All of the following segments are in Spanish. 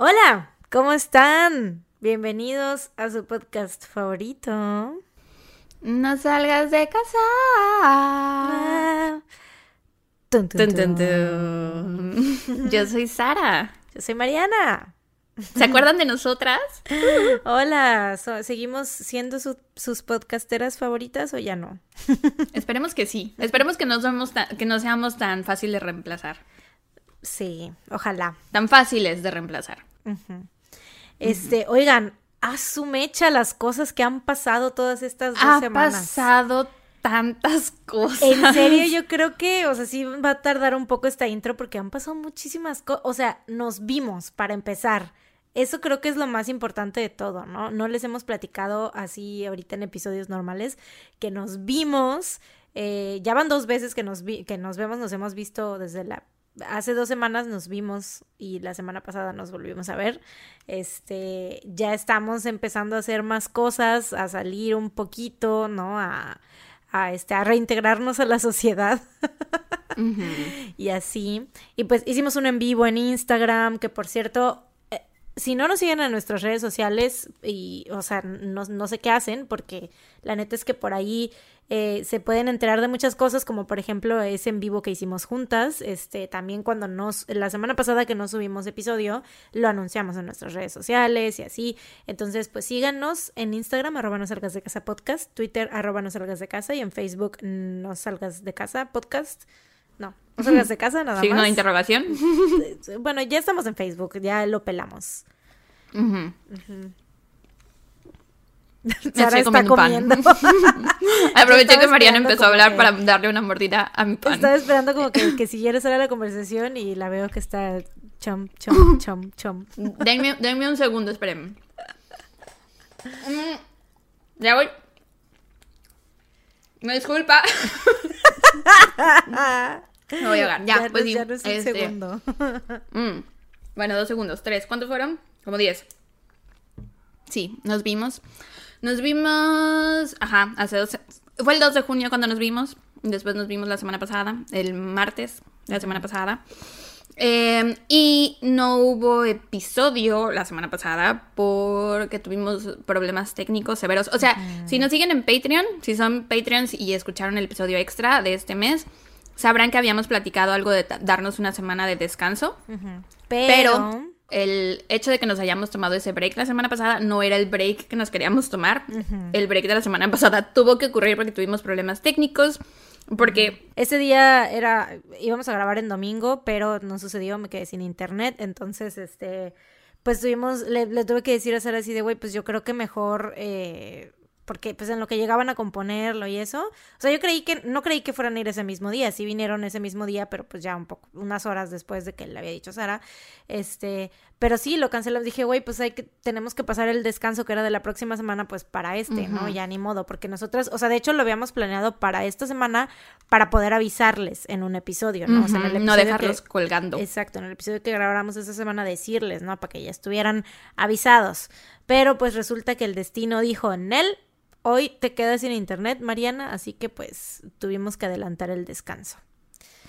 Hola, ¿cómo están? Bienvenidos a su podcast favorito. No salgas de casa. Ah. Tun, tun, Tun. Yo soy Sara. Yo soy Mariana. ¿Se acuerdan de nosotras? Hola, so- ¿seguimos siendo su- sus podcasteras favoritas o ya no? Esperemos que sí. Esperemos que no, somos tan- que no seamos tan fáciles de reemplazar. Sí, ojalá. Tan fáciles de reemplazar. Este, oigan, a su mecha las cosas que han pasado todas estas dos Ha semanas. pasado tantas cosas. En serio, yo creo que, o sea, sí va a tardar un poco esta intro porque han pasado muchísimas cosas. O sea, nos vimos para empezar. Eso creo que es lo más importante de todo, ¿no? No les hemos platicado así ahorita en episodios normales que nos vimos. eh, ya van dos veces que nos, vi- que nos vemos, nos hemos visto desde la... Hace dos semanas nos vimos y la semana pasada nos volvimos a ver. Este, ya estamos empezando a hacer más cosas, a salir un poquito, ¿no? A, a, este, a reintegrarnos a la sociedad y así. Y pues hicimos un en vivo en Instagram, que por cierto, si no nos siguen en nuestras redes sociales, y, o sea, no, no sé qué hacen, porque la neta es que por ahí eh, se pueden enterar de muchas cosas, como por ejemplo ese en vivo que hicimos juntas. Este, también cuando nos, la semana pasada que no subimos episodio, lo anunciamos en nuestras redes sociales y así. Entonces, pues síganos en Instagram, arroba no salgas de casa podcast, Twitter, arroba no salgas de casa, y en Facebook, no salgas de casa podcast. No, salgas de casa, nada Signo más. de interrogación. Bueno, ya estamos en Facebook, ya lo pelamos. Ujú. Sara estoy está comiendo. Aproveché que Mariana empezó a hablar que- para darle una mordida a mi pan. Estaba esperando como que, que siguiera Sara la conversación y la veo que está chom, chom, chom, chom. Denme, denme un segundo, espérenme. Mm, Ya voy. Me disculpa. Me voy a ahogar. Ya, no- pues sí. ya no es un este, segundo. mm, Bueno, dos segundos. Tres. ¿Cuántos fueron? Como diez. Sí, nos vimos. Nos vimos. Ajá, hace dos. Fue el 2 de junio cuando nos vimos. Después nos vimos la semana pasada. El martes, la semana pasada. Eh, y no hubo episodio la semana pasada porque tuvimos problemas técnicos severos. O sea, si nos siguen en Patreon, si son Patreons y escucharon el episodio extra de este mes, sabrán que habíamos platicado algo de darnos una semana de descanso. Pero, Pero, el hecho de que nos hayamos tomado ese break la semana pasada no era el break que nos queríamos tomar. El break de la semana pasada tuvo que ocurrir porque tuvimos problemas técnicos. Porque ese día era, íbamos a grabar en domingo, pero no sucedió, me quedé sin internet, entonces, este, pues tuvimos, le, le tuve que decir a Sara así de, güey, pues yo creo que mejor, eh, porque pues en lo que llegaban a componerlo y eso, o sea, yo creí que, no creí que fueran a ir ese mismo día, sí vinieron ese mismo día, pero pues ya un poco, unas horas después de que le había dicho Sara, este, pero sí, lo cancelamos, dije, güey, pues hay que, tenemos que pasar el descanso que era de la próxima semana, pues para este, ¿no? Ya ni modo, porque nosotras, o sea, de hecho lo habíamos planeado para esta semana, para poder avisarles en un episodio, ¿no? O sea, en el ujú, no episodio dejarlos que- colgando. Exacto, en el episodio que grabáramos esta semana decirles, ¿no? Para que ya estuvieran avisados. Pero pues resulta que el destino dijo, Nel, hoy te quedas sin internet, Mariana, así que pues tuvimos que adelantar el descanso.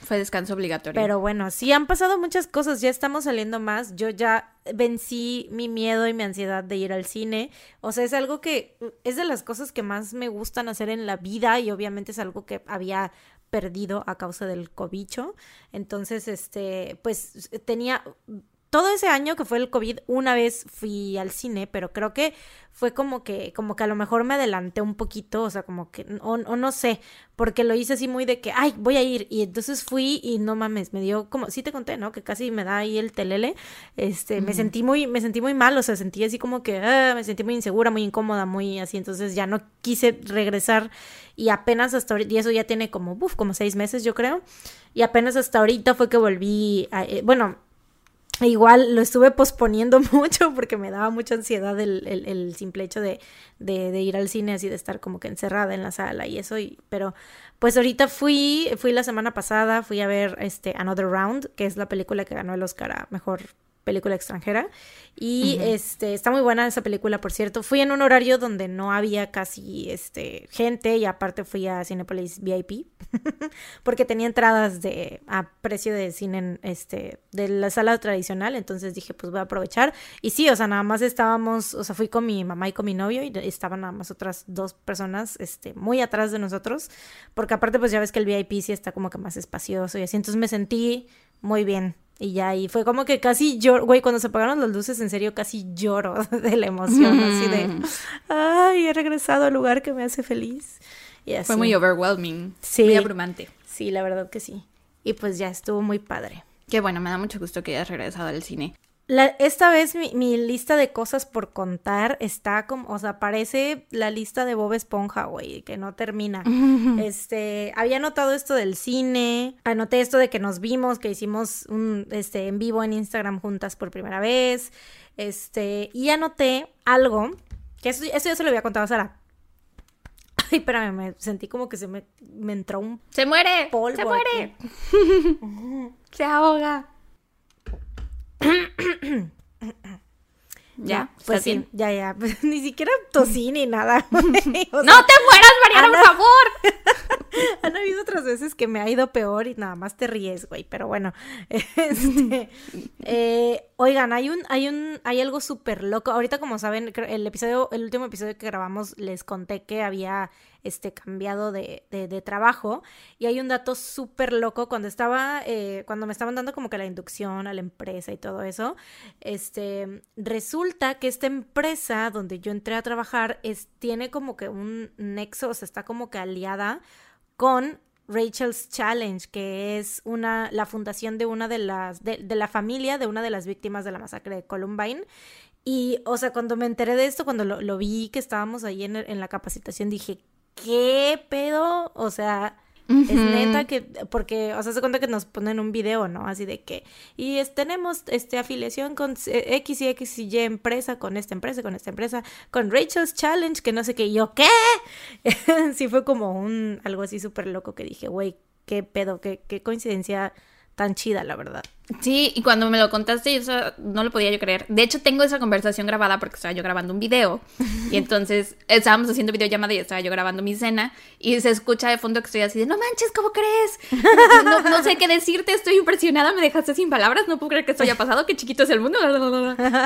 Fue descanso obligatorio. Pero bueno, sí han pasado muchas cosas, ya estamos saliendo más. Yo ya vencí mi miedo y mi ansiedad de ir al cine. O sea, es algo que es de las cosas que más me gustan hacer en la vida y obviamente es algo que había perdido a causa del cobicho. Entonces, este, pues tenía todo ese año que fue el COVID, una vez fui al cine, pero creo que fue como que, como que a lo mejor me adelanté un poquito, o sea, como que, o, o no sé, porque lo hice así muy de que, ay, voy a ir, y entonces fui y no mames, me dio como, sí te conté, ¿no? Que casi me da ahí el telele, este, me sentí muy, me sentí muy mal, o sea, sentí así como que, ah, me sentí muy insegura, muy incómoda, muy así, entonces ya no quise regresar y apenas hasta ahorita, y eso ya tiene como, uf, como seis meses yo creo, y apenas hasta ahorita fue que volví, a, eh, bueno, Igual lo estuve posponiendo mucho porque me daba mucha ansiedad el, el, el simple hecho de, de, de, ir al cine así de estar como que encerrada en la sala y eso y pero pues ahorita fui fui la semana pasada fui a ver este Another Round que es la película que ganó el Oscar a mejor película extranjera. Y este, está muy buena esa película, por cierto. Fui en un horario donde no había casi este, gente y aparte fui a Cinepolis VIP porque tenía entradas de a precio de cine este, de la sala tradicional. Entonces dije, pues voy a aprovechar. Y sí, o sea, nada más estábamos, o sea, fui con mi mamá y con mi novio y estaban nada más otras dos personas este, muy atrás de nosotros. Porque aparte, pues ya ves que el VIP sí está como que más espacioso y así. Entonces me sentí muy bien y ya, y fue como que casi lloro, güey, cuando se apagaron las luces, en serio, casi lloro de la emoción, así de, ay, he regresado al lugar que me hace feliz. Y así. Fue muy overwhelming, sí, muy abrumante. Sí, la verdad que sí. Y pues ya estuvo muy padre. Qué bueno, me da mucho gusto que hayas regresado al cine esta vez mi, lista de cosas por contar está como, o sea, parece la lista de Bob Esponja, güey, que no termina. este, había notado esto del cine, anoté esto de que nos vimos, que hicimos un, este, en vivo en Instagram juntas por primera vez, este, y anoté algo, que eso, ya se lo había contado a Sara. Ay, espérame, me sentí como que se me, me entró un... ¡Se muere! Polvo ¡Se muere! ¡Se ahoga! ¿Ya? Pues sí, ya, ya. ni siquiera tosí ni nada. ¡No te mueras, Mariana, por favor! Han habido otras veces que me ha ido peor y nada más te ríes, güey. Pero bueno. Este, eh, oigan, hay un, hay un, hay algo súper loco. Ahorita, como saben, el episodio, el último episodio que grabamos, les conté que había este, cambiado de, de, trabajo. Y hay un dato súper loco. Cuando estaba, eh, cuando me estaban dando como que la inducción a la empresa y todo eso, este, resulta que esta empresa donde yo entré a trabajar es, tiene como que un nexo, o sea, está como que aliada con Rachel's Challenge, que es una, la fundación de una de las, de, la familia de una de las víctimas de la masacre de Columbine. Y, o sea, cuando me enteré de esto, cuando lo, vi que estábamos ahí en, en la capacitación, dije, ¿qué pedo? O sea, es neta que, porque, o sea, se cuenta que nos ponen un video, ¿no? Así de que, y tenemos este afiliación con X y X y Y empresa, con esta empresa, con esta empresa, con Rachel's Challenge, que no sé qué, y yo, ¿qué? sí fue como un, algo así súper loco que dije, güey, qué pedo, qué, qué coincidencia tan chida, la verdad. Sí, y cuando me lo contaste, eso no lo podía yo creer. De hecho, tengo esa conversación grabada porque estaba yo grabando un video. Y entonces estábamos haciendo videollamada y estaba yo grabando mi cena. Y se escucha de fondo que estoy así de, no manches, ¿cómo crees? No, sé qué decirte, estoy impresionada, me dejaste sin palabras, no puedo creer que esto haya pasado, qué chiquito es el mundo.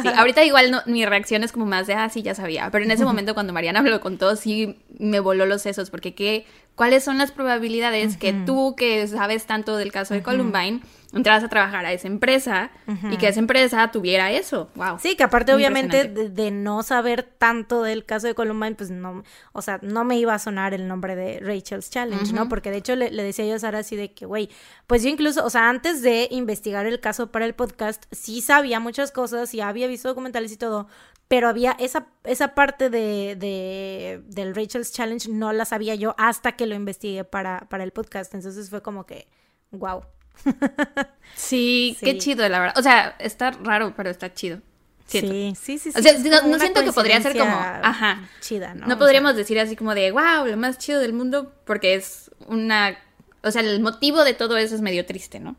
Sí, ahorita igual mi reacción es como más de, ah, sí, ya sabía. Pero en ese momento cuando Mariana me lo contó, sí me voló los sesos porque qué, ¿cuáles son las probabilidades que tú que sabes tanto del caso de Columbine entras a trabajar a esa empresa y que esa empresa tuviera eso. Wow. Sí, que aparte obviamente de, no saber tanto del caso de Columbine, pues no, o sea, no me iba a sonar el nombre de Rachel's Challenge, ¿no? Porque de hecho le, decía yo a Sara así de que, güey, pues yo incluso, o sea, antes de investigar el caso para el podcast, sí sabía muchas cosas y había visto documentales y todo, pero había esa, esa parte de, de, del Rachel's Challenge no la sabía yo hasta que lo investigué para, para el podcast. Entonces fue como que, wow. Sí, qué chido, la verdad. O sea, está raro, pero está chido. Sí, sí, sí. O sea, no, siento que podría ser como, ajá, chida, ¿no? No podríamos decir así como de, wow, lo más chido del mundo, porque es una, o sea, el motivo de todo eso es medio triste, ¿no?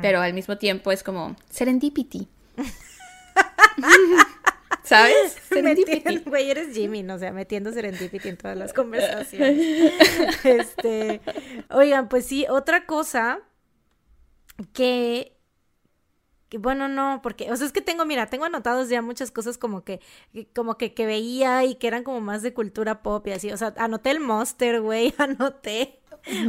Pero al mismo tiempo es como serendipity. ¿Sabes? Serendipity. Güey, eres Jimmy, no o sea, metiendo serendipity en todas las conversaciones. este, oigan, pues sí, otra cosa que bueno, no, porque, o sea, es que tengo, mira, tengo anotados ya muchas cosas como que, como que, que veía y que eran como más de cultura pop y así, o sea, anoté el Monster, güey, anoté,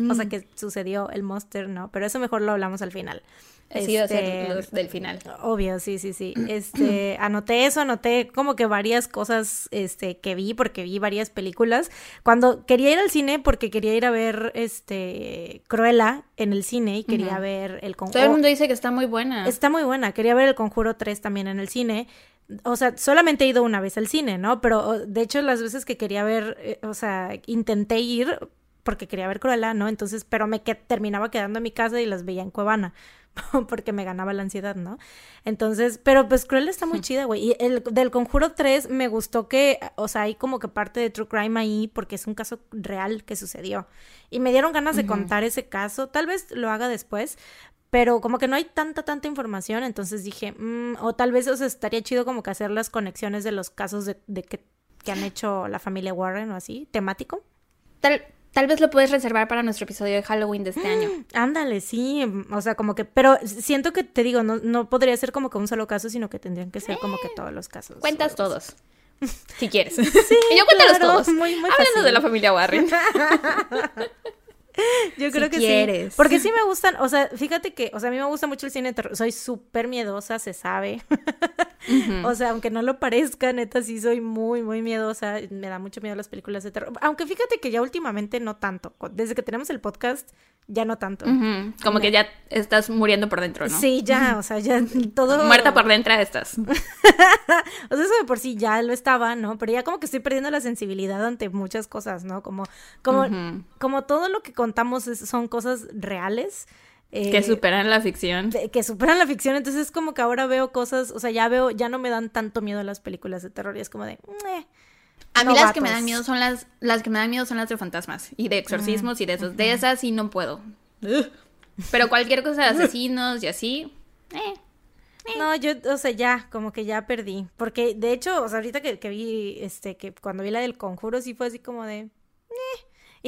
o sea, que sucedió el Monster, ¿no? Pero eso mejor lo hablamos al final. Este, los del final. Obvio, sí, sí, sí. Este, anoté eso, anoté como que varias cosas este, que vi, porque vi varias películas. Cuando quería ir al cine, porque quería ir a ver este Cruella en el cine y quería ver El Conjuro. Todo el mundo dice que está muy buena. Está muy buena. Quería ver El Conjuro 3 también en el cine. O sea, solamente he ido una vez al cine, ¿no? Pero de hecho, las veces que quería ver, eh, o sea, intenté ir porque quería ver Cruella, ¿no? Entonces, pero me que terminaba quedando en mi casa y las veía en Cuevana. porque me ganaba la ansiedad, ¿no? Entonces, pero pues Cruel está muy chida, güey. Y el del Conjuro 3 me gustó que, o sea, hay como que parte de True Crime ahí porque es un caso real que sucedió. Y me dieron ganas de contar ese caso. Tal vez lo haga después, pero como que no hay tanta, tanta información, entonces dije, mm, o tal vez o sea, estaría chido como que hacer las conexiones de los casos de, de que, que han hecho la familia Warren o así, temático. Tal, tal vez lo puedes reservar para nuestro episodio de Halloween de este año. Ándale, sí, o sea, como que, pero siento que te digo, no, no podría ser como que un solo caso, sino que tendrían que ser como que todos los casos. Cuentas todos. Si quieres. Sí, y yo cuéntalos claro, todos. muy, muy Hablando de la familia Warren. Yo creo Si que quieres. sí. Porque sí me gustan, o sea, fíjate que, o sea, a mí me gusta mucho el cine de terror. Soy súper miedosa, se sabe. O sea, aunque no lo parezca, neta, sí soy muy, muy miedosa. Me da mucho miedo las películas de terror. Aunque fíjate que ya últimamente no tanto. Desde que tenemos el podcast, ya no tanto. Como que ya estás muriendo por dentro, ¿no? Sí, ya, o sea, ya todo. Muerta por dentro estás. O sea, eso de por sí ya lo estaba, ¿no? Pero ya como que estoy perdiendo la sensibilidad ante muchas cosas, ¿no? Como, como, como todo lo que contamos es- son cosas reales. eh, Que superan la ficción. de- que superan la ficción, entonces es como que ahora veo cosas, o sea, ya veo, ya no me dan tanto miedo las películas de terror y es como de, "Meh". A mí las que me dan miedo son las, las que me dan miedo son las de fantasmas y de exorcismos y de esos. De esas sí no puedo. Pero cualquier cosa de asesinos y así. Eh. No, yo, o sea, ya, como que ya perdí, porque de hecho, o sea, ahorita que, que vi, este, que cuando vi la del conjuro sí fue así como de, "Eh".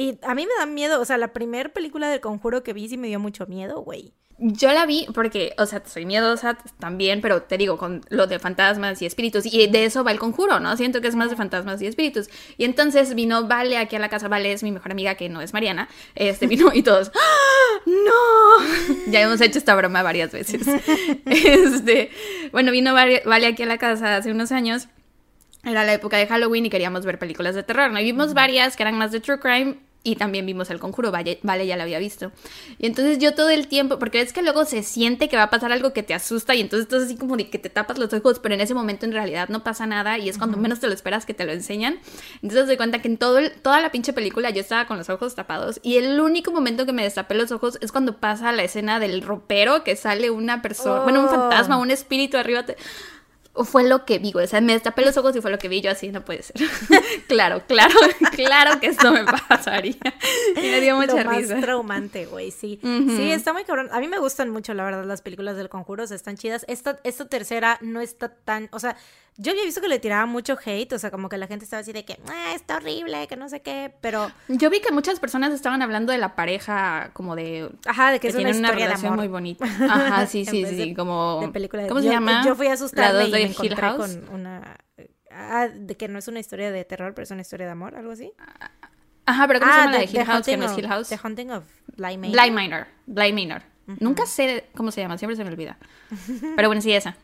Y a mí me da miedo, o sea, la primera película del conjuro que vi sí me dio mucho miedo, güey. Yo la vi porque, o sea, soy miedosa también, pero te digo, con lo de fantasmas y espíritus, y de eso va el conjuro, ¿no? Siento que es más de fantasmas y espíritus. Y entonces vino Vale aquí a la casa, Vale es mi mejor amiga, que no es Mariana, este vino y todos, ¡Ah! ¡No! Ya hemos hecho esta broma varias veces. Este, bueno, vino Vale Vale aquí a la casa hace unos años. Era la época de Halloween y queríamos ver películas de terror, ¿no? Y vimos varias que eran más de True Crime y también vimos El Conjuro, vale, vale, ya la había visto. Y entonces yo todo el tiempo, porque es que luego se siente que va a pasar algo que te asusta y entonces estás así como de que te tapas los ojos, pero en ese momento en realidad no pasa nada y es cuando menos te lo esperas que te lo enseñan. Entonces te cuenta que en todo el- toda la pinche película yo estaba con los ojos tapados y el único momento que me destapé los ojos es cuando pasa la escena del ropero que sale una persona, bueno, un Oh. fantasma, un espíritu arriba. te- fue lo que vi, güey. O sea, me destapé los ojos y fue lo que vi. Yo así, no puede ser. claro, claro, claro que esto me pasaría. Y me dio mucha Lo más risa. traumante, güey, sí. Sí, está muy cabrón. A mí me gustan mucho, la verdad, las películas del conjuro, o sea, están chidas. Esta, esta tercera no está tan, o sea, yo había visto que le tiraba mucho hate, o sea, como que la gente estaba así de que, ah, está horrible, que no sé qué, pero, Yo vi que muchas personas estaban hablando de la pareja como de... ajá, de que Que es una historia de amor. muy bonita. Ajá, sí, sí, sí, de- como... de película de- ¿Cómo se yo- llama? Yo fui a La dos de me Hill House. con una ah, de que no es una historia de terror, pero es una historia de amor, algo así. Ajá, pero ¿cómo se llama la de Hill House? Que no es Hill House. The Haunting of Bly Manor. Bly Minor. Bly Minor. Nunca sé cómo se llama, siempre se me olvida. Pero bueno, sí, esa.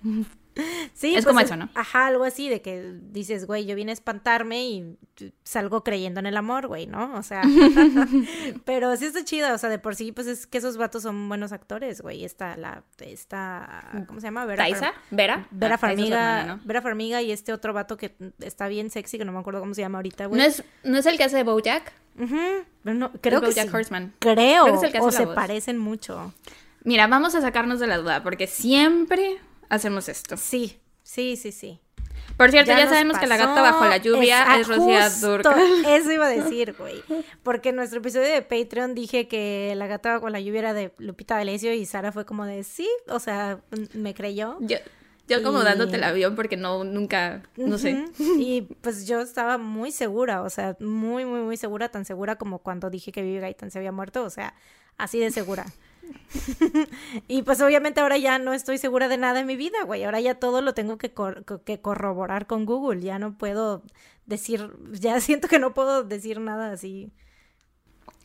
Sí, Es pues como eso, ¿no? Ajá, algo así de que dices, güey, yo vine a espantarme y salgo creyendo en el amor, güey, ¿no? O sea, pero sí está chida, o sea, de por sí, pues es que esos vatos son buenos actores, güey. Está la, está, ¿cómo se llama? Vera ¿Taisa? ¿Vera? Vera Ah, Farmiga, hermana, ¿no? Vera Farmiga y este otro vato que está bien sexy, que no me acuerdo cómo se llama ahorita, güey. ¿No es, ¿No es el que hace de Bojack? Pero no, creo que Bojack sí. Horseman. Creo, Creo que es el que hace o se voz. parecen mucho. Mira, vamos a sacarnos de la duda, porque siempre hacemos esto. Sí, sí, sí, sí. Por cierto, ya, sabemos que la gata bajo la lluvia es Rocío justo Durcal. Eso iba a decir, güey. Porque en nuestro episodio de Patreon dije que la gata bajo la lluvia era de Lupita D'Alessio y Sara fue como de sí, o sea, me creyó. Yo, yo como Y- dándote el avión porque no, nunca, no sé. Y pues yo estaba muy segura, o sea, muy, muy, muy segura, tan segura como cuando dije que Vivi Gaitán se había muerto, o sea, así de segura. y pues obviamente ahora ya no estoy segura de nada en mi vida, güey. Ahora ya todo lo tengo que, cor- co- que corroborar con Google. Ya no puedo decir, ya siento que no puedo decir nada así.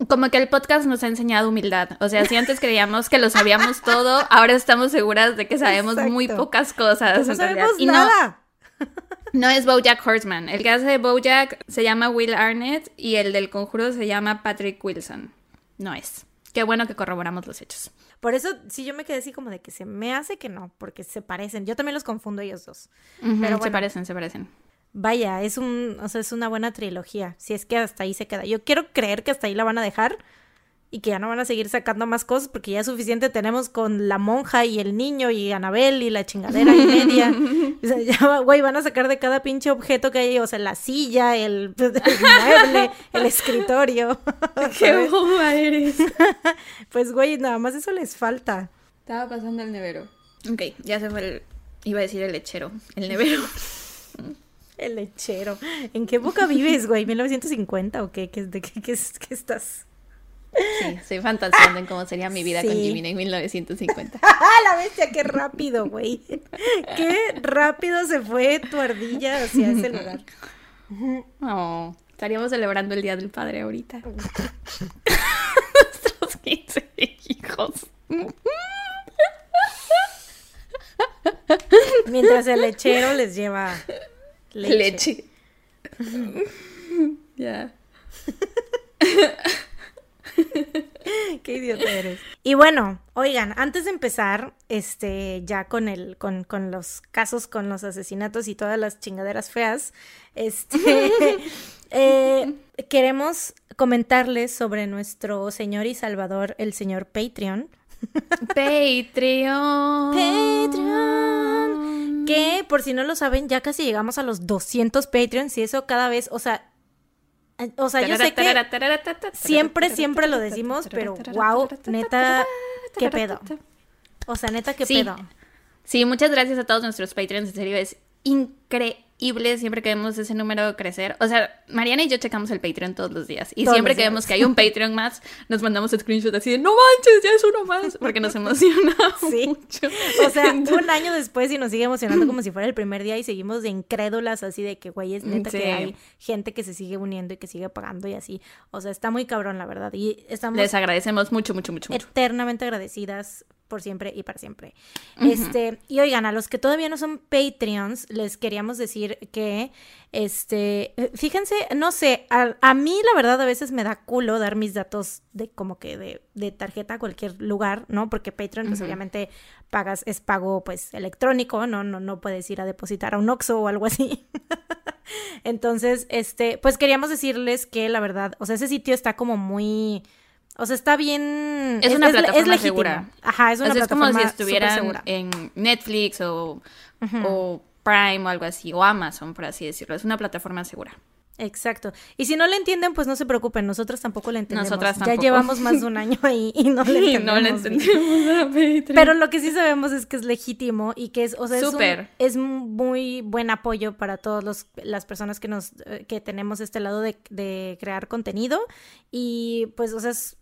Como que el podcast nos ha enseñado humildad. O sea, si antes creíamos que lo sabíamos todo, ahora estamos seguras de que sabemos muy pocas cosas. No en sabemos Y no, nada. no es Bojack Horseman. El que hace de Bojack se llama Will Arnett y el del conjuro se llama Patrick Wilson. No es. Qué bueno que corroboramos los hechos. Por eso sí yo me quedé así como de que se me hace que no, porque se parecen. Yo también los confundo ellos dos. Pero Se parecen, se parecen. Vaya, es un, o sea, es una buena trilogía. Si es que hasta ahí se queda. Yo quiero creer que hasta ahí la van a dejar y que ya no van a seguir sacando más cosas porque ya suficiente tenemos con la monja y el niño y Anabel y la chingadera y media. O sea, ya, va- güey, van a sacar de cada pinche objeto que hay, o sea, la silla, el, el mueble, el escritorio. ¡Qué boba eres! Pues, güey, nada más eso les falta. Estaba pasando el nevero. Ok, ya se fue el... Iba a decir el lechero. El nevero. el lechero. ¿En qué época vives, güey? ¿1950 o qué? ¿Qué, de qué, qué, qué estás? Sí, estoy fantaseando en cómo sería mi vida con Jimmy en 1950. la bestia! ¡Qué rápido, güey! ¡Qué rápido se fue tu ardilla hacia ese lugar! Oh, estaríamos celebrando el Día del Padre ahorita. Nuestros 15 hijos. Mientras el lechero les lleva leche. Ya. Qué idiota eres. Y bueno, oigan, antes de empezar, este, ya con el, con, con los casos, con los asesinatos y todas las chingaderas feas, este, eh, queremos comentarles sobre nuestro Señor y Salvador, el señor Patreon. Patreon. Patreon. Que, por si no lo saben, ya casi llegamos a los 200 Patreons y eso cada vez, o sea, o sea, yo sé que siempre, siempre lo decimos, pero wow, neta, qué pedo. O sea, neta, qué pedo. Sí, muchas gracias a todos nuestros Patreons, en serio, es increíble siempre que vemos ese número crecer. O sea, Mariana y yo checamos el Patreon todos los días. Y siempre que vemos que hay un Patreon más, nos mandamos screenshot así de no manches, ya es uno más. Porque nos emociona mucho. O sea, un año después y nos sigue emocionando como si fuera el primer día y seguimos de incrédulas así de que, güey, es neta que hay gente que se sigue uniendo y que sigue pagando y así. O sea, está muy cabrón, la verdad. Y estamos. Les agradecemos mucho, mucho, mucho. Eternamente agradecidas por siempre y para siempre. Este, y oigan, a los que todavía no son Patreons, les queríamos decir que, este, fíjense, no sé, a, mí la verdad a veces me da culo dar mis datos de como que de, de tarjeta a cualquier lugar, ¿no? Porque Patreon, pues obviamente pagas, es pago pues electrónico, ¿no? No, no puedes ir a depositar a un Oxxo o algo así. Entonces, este, pues queríamos decirles que la verdad, o sea, ese sitio está como muy o sea, está bien. Es, una plataforma segura. Ajá, es una plataforma Es como si estuvieran en Netflix o, o Prime o algo así, o Amazon, por así decirlo. Es una plataforma segura. Exacto. Y si no le entienden, pues no se preocupen, nosotros tampoco le entendemos. Nosotras tampoco. Ya llevamos más de un año ahí y no le entendemos. no le entendemos Pero lo que sí sabemos es que es legítimo y que es, o sea, es, es muy buen apoyo para todas las personas que nos, eh, que tenemos este lado de, de crear contenido y pues, o sea, es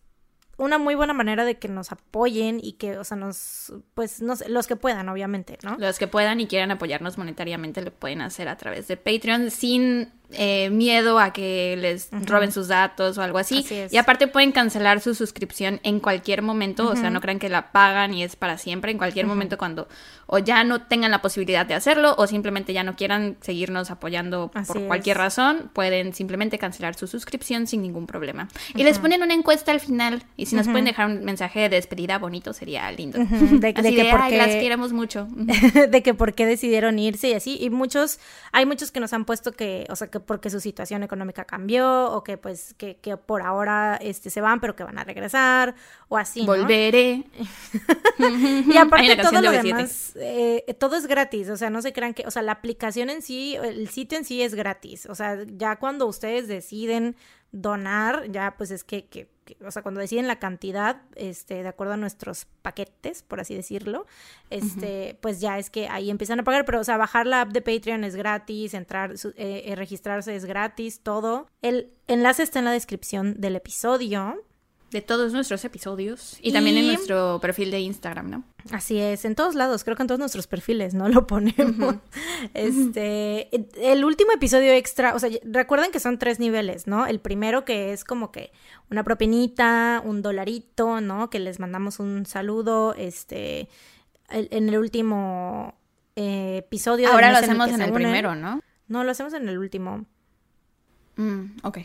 una muy buena manera de que nos apoyen y que, o sea, nos, pues, no los que puedan, obviamente, ¿no? Los que puedan y quieran apoyarnos monetariamente lo pueden hacer a través de Patreon sin eh, miedo a que les roben sus datos o algo así. Y aparte pueden cancelar su suscripción en cualquier momento, o sea, no crean que la pagan y es para siempre, en cualquier momento cuando o ya no tengan la posibilidad de hacerlo o simplemente ya no quieran seguirnos apoyando por cualquier razón, pueden simplemente cancelar su suscripción sin ningún problema. Y les ponen una encuesta al final y si nos pueden dejar un mensaje de despedida bonito sería lindo. De, que porque... las queremos mucho. de que por qué decidieron irse y así. Y muchos, hay muchos que nos han puesto que, o sea, que porque su situación económica cambió o que pues que, que por ahora este, se van pero que van a regresar o así. Volveré. y aparte todo lo demás, eh, todo es gratis, o sea, no se crean que, o sea, la aplicación en sí, el sitio en sí es gratis, o sea, ya cuando ustedes deciden donar, ya pues es que, que, o sea, cuando deciden la cantidad, este, de acuerdo a nuestros paquetes, por así decirlo, este, pues ya es que ahí empiezan a pagar, pero, o sea, bajar la app de Patreon es gratis, entrar, eh, eh, registrarse es gratis, todo. El enlace está en la descripción del episodio de todos nuestros episodios y, también en nuestro perfil de Instagram, ¿no? Así es, en todos lados, creo que en todos nuestros perfiles, ¿no? Lo ponemos. Este, el último episodio extra, o sea, recuerden que son tres niveles, ¿no? El primero que es como que una propinita, un dolarito, ¿no? Que les mandamos un saludo, este, en el último eh, episodio. Ahora lo hacemos en el, primero, ¿no? No, lo hacemos en el último. Mm, ok.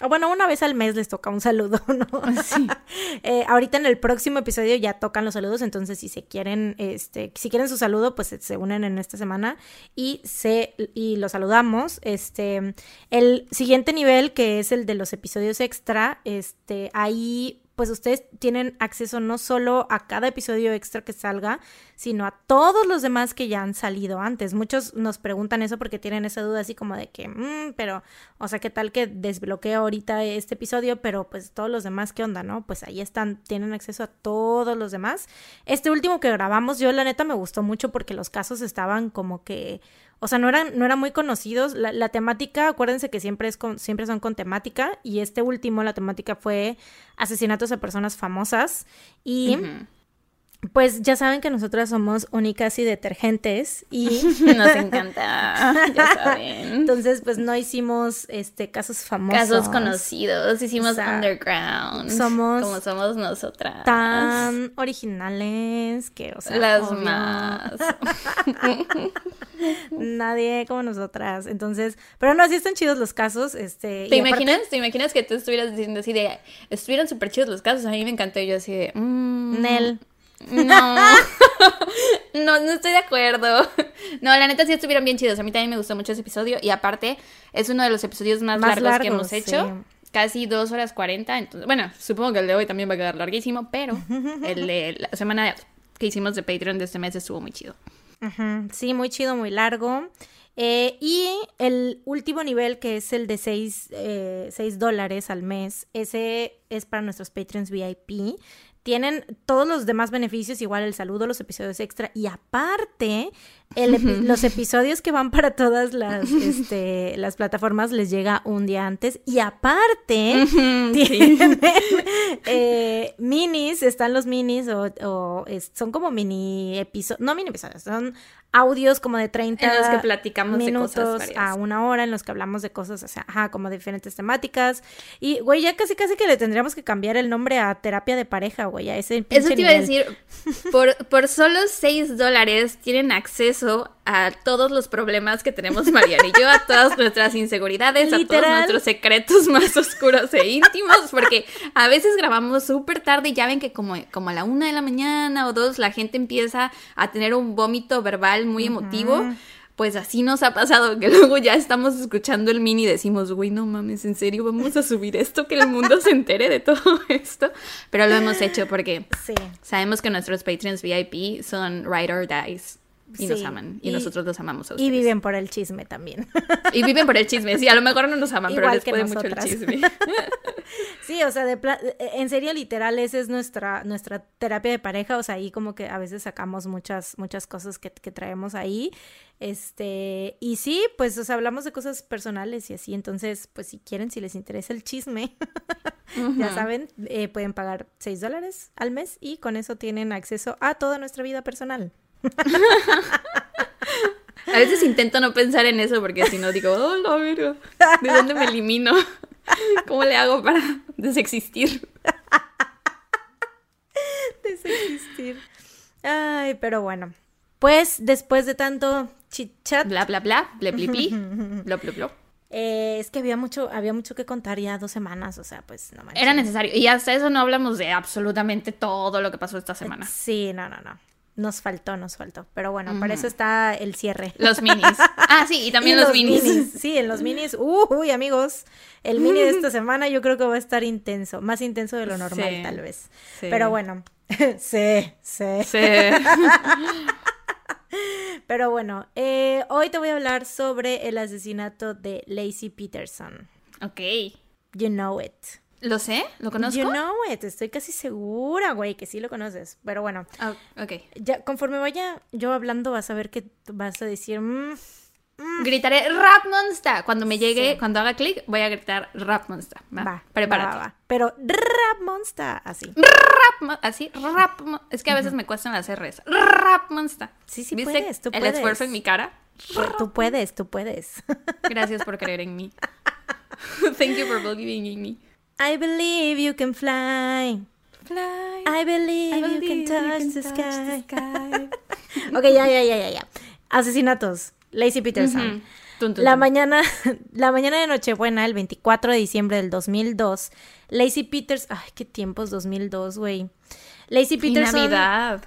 Ah, bueno, una vez al mes les toca un saludo, ¿no? Sí. eh, ahorita en el próximo episodio ya tocan los saludos, entonces si se quieren, este, si quieren su saludo, pues se unen en esta semana y se y los saludamos. Este, el siguiente nivel que es el de los episodios extra, este, ahí pues ustedes tienen acceso no solo a cada episodio extra que salga, sino a todos los demás que ya han salido antes. Muchos nos preguntan eso porque tienen esa duda así como de que, mmm, pero, o sea, ¿qué tal que desbloqueo ahorita este episodio, pero pues todos los demás, ¿qué onda, no? Pues ahí están, tienen acceso a todos los demás. Este último que grabamos, yo la neta me gustó mucho porque los casos estaban como que o sea, no eran, no eran muy conocidos. La, temática, acuérdense que siempre, es con, siempre son con temática. Y este último, la temática fue asesinatos a personas famosas. Y pues ya saben que nosotras somos únicas y detergentes y nos encanta, ya saben. Entonces, pues no hicimos este casos famosos. Casos conocidos, hicimos underground. Somos como somos nosotras. Tan originales que, o sea, las más. Nadie como nosotras. Entonces, pero no, así están chidos los casos, este ¿Te imaginas? ¿Te imaginas que tú estuvieras diciendo así de estuvieran súper chidos los casos? A mí me encantó yo así de mmm, Nel no. no, no estoy de acuerdo. No, la neta sí estuvieron bien chidos. A mí también me gustó mucho ese episodio. Y aparte, es uno de los episodios más, largos, que hemos hecho. Casi dos horas cuarenta. Entonces, bueno, supongo que el de hoy también va a quedar larguísimo, pero el de la semana que hicimos de Patreon de este mes estuvo muy chido. Sí, muy chido, muy largo. Eh, y el último nivel, que es el de 6 eh, dólares al mes, ese es para nuestros Patreons VIP. Tienen todos los demás beneficios, igual el saludo, los episodios extra y aparte los episodios que van para todas las, este, las plataformas les llega un día antes y aparte tienen eh, minis, están los minis o, son como mini episodios, no mini episodios, son audios como de 30 en los que platicamos minutos de cosas a una hora en los que hablamos de cosas, o sea, ajá, como de diferentes temáticas. Y, güey, ya casi casi que le tendríamos que cambiar el nombre a terapia de pareja, güey, a ese Eso te iba a decir, por, por solo 6 dólares tienen acceso a todos los problemas que tenemos Mariana y yo, a todas nuestras inseguridades, a todos nuestros secretos más oscuros e íntimos, porque a veces grabamos súper tarde y ya ven que como, como a la una de la mañana o dos la gente empieza a tener un vómito verbal muy emotivo. Pues así nos ha pasado que luego ya estamos escuchando el mini y decimos, güey, no mames, en serio, vamos a subir esto, que el mundo se entere de todo esto. Pero lo hemos hecho porque sabemos que nuestros Patreons VIP son ride or dies y nos aman. Y, nosotros los amamos a ustedes. Y viven por el chisme también. Y viven por el chisme. Sí, a lo mejor no nos aman, pero les puede mucho el chisme. sí, o sea, de en serio, literal, esa es nuestra, nuestra terapia de pareja. O sea, ahí como que a veces sacamos muchas, muchas cosas que, traemos ahí. Este, y sí, pues, o sea, hablamos de cosas personales y así. Entonces, pues, si quieren, si les interesa el chisme, ya saben, eh, pueden pagar 6 dólares al mes y con eso tienen acceso a toda nuestra vida personal. A veces intento no pensar en eso porque si no digo, oh, no, ¿de dónde me elimino? ¿Cómo le hago para desexistir? desexistir. Ay, pero bueno. Pues después de tanto chit chat. Bla bla bla, ble bli bli, bla bla bla. Eh, es que había mucho, había mucho que contar ya dos semanas, o sea, pues no Era necesario. Y hasta eso no hablamos de absolutamente todo lo que pasó esta semana. Sí, no, no, no. Nos faltó, nos faltó. Pero bueno, para eso está el cierre. Los minis. Ah, sí, y también los, minis. Sí, en los minis. uy, amigos. El mini de esta semana yo creo que va a estar intenso. Más intenso de lo normal, tal vez. Pero bueno. sí, sí. Sí. Pero bueno, eh, hoy te voy a hablar sobre el asesinato de Lacey Peterson. Ok. You know it. ¿Lo sé? ¿Lo conozco? You know it. Estoy casi segura, güey, que sí lo conoces. Pero bueno. Ah, ok. Ya, conforme vaya yo hablando, vas a ver que vas a decir. Mm, mm". Gritaré Rap Monster. Cuando me llegue, cuando haga clic, voy a gritar Rap Monster. Va, prepárate. Va, Pero Rap Monster, así. Rap Así, Rap Es que a veces me cuestan las R's. Rap Monster. Sí, sí, ¿Viste puedes, tú el esfuerzo en mi cara? Tú puedes, tú puedes. Gracias por creer en mí. Thank you for believing in me. I believe you can fly. Fly. I believe, you, can touch, the, sky. ok, ya, ya, ya, ya, ya. Asesinatos. Lacey Peterson. La mañana, la mañana de Nochebuena, el 24 de diciembre del 2002, Lacey Peters, ay, qué tiempos 2002, güey. Lacey Peterson. Y Navidad.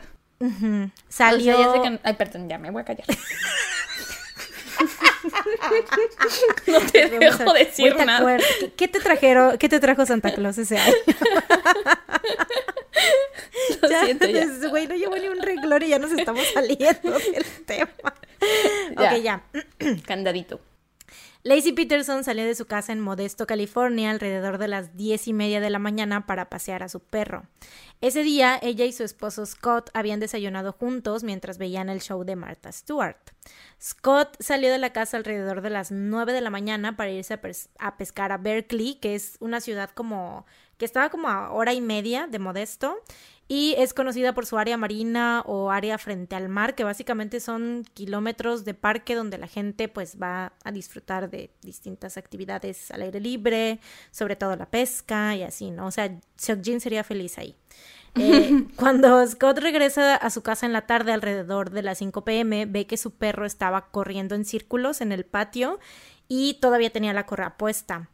Salió. Ay, perdón, ya me voy a callar. no te dejo decir nada. ¿Qué, te trajeron? ¿Qué te trajo Santa Claus ese año? Lo Ya, siento, ya. Güey, no llevo ni un renglón y ya nos estamos saliendo del tema. Ya. Ok, ya. Candadito. Lacey Peterson salió de su casa en Modesto, California, alrededor de las diez y media de la mañana para pasear a su perro. Ese día, ella y su esposo Scott habían desayunado juntos mientras veían el show de Martha Stewart. Scott salió de la casa alrededor de las 9 de la mañana para irse a, a pescar a Berkeley, que es una ciudad como que estaba como a hora y media de Modesto y es conocida por su área marina o área frente al mar, que básicamente son kilómetros de parque donde la gente pues va a disfrutar de distintas actividades al aire libre, sobre todo la pesca y así, ¿no? O sea, Seokjin sería feliz ahí. Eh, cuando Scott regresa a su casa en la tarde alrededor de las 5 pm, ve que su perro estaba corriendo en círculos en el patio y todavía tenía la correa puesta.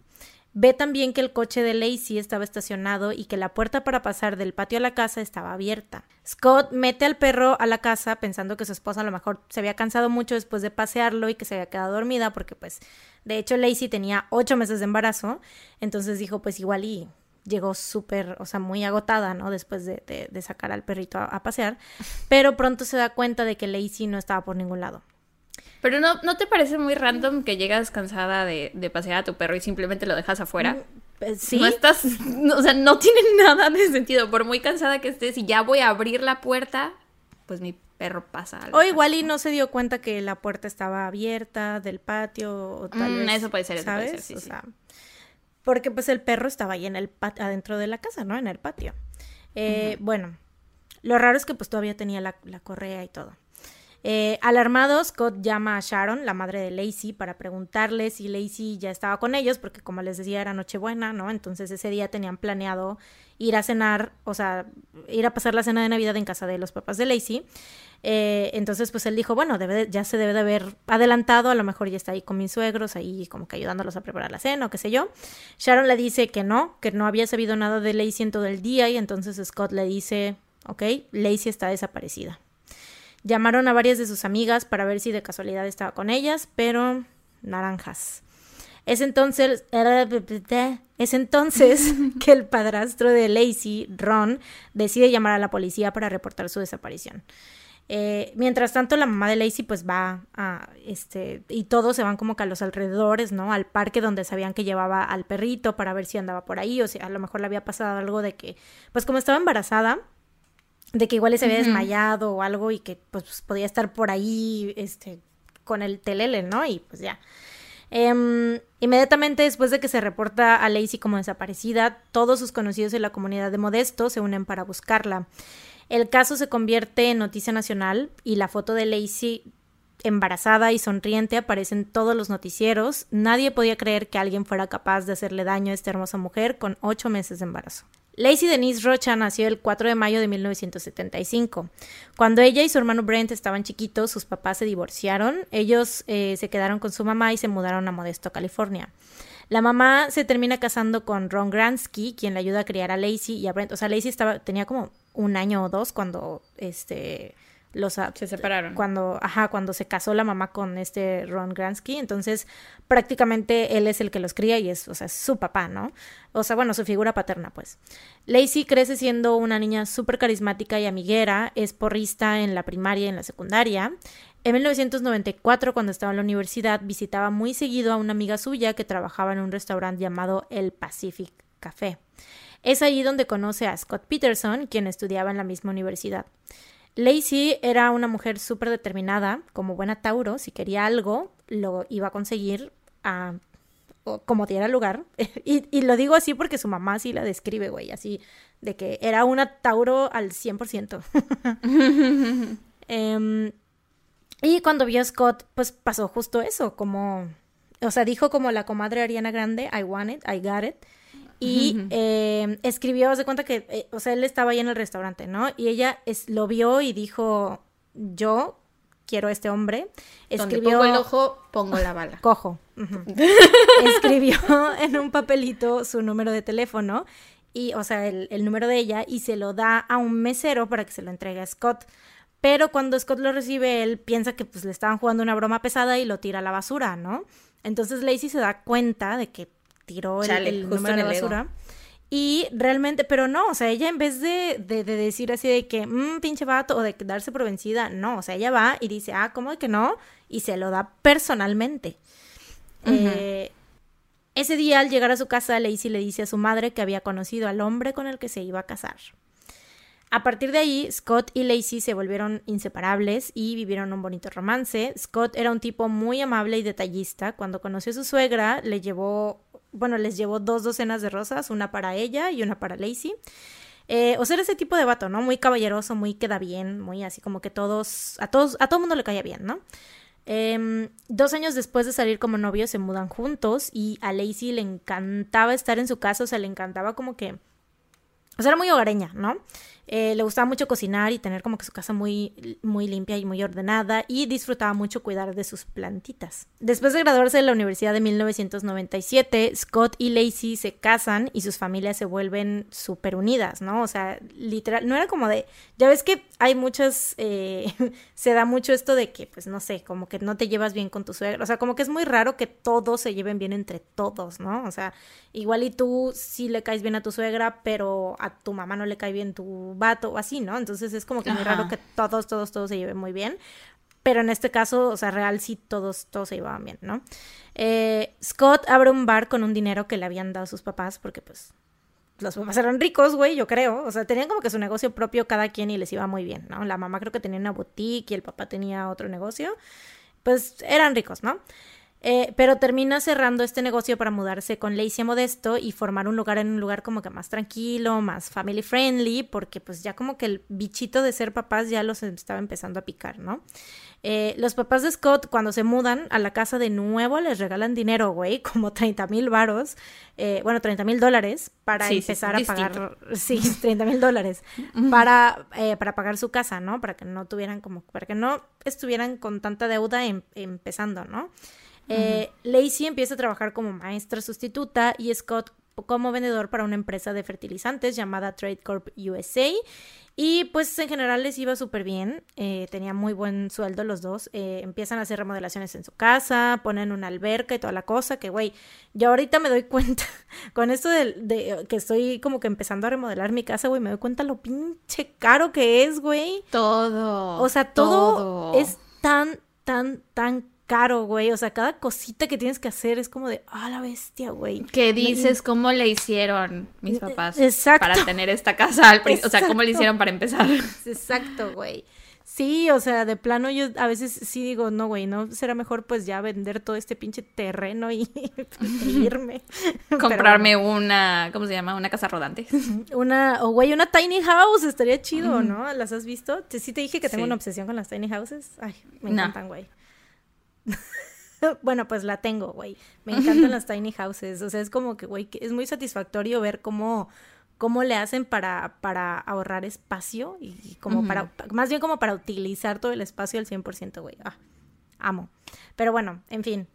Ve también que el coche de Lacey estaba estacionado y que la puerta para pasar del patio a la casa estaba abierta. Scott mete al perro a la casa pensando que su esposa a lo mejor se había cansado mucho después de pasearlo y que se había quedado dormida porque pues de hecho Lacey tenía ocho meses de embarazo, entonces dijo pues igual y llegó súper, o sea, muy agotada, ¿no? Después de, sacar al perrito a, a pasear, pero pronto se da cuenta de que Lacey no estaba por ningún lado. Pero no, ¿no te parece muy random que llegas cansada de, de pasear a tu perro y simplemente lo dejas afuera? Eh, Sí, No estás, no, o sea, no tiene nada de sentido. Por muy cansada que estés y ya voy a abrir la puerta, pues mi perro pasa algo. O igual y no se dio cuenta que la puerta estaba abierta del patio o tal Mm, vez, eso puede ser, eso puede ¿sabes? ser, sí, o sí. sea, porque pues el perro estaba ahí en el pat- adentro de la casa, ¿no? En el patio. Eh, Bueno, lo raro es que pues todavía tenía la, la correa y todo. Eh, alarmado, Scott llama a Sharon, la madre de Lacey, para preguntarle si Lacey ya estaba con ellos, porque como les decía era Nochebuena, ¿no? Entonces ese día tenían planeado ir a cenar, o sea, ir a pasar la cena de Navidad en casa de los papás de Lacey. Eh, entonces, pues él dijo, bueno, debe de- ya se debe de haber adelantado, a lo mejor ya está ahí con mis suegros, ahí como que ayudándolos a preparar la cena o qué sé yo. Sharon le dice que no, que no había sabido nada de Lacey en todo el día y entonces Scott le dice, ok, Lacey está desaparecida. Llamaron a varias de sus amigas para ver si de casualidad estaba con ellas, pero naranjas. Es entonces, es entonces que el padrastro de Lacey, Ron, decide llamar a la policía para reportar su desaparición. Eh, mientras tanto, la mamá de Lacey pues va a, este, y todos se van como que a los alrededores, ¿no? Al parque donde sabían que llevaba al perrito para ver si andaba por ahí o si a lo mejor le había pasado algo de que, pues como estaba embarazada, de que igual se había desmayado o algo y que pues podía estar por ahí, este, con el telele, ¿no? Y pues ya. Em, inmediatamente después de que se reporta a Lacey como desaparecida, todos sus conocidos en la comunidad de Modesto se unen para buscarla. El caso se convierte en noticia nacional y la foto de Lacey embarazada y sonriente aparece en todos los noticieros. Nadie podía creer que alguien fuera capaz de hacerle daño a esta hermosa mujer con ocho meses de embarazo. Lacey Denise Rocha nació el 4 de mayo de 1975. Cuando ella y su hermano Brent estaban chiquitos, sus papás se divorciaron. Ellos eh, se quedaron con su mamá y se mudaron a Modesto, California. La mamá se termina casando con Ron Gransky, quien le ayuda a criar a Lacey y a Brent. O sea, Lacey estaba, tenía como un año o dos cuando este los Se separaron. cuando ajá cuando se casó la mamá con este Ron Gransky entonces prácticamente él es el que los cría y es o sea es su papá no o sea bueno su figura paterna pues. Lacey crece siendo una niña súper carismática y amiguera es porrista en la primaria y en la secundaria. En 1994 cuando estaba en la universidad visitaba muy seguido a una amiga suya que trabajaba en un restaurante llamado El Pacific Café. Es allí donde conoce a Scott Peterson quien estudiaba en la misma universidad Lacey era una mujer súper determinada, como buena Tauro, si quería algo, lo iba a conseguir a, o como diera lugar. y, lo digo así porque su mamá sí la describe, güey, así, de que era una Tauro al 100%. Em, y cuando vio a Scott, pues pasó justo eso, como, o sea, dijo como la comadre Ariana Grande, I want it, I got it. Y eh, escribió, se cuenta que, eh, o sea, él estaba ahí en el restaurante, ¿no? Y ella es, lo vio y dijo, yo quiero a este hombre. Donde Escribió, pongo el ojo, pongo la bala. cojo. Escribió en un papelito su número de teléfono y, o sea, el, el número de ella y se lo da a un mesero para que se lo entregue a Scott. Pero cuando Scott lo recibe, él piensa que pues le estaban jugando una broma pesada y lo tira a la basura, ¿no? Entonces Lacey se da cuenta de que tiró el, Chale, el número la ego. basura Y realmente, pero no, o sea, ella en vez de, de, decir así de que, mmm, pinche vato, o de darse por vencida, no, o sea, ella va y dice, ah, ¿cómo de que no? Y se lo da personalmente. eh, ese día, al llegar a su casa, Lacey le dice a su madre que había conocido al hombre con el que se iba a casar. A partir de ahí, Scott y Lacey se volvieron inseparables y vivieron un bonito romance. Scott era un tipo muy amable y detallista. Cuando conoció a su suegra, le llevó, bueno, les llevó dos docenas de rosas, una para ella y una para Lacey. Eh, o sea, ese tipo de vato, ¿no? Muy caballeroso, muy queda bien, muy así como que todos, a todos, a todo mundo le caía bien, ¿no? Em, dos años después de salir como novios se mudan juntos y a Lacey le encantaba estar en su casa, o sea, le encantaba como que... O sea, era muy hogareña, ¿no? Eh, le gustaba mucho cocinar y tener como que su casa muy, muy limpia y muy ordenada y disfrutaba mucho cuidar de sus plantitas. Después de graduarse de la universidad de 1997, Scott y Lacey se casan y sus familias se vuelven súper unidas, ¿no? O sea, literal, no era como de, ya ves que hay muchas, eh, se da mucho esto de que, pues no sé, como que no te llevas bien con tu suegra, o sea, como que es muy raro que todos se lleven bien entre todos, ¿no? O sea, igual y tú sí le caes bien a tu suegra, pero a tu mamá no le cae bien tu vato o así, ¿no? Entonces es como que muy raro que todos, todos, todos se lleven muy bien. Pero en este caso, o sea, real sí todos, todos se llevaban bien, ¿no? Eh, Scott abre un bar con un dinero que le habían dado sus papás, porque pues los papás eran ricos, güey, yo creo. O sea, tenían como que su negocio propio cada quien y les iba muy bien, ¿no? La mamá creo que tenía una boutique y el papá tenía otro negocio. Pues eran ricos, ¿no? Eh, pero termina cerrando este negocio para mudarse con Lacey Modesto y formar un lugar en un lugar como que más tranquilo, más family friendly, porque pues ya como que el bichito de ser papás ya los estaba empezando a picar, ¿no? Eh, los papás de Scott cuando se mudan a la casa de nuevo les regalan dinero, güey, como 30 mil varos, eh, bueno, 30 mil dólares para empezar a pagar, sí, 30 mil dólares, para, para pagar su casa, ¿no? Para que no tuvieran como, para que no estuvieran con tanta deuda em, empezando, ¿no? Eh, Lacey empieza a trabajar como maestra sustituta y Scott como vendedor para una empresa de fertilizantes llamada Trade Corp USA. Y pues en general les iba súper bien, eh, tenía muy buen sueldo los dos, eh, empiezan a hacer remodelaciones en su casa, ponen una alberca y toda la cosa, que güey, yo ahorita me doy cuenta, con esto de, que estoy como que empezando a remodelar mi casa, güey, me doy cuenta lo pinche caro que es, güey. Todo. O sea, todo, todo. es tan, tan, tan caro, güey. O sea, cada cosita que tienes que hacer es como de, ah, la bestia, güey. ¿Qué dices? ¿Cómo le hicieron mis eh, papás Exacto. para tener esta casa al O sea, ¿cómo le hicieron para empezar? Exacto, güey. Sí, o sea, de plano yo a veces sí digo, no, güey, ¿no será mejor pues ya vender todo este pinche terreno y, irme? Comprarme una, ¿cómo se llama? Una casa rodante. Una, o güey, una tiny house, estaría chido, ¿no? ¿Las has visto? Sí te dije que tengo una obsesión con las tiny houses. Ay, me encantan, güey. bueno, pues la tengo, güey. Me encantan las tiny houses. O sea, es como que, güey, es muy satisfactorio ver cómo, cómo le hacen para, para ahorrar espacio y como para, más bien como para utilizar todo el espacio al 100%, güey. Ah, amo. Pero bueno, en fin.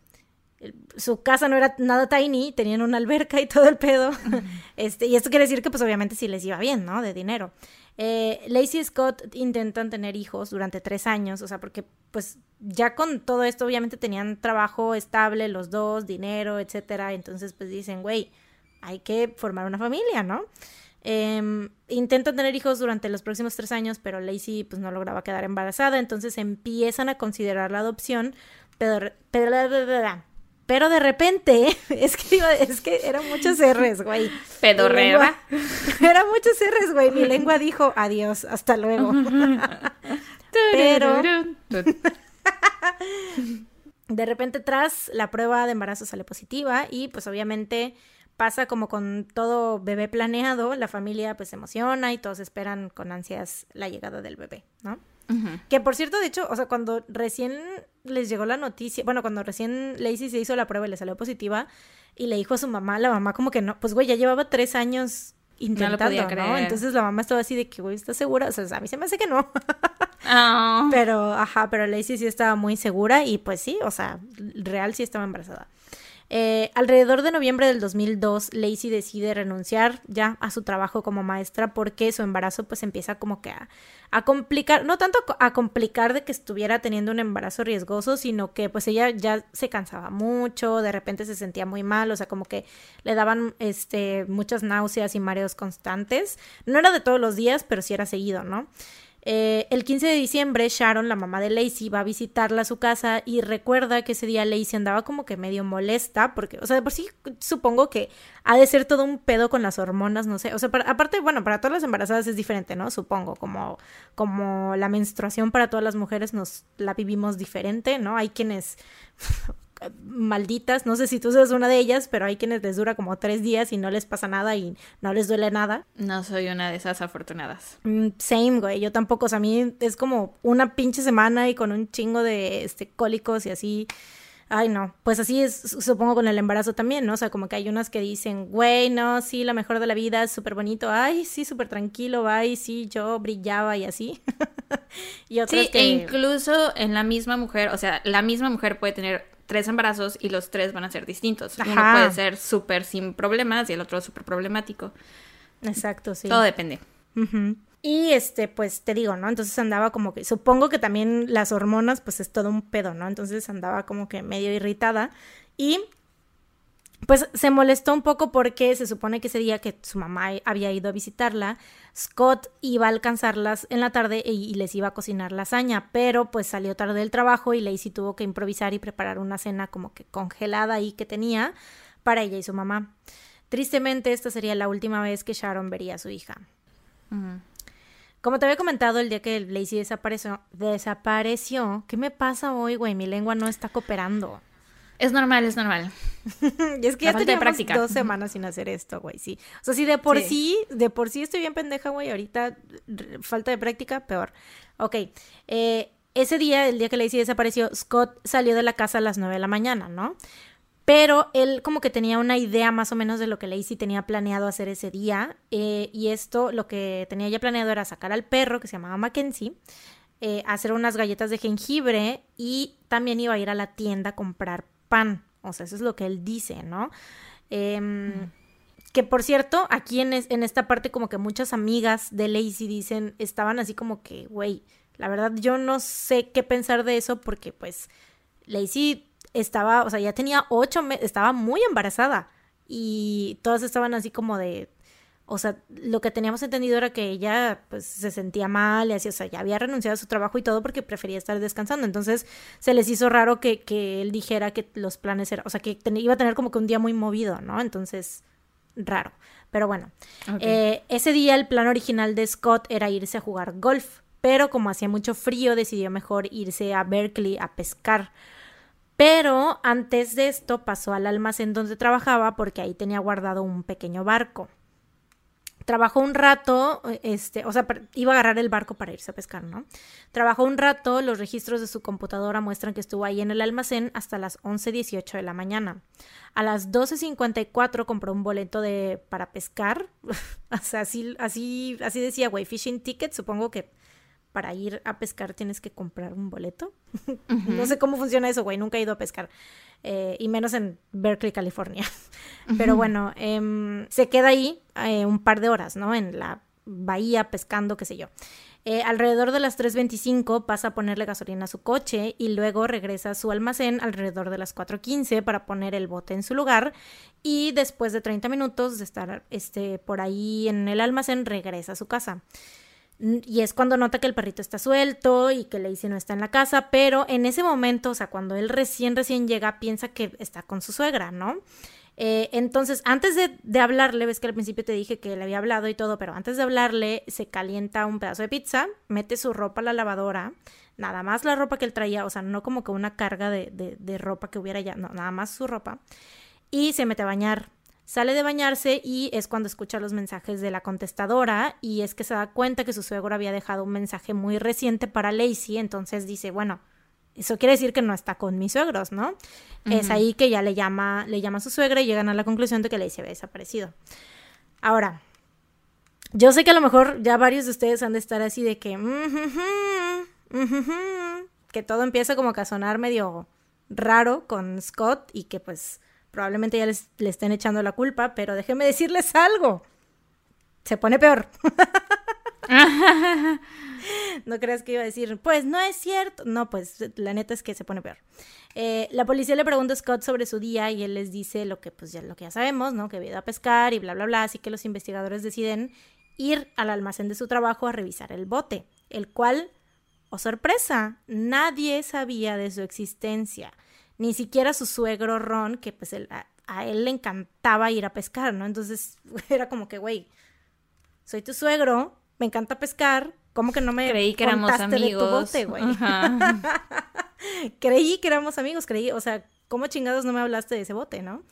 Su casa no era nada tiny, tenían una alberca y todo el pedo. este, y esto quiere decir que, pues, obviamente sí les iba bien, ¿no? De dinero. Eh, Lacey y Scott intentan tener hijos durante tres años, o sea, porque pues ya con todo esto obviamente tenían trabajo estable los dos, dinero, etcétera, entonces pues dicen, güey, hay que formar una familia, ¿no? Em, intentan tener hijos durante los próximos tres años, pero Lacey pues no lograba quedar embarazada, entonces empiezan a considerar la adopción, pero, pero, pero de repente, es que, es que eran muchos R's, güey. Pedorrera. Eran muchos R's, güey. Mi lengua dijo adiós, hasta luego. Pero. de repente, tras la prueba de embarazo sale positiva y, pues, obviamente pasa como con todo bebé planeado, la familia pues se emociona y todos esperan con ansias la llegada del bebé, ¿no? Que por cierto, de hecho, o sea, cuando recién les llegó la noticia, bueno, cuando recién Lacey se hizo la prueba y le salió positiva, y le dijo a su mamá, la mamá como que no, pues güey, ya llevaba tres años intentando, ¿no? Entonces la mamá estaba así de que, güey, ¿estás segura? O sea, a mí se me hace que no. Ah. Pero, ajá, pero Lacey sí estaba muy segura y pues sí, o sea, real sí estaba embarazada. Eh, alrededor de noviembre del 2002, Lacey decide renunciar ya a su trabajo como maestra porque su embarazo pues empieza como que a, a complicar, no tanto a complicar de que estuviera teniendo un embarazo riesgoso, sino que pues ella ya se cansaba mucho, de repente se sentía muy mal, o sea, como que le daban este muchas náuseas y mareos constantes. No era de todos los días, pero sí era seguido, ¿no? Eh, el 15 de diciembre, Sharon, la mamá de Lacey, va a visitarla a su casa y recuerda que ese día Lacey andaba como que medio molesta, porque, o sea, de por sí supongo que ha de ser todo un pedo con las hormonas, no sé. O sea, aparte, bueno, para todas las embarazadas es diferente, ¿no? Supongo, como, como la menstruación para todas las mujeres nos la vivimos diferente, ¿no? Hay quienes malditas, no sé si tú eres una de ellas, pero hay quienes les dura como tres días y no les pasa nada y no les duele nada. No soy una de esas afortunadas. Mm, same, güey, yo tampoco, o sea, a mí es como una pinche semana y con un chingo de este, cólicos y así. Ay, no, pues así es, supongo con el embarazo también, ¿no? O sea, como que hay unas que dicen, güey, no, sí, la mejor de la vida, es súper bonito, ay, sí, súper tranquilo, ay, sí, yo brillaba y así. y otras sí, que... e incluso en la misma mujer, o sea, la misma mujer puede tener tres embarazos y los tres van a ser distintos. Uno puede ser súper sin problemas y el otro súper problemático. Exacto, sí. Todo depende. Y este, pues te digo, ¿no? Entonces andaba como que, supongo que también las hormonas, pues es todo un pedo, ¿no? Entonces andaba como que medio irritada y pues se molestó un poco porque se supone que ese día que su mamá había ido a visitarla, Scott iba a alcanzarlas en la tarde y les iba a cocinar lasaña, pero pues salió tarde del trabajo y Lacey tuvo que improvisar y preparar una cena como que congelada ahí que tenía para ella y su mamá. Tristemente, esta sería la última vez que Sharon vería a su hija. Como te había comentado el día que Lacey desapareció, desapareció, ¿qué me pasa hoy, güey? Mi lengua no está cooperando. Es normal, es normal. y es que ya teníamos dos semanas sin hacer esto, güey, sí. O sea, si de por sí. de por sí estoy bien pendeja, güey, ahorita falta de práctica, peor. Ok, eh, ese día, el día que Lacey desapareció, Scott salió de la casa a las nueve de la mañana, ¿no? Pero él como que tenía una idea más o menos de lo que Lacey tenía planeado hacer ese día. Eh, y esto, lo que tenía ya planeado era sacar al perro, que se llamaba Mackenzie, eh, hacer unas galletas de jengibre y también iba a ir a la tienda a comprar pan. O sea, eso es lo que él dice, ¿no? Em, que por cierto, aquí en, en, esta parte como que muchas amigas de Lacey dicen, estaban así como que, güey, la verdad yo no sé qué pensar de eso porque pues Lacey estaba, o sea, ya tenía ocho meses, estaba muy embarazada y todas estaban así como de, o sea, lo que teníamos entendido era que ella pues se sentía mal y así, o sea, ya había renunciado a su trabajo y todo porque prefería estar descansando. Entonces se les hizo raro que, que él dijera que los planes eran, o sea, que iba a tener como que un día muy movido, ¿no? Entonces, raro. Pero bueno, eh, ese día el plan original de Scott era irse a jugar golf, pero como hacía mucho frío decidió mejor irse a Berkeley a pescar. Pero antes de esto pasó al almacén donde trabajaba porque ahí tenía guardado un pequeño barco trabajó un rato, este, o sea, iba a agarrar el barco para irse a pescar, ¿no? Trabajó un rato, los registros de su computadora muestran que estuvo ahí en el almacén hasta las 11.18 de la mañana. A las 12.54 compró un boleto de para pescar, o sea, así, así, así decía, güey, fishing ticket, supongo que para ir a pescar tienes que comprar un boleto. no sé cómo funciona eso, güey, nunca he ido a pescar. Eh, y menos en Berkeley, California. Pero bueno, em, se queda ahí eh, un par de horas, ¿no? En la bahía pescando, qué sé yo. Eh, alrededor de las 3.25 pasa a ponerle gasolina a su coche y luego regresa a su almacén alrededor de las 4.15 para poner el bote en su lugar y después de 30 minutos de estar este, por ahí en el almacén regresa a su casa. Y es cuando nota que el perrito está suelto y que Lacey no está en la casa, pero en ese momento, o sea, cuando él recién, recién llega, piensa que está con su suegra, ¿no? Eh, entonces, antes de, hablarle, ves que al principio te dije que le había hablado y todo, pero antes de hablarle, se calienta un pedazo de pizza, mete su ropa a la lavadora, nada más la ropa que él traía, o sea, no como que una carga de, de, de ropa que hubiera ya, no, nada más su ropa, y se mete a bañar. Sale de bañarse y es cuando escucha los mensajes de la contestadora y es que se da cuenta que su suegro había dejado un mensaje muy reciente para Lacey, entonces dice, bueno, eso quiere decir que no está con mis suegros, ¿no? Es ahí que ya le llama, le llama a su suegra y llegan a la conclusión de que Lacey había desaparecido. Ahora, yo sé que a lo mejor ya varios de ustedes han de estar así de que, que todo empieza como que a sonar medio raro con Scott y que pues probablemente ya les, le estén echando la culpa, pero déjenme decirles algo. Se pone peor. no creas que iba a decir, pues no es cierto. No, pues la neta es que se pone peor. Eh, la policía le pregunta a Scott sobre su día y él les dice lo que, pues, ya, lo que ya sabemos, ¿no? Que había ido a pescar y bla, bla, bla. Así que los investigadores deciden ir al almacén de su trabajo a revisar el bote, el cual, oh sorpresa, nadie sabía de su existencia. Ni siquiera su suegro Ron, que pues a, a él le encantaba ir a pescar, ¿no? Entonces era como que, güey, soy tu suegro, me encanta pescar, ¿cómo que no me creí que éramos amigos? De tu bote, güey? creí que éramos amigos, creí, o sea, ¿cómo chingados no me hablaste de ese bote, no?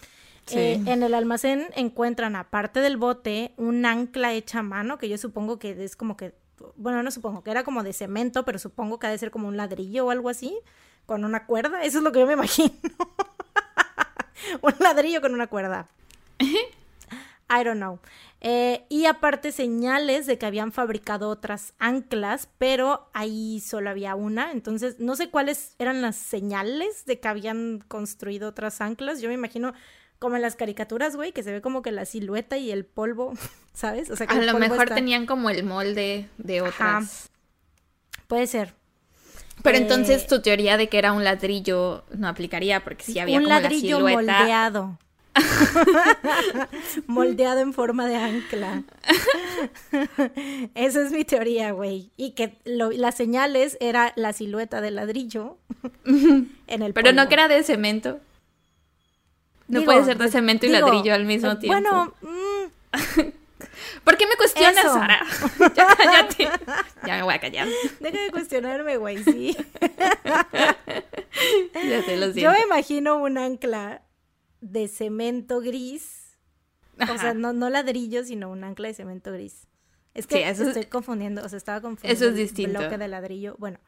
Sí. Eh, en el almacén encuentran, aparte del bote, un ancla hecha a mano, que yo supongo que es como que, bueno, no supongo, que era como de cemento, pero supongo que ha de ser como un ladrillo o algo así, con una cuerda, eso es lo que yo me imagino. un ladrillo con una cuerda. I don't know. Eh, y aparte señales de que habían fabricado otras anclas, pero ahí solo había una. Entonces, no sé cuáles eran las señales de que habían construido otras anclas. Yo me imagino como en las caricaturas, güey, que se ve como que la silueta y el polvo, ¿sabes? O sea, que a lo mejor tenían como el molde de otras. Puede ser. Pero entonces eh, tu teoría de que era un ladrillo no aplicaría porque si había un como ladrillo la silueta... moldeado. Moldeado en forma de ancla. Esa es mi teoría, güey. Y que las señales era la silueta del ladrillo en el Pero no que era de cemento. No puede ser de cemento y ladrillo al mismo tiempo. Bueno, mm. ¿Por qué me cuestionas, Sara? ya cállate. Ya me voy a callar. Deja de cuestionarme, güey, sí. ya te lo siento. Yo me imagino un ancla de cemento gris. O sea, no, no ladrillo, sino un ancla de cemento gris. Es que eso estoy confundiendo, o sea, estaba confundiendo eso es distinto. bloque de ladrillo. Bueno,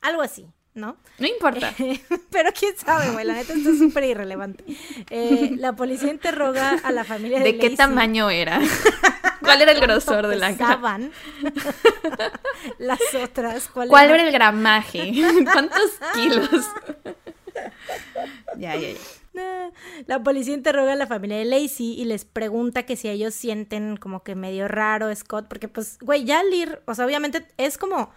algo así, ¿no? No importa. pero quién sabe, güey, la neta esto es súper irrelevante. Eh, la policía interroga a la familia de ¿De qué tamaño era? ¿Cuál era el grosor de la pesaban las otras? ¿Cuál, ¿Cuál era el gramaje? ¿Cuántos kilos? ya, ya, ya. La policía interroga a la familia de Lacey y les pregunta que si ellos sienten como que medio raro Scott, porque pues, güey, ya Lear, o sea, obviamente es como,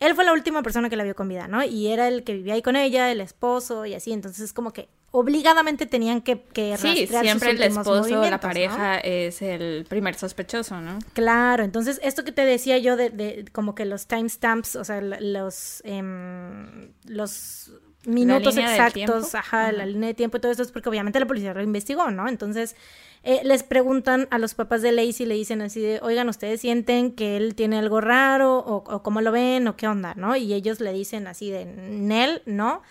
él fue la última persona que la vio con vida, ¿no? Y era el que vivía ahí con ella, el esposo y así, entonces es como que obligadamente tenían que, que sí, siempre el esposo o la pareja es el primer sospechoso, ¿no? Claro, entonces esto que te decía yo de, de como que los timestamps, o sea, los, eh, los minutos exactos, ajá, la línea de tiempo y todo esto es porque obviamente la policía lo investigó, ¿no? Entonces eh, les preguntan a los papás de Lacey, le dicen así de, oigan, ¿ustedes sienten que él tiene algo raro o, o cómo lo ven o qué onda, ¿no? Y ellos le dicen así de, Nel, no,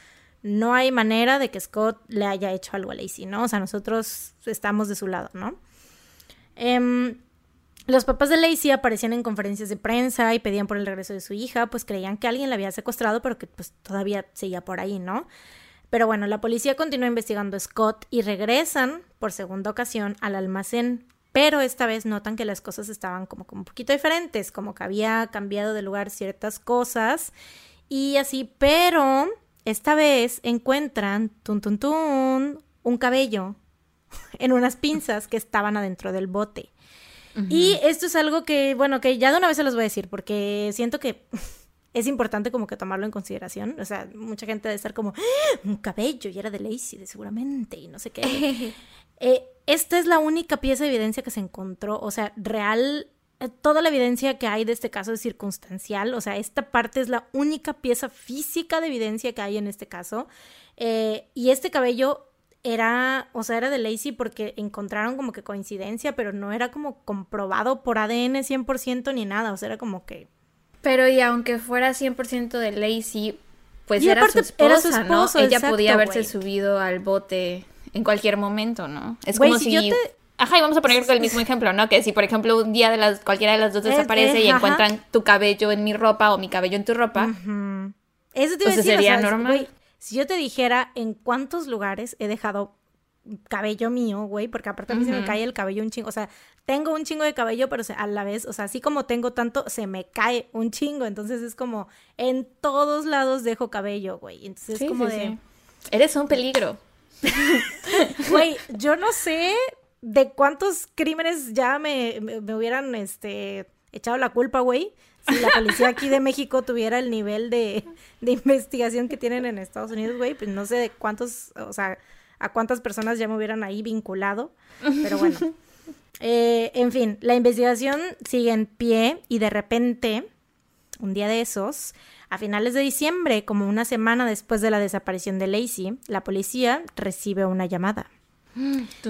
no hay manera de que Scott le haya hecho algo a Lacey, ¿no? O sea, nosotros estamos de su lado, ¿no? Eh, los papás de Lacey aparecían en conferencias de prensa y pedían por el regreso de su hija, pues creían que alguien la había secuestrado, pero que pues todavía seguía por ahí, ¿no? Pero bueno, la policía continúa investigando a Scott y regresan por segunda ocasión al almacén, pero esta vez notan que las cosas estaban como, como un poquito diferentes, como que había cambiado de lugar ciertas cosas y así, pero esta vez encuentran, tun, tun, tun, un cabello en unas pinzas que estaban adentro del bote. Y esto es algo que, bueno, que ya de una vez se los voy a decir, porque siento que es importante como que tomarlo en consideración. O sea, mucha gente debe estar como, ¡Ah! un cabello, y era de Lacey, seguramente, y no sé qué. Eh, esta es la única pieza de evidencia que se encontró, o sea, real, eh, toda la evidencia que hay de este caso es circunstancial, o sea, esta parte es la única pieza física de evidencia que hay en este caso. Eh, y este cabello era, o sea, era de Lacey porque encontraron como que coincidencia, pero no era como comprobado por ADN 100% ni nada, o sea, era como que... Pero y aunque fuera 100% de Lacey, pues era, su esposa, ¿no? Ella podía haberse subido al bote en cualquier momento, ¿no? Es como si... Ajá, y vamos a poner el mismo ejemplo, ¿no? Que si, por ejemplo, un día de las, cualquiera de las dos desaparece y encuentran tu cabello en mi ropa o mi cabello en tu ropa, Eso te decir, sería normal. Si yo te dijera en cuántos lugares he dejado cabello mío, güey, porque aparte a mí se me cae el cabello un chingo, o sea, tengo un chingo de cabello, pero a la vez, o sea, así como tengo tanto, se me cae un chingo, entonces es como, en todos lados dejo cabello, güey, entonces es como de... Eres un peligro. Güey, yo no sé de cuántos crímenes ya me, me, hubieran este, echado la culpa, güey. Si la policía aquí de México tuviera el nivel de, de investigación que tienen en Estados Unidos, güey, pues no sé de cuántos, o sea, a cuántas personas ya me hubieran ahí vinculado. Pero bueno. Eh, en fin, la investigación sigue en pie y de repente, un día de esos, a finales de diciembre, como una semana después de la desaparición de Lacey, la policía recibe una llamada.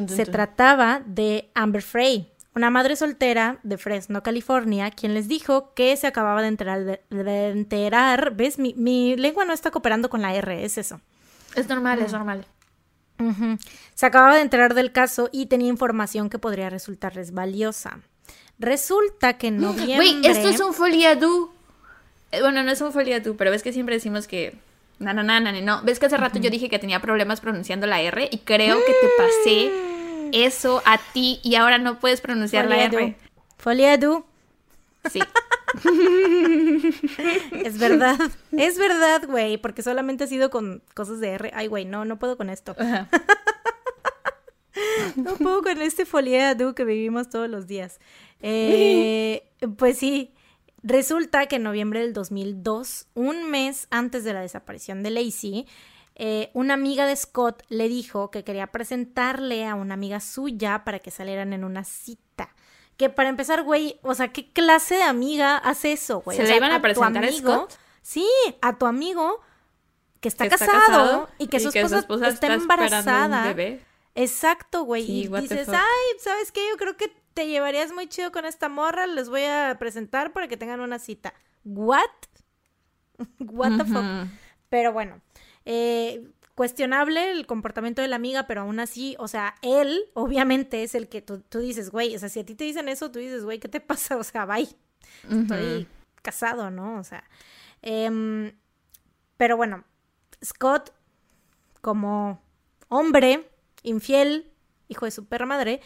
Se trataba de Amber Frey, una madre soltera de Fresno, California, quien les dijo que se acababa de enterar, de, enterar ¿ves? Mi, mi, lengua no está cooperando con la R, es eso. Es normal, es normal. Se acababa de enterar del caso y tenía información que podría resultarles valiosa. Resulta que en noviembre... Güey, esto es un foliadú. Eh, bueno, no es un foliadú, pero ves que siempre decimos que... No, no, no, no, no. Ves que hace rato yo dije que tenía problemas pronunciando la R y creo que te pasé eso a ti y ahora no puedes pronunciar la R. Foliadú. Sí. es verdad, es verdad, güey, porque solamente ha sido con cosas de R. Ay, güey, no, no puedo con esto. no puedo con este foliado que vivimos todos los días. Eh, pues sí, resulta que en noviembre del 2002, un mes antes de la desaparición de Lacey, eh, una amiga de Scott le dijo que quería presentarle a una amiga suya para que salieran en una cita. Que para empezar, güey, o sea, ¿qué clase de amiga hace eso, güey? ¿Se le iban a, presentar a Scott? Sí, a tu amigo que está, casado, y que, su, esposa está, embarazada. Un bebé. Exacto, güey. y dices, ay, ¿sabes qué? Yo creo que te llevarías muy chido con esta morra, les voy a presentar para que tengan una cita. ¿What? What the fuck? Pero bueno, eh, cuestionable el comportamiento de la amiga, pero aún así, o sea, él obviamente es el que tú, dices, güey, o sea, si a ti te dicen eso, tú dices, güey, ¿qué te pasa? O sea, bye. Estoy casado, ¿no? O sea. Em, pero bueno, Scott, como hombre, infiel, hijo de su perra madre,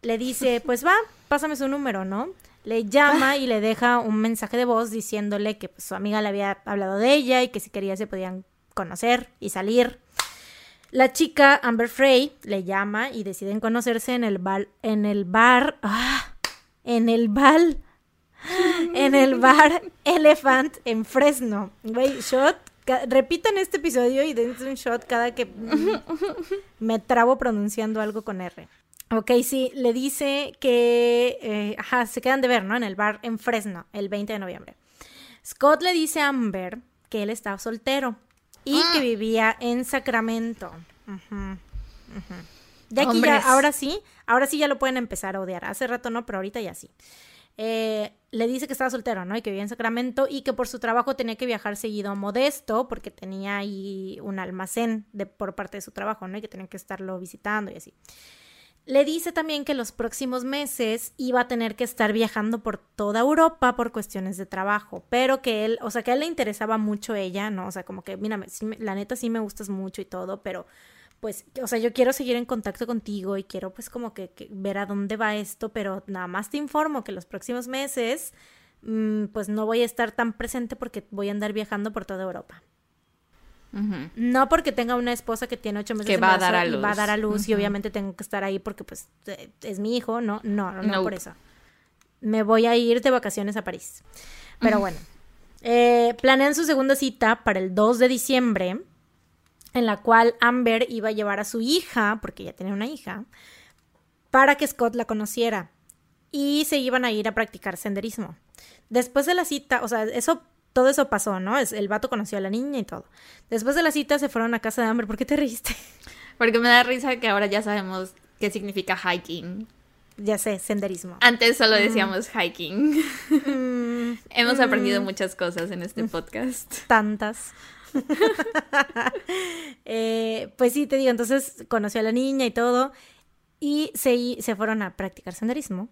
le dice, pues va, pásame su número, ¿no? Le llama y le deja un mensaje de voz diciéndole que pues, su amiga le había hablado de ella y que si quería se podían conocer y salir. La chica Amber Frey le llama y deciden conocerse en el bar, en el bar, ah, en el bal, en el bar Elephant en Fresno. Güey, shot, repitan este episodio y dense un shot cada que me trabo pronunciando algo con R. Ok, sí, le dice que, eh, se quedan de ver, ¿no? En el bar en Fresno, el 20 de noviembre. Scott le dice a Amber que él estaba soltero y que ah. vivía en Sacramento. De aquí ya, ahora sí, ahora sí ya lo pueden empezar a odiar. Hace rato no, pero ahorita ya sí. Eh, le dice que estaba soltero, ¿no? Y que vivía en Sacramento y que por su trabajo tenía que viajar seguido a Modesto porque tenía ahí un almacén de, por parte de su trabajo, ¿no? Y que tenía que estarlo visitando y así. Le dice también que los próximos meses iba a tener que estar viajando por toda Europa por cuestiones de trabajo, pero que él, o sea, que a él le interesaba mucho ella, ¿no? O sea, como que, mira, la neta sí me gustas mucho y todo, pero pues, o sea, yo quiero seguir en contacto contigo y quiero pues como que, ver a dónde va esto, pero nada más te informo que los próximos meses, mm, pues no voy a estar tan presente porque voy a andar viajando por toda Europa. No porque tenga una esposa que tiene ocho meses que va a dar a luz. va a dar a luz y obviamente tengo que estar ahí porque pues eh, es mi hijo, no, no, no, por eso. Me voy a ir de vacaciones a París. Pero bueno, eh, planean su segunda cita para el 2 de diciembre, en la cual Amber iba a llevar a su hija, porque ya tenía una hija, para que Scott la conociera. Y se iban a ir a practicar senderismo. Después de la cita, o sea, eso todo eso pasó, ¿no? Es, el vato conoció a la niña y todo. Después de la cita se fueron a casa de Amber. ¿Por qué te reíste? Porque me da risa que ahora ya sabemos qué significa hiking. Ya sé, senderismo. Antes solo mm. decíamos hiking. Mm. Hemos aprendido mm. muchas cosas en este podcast. Tantas. Eh, pues sí, te digo, entonces conoció a la niña y todo. Y se, se fueron a practicar senderismo.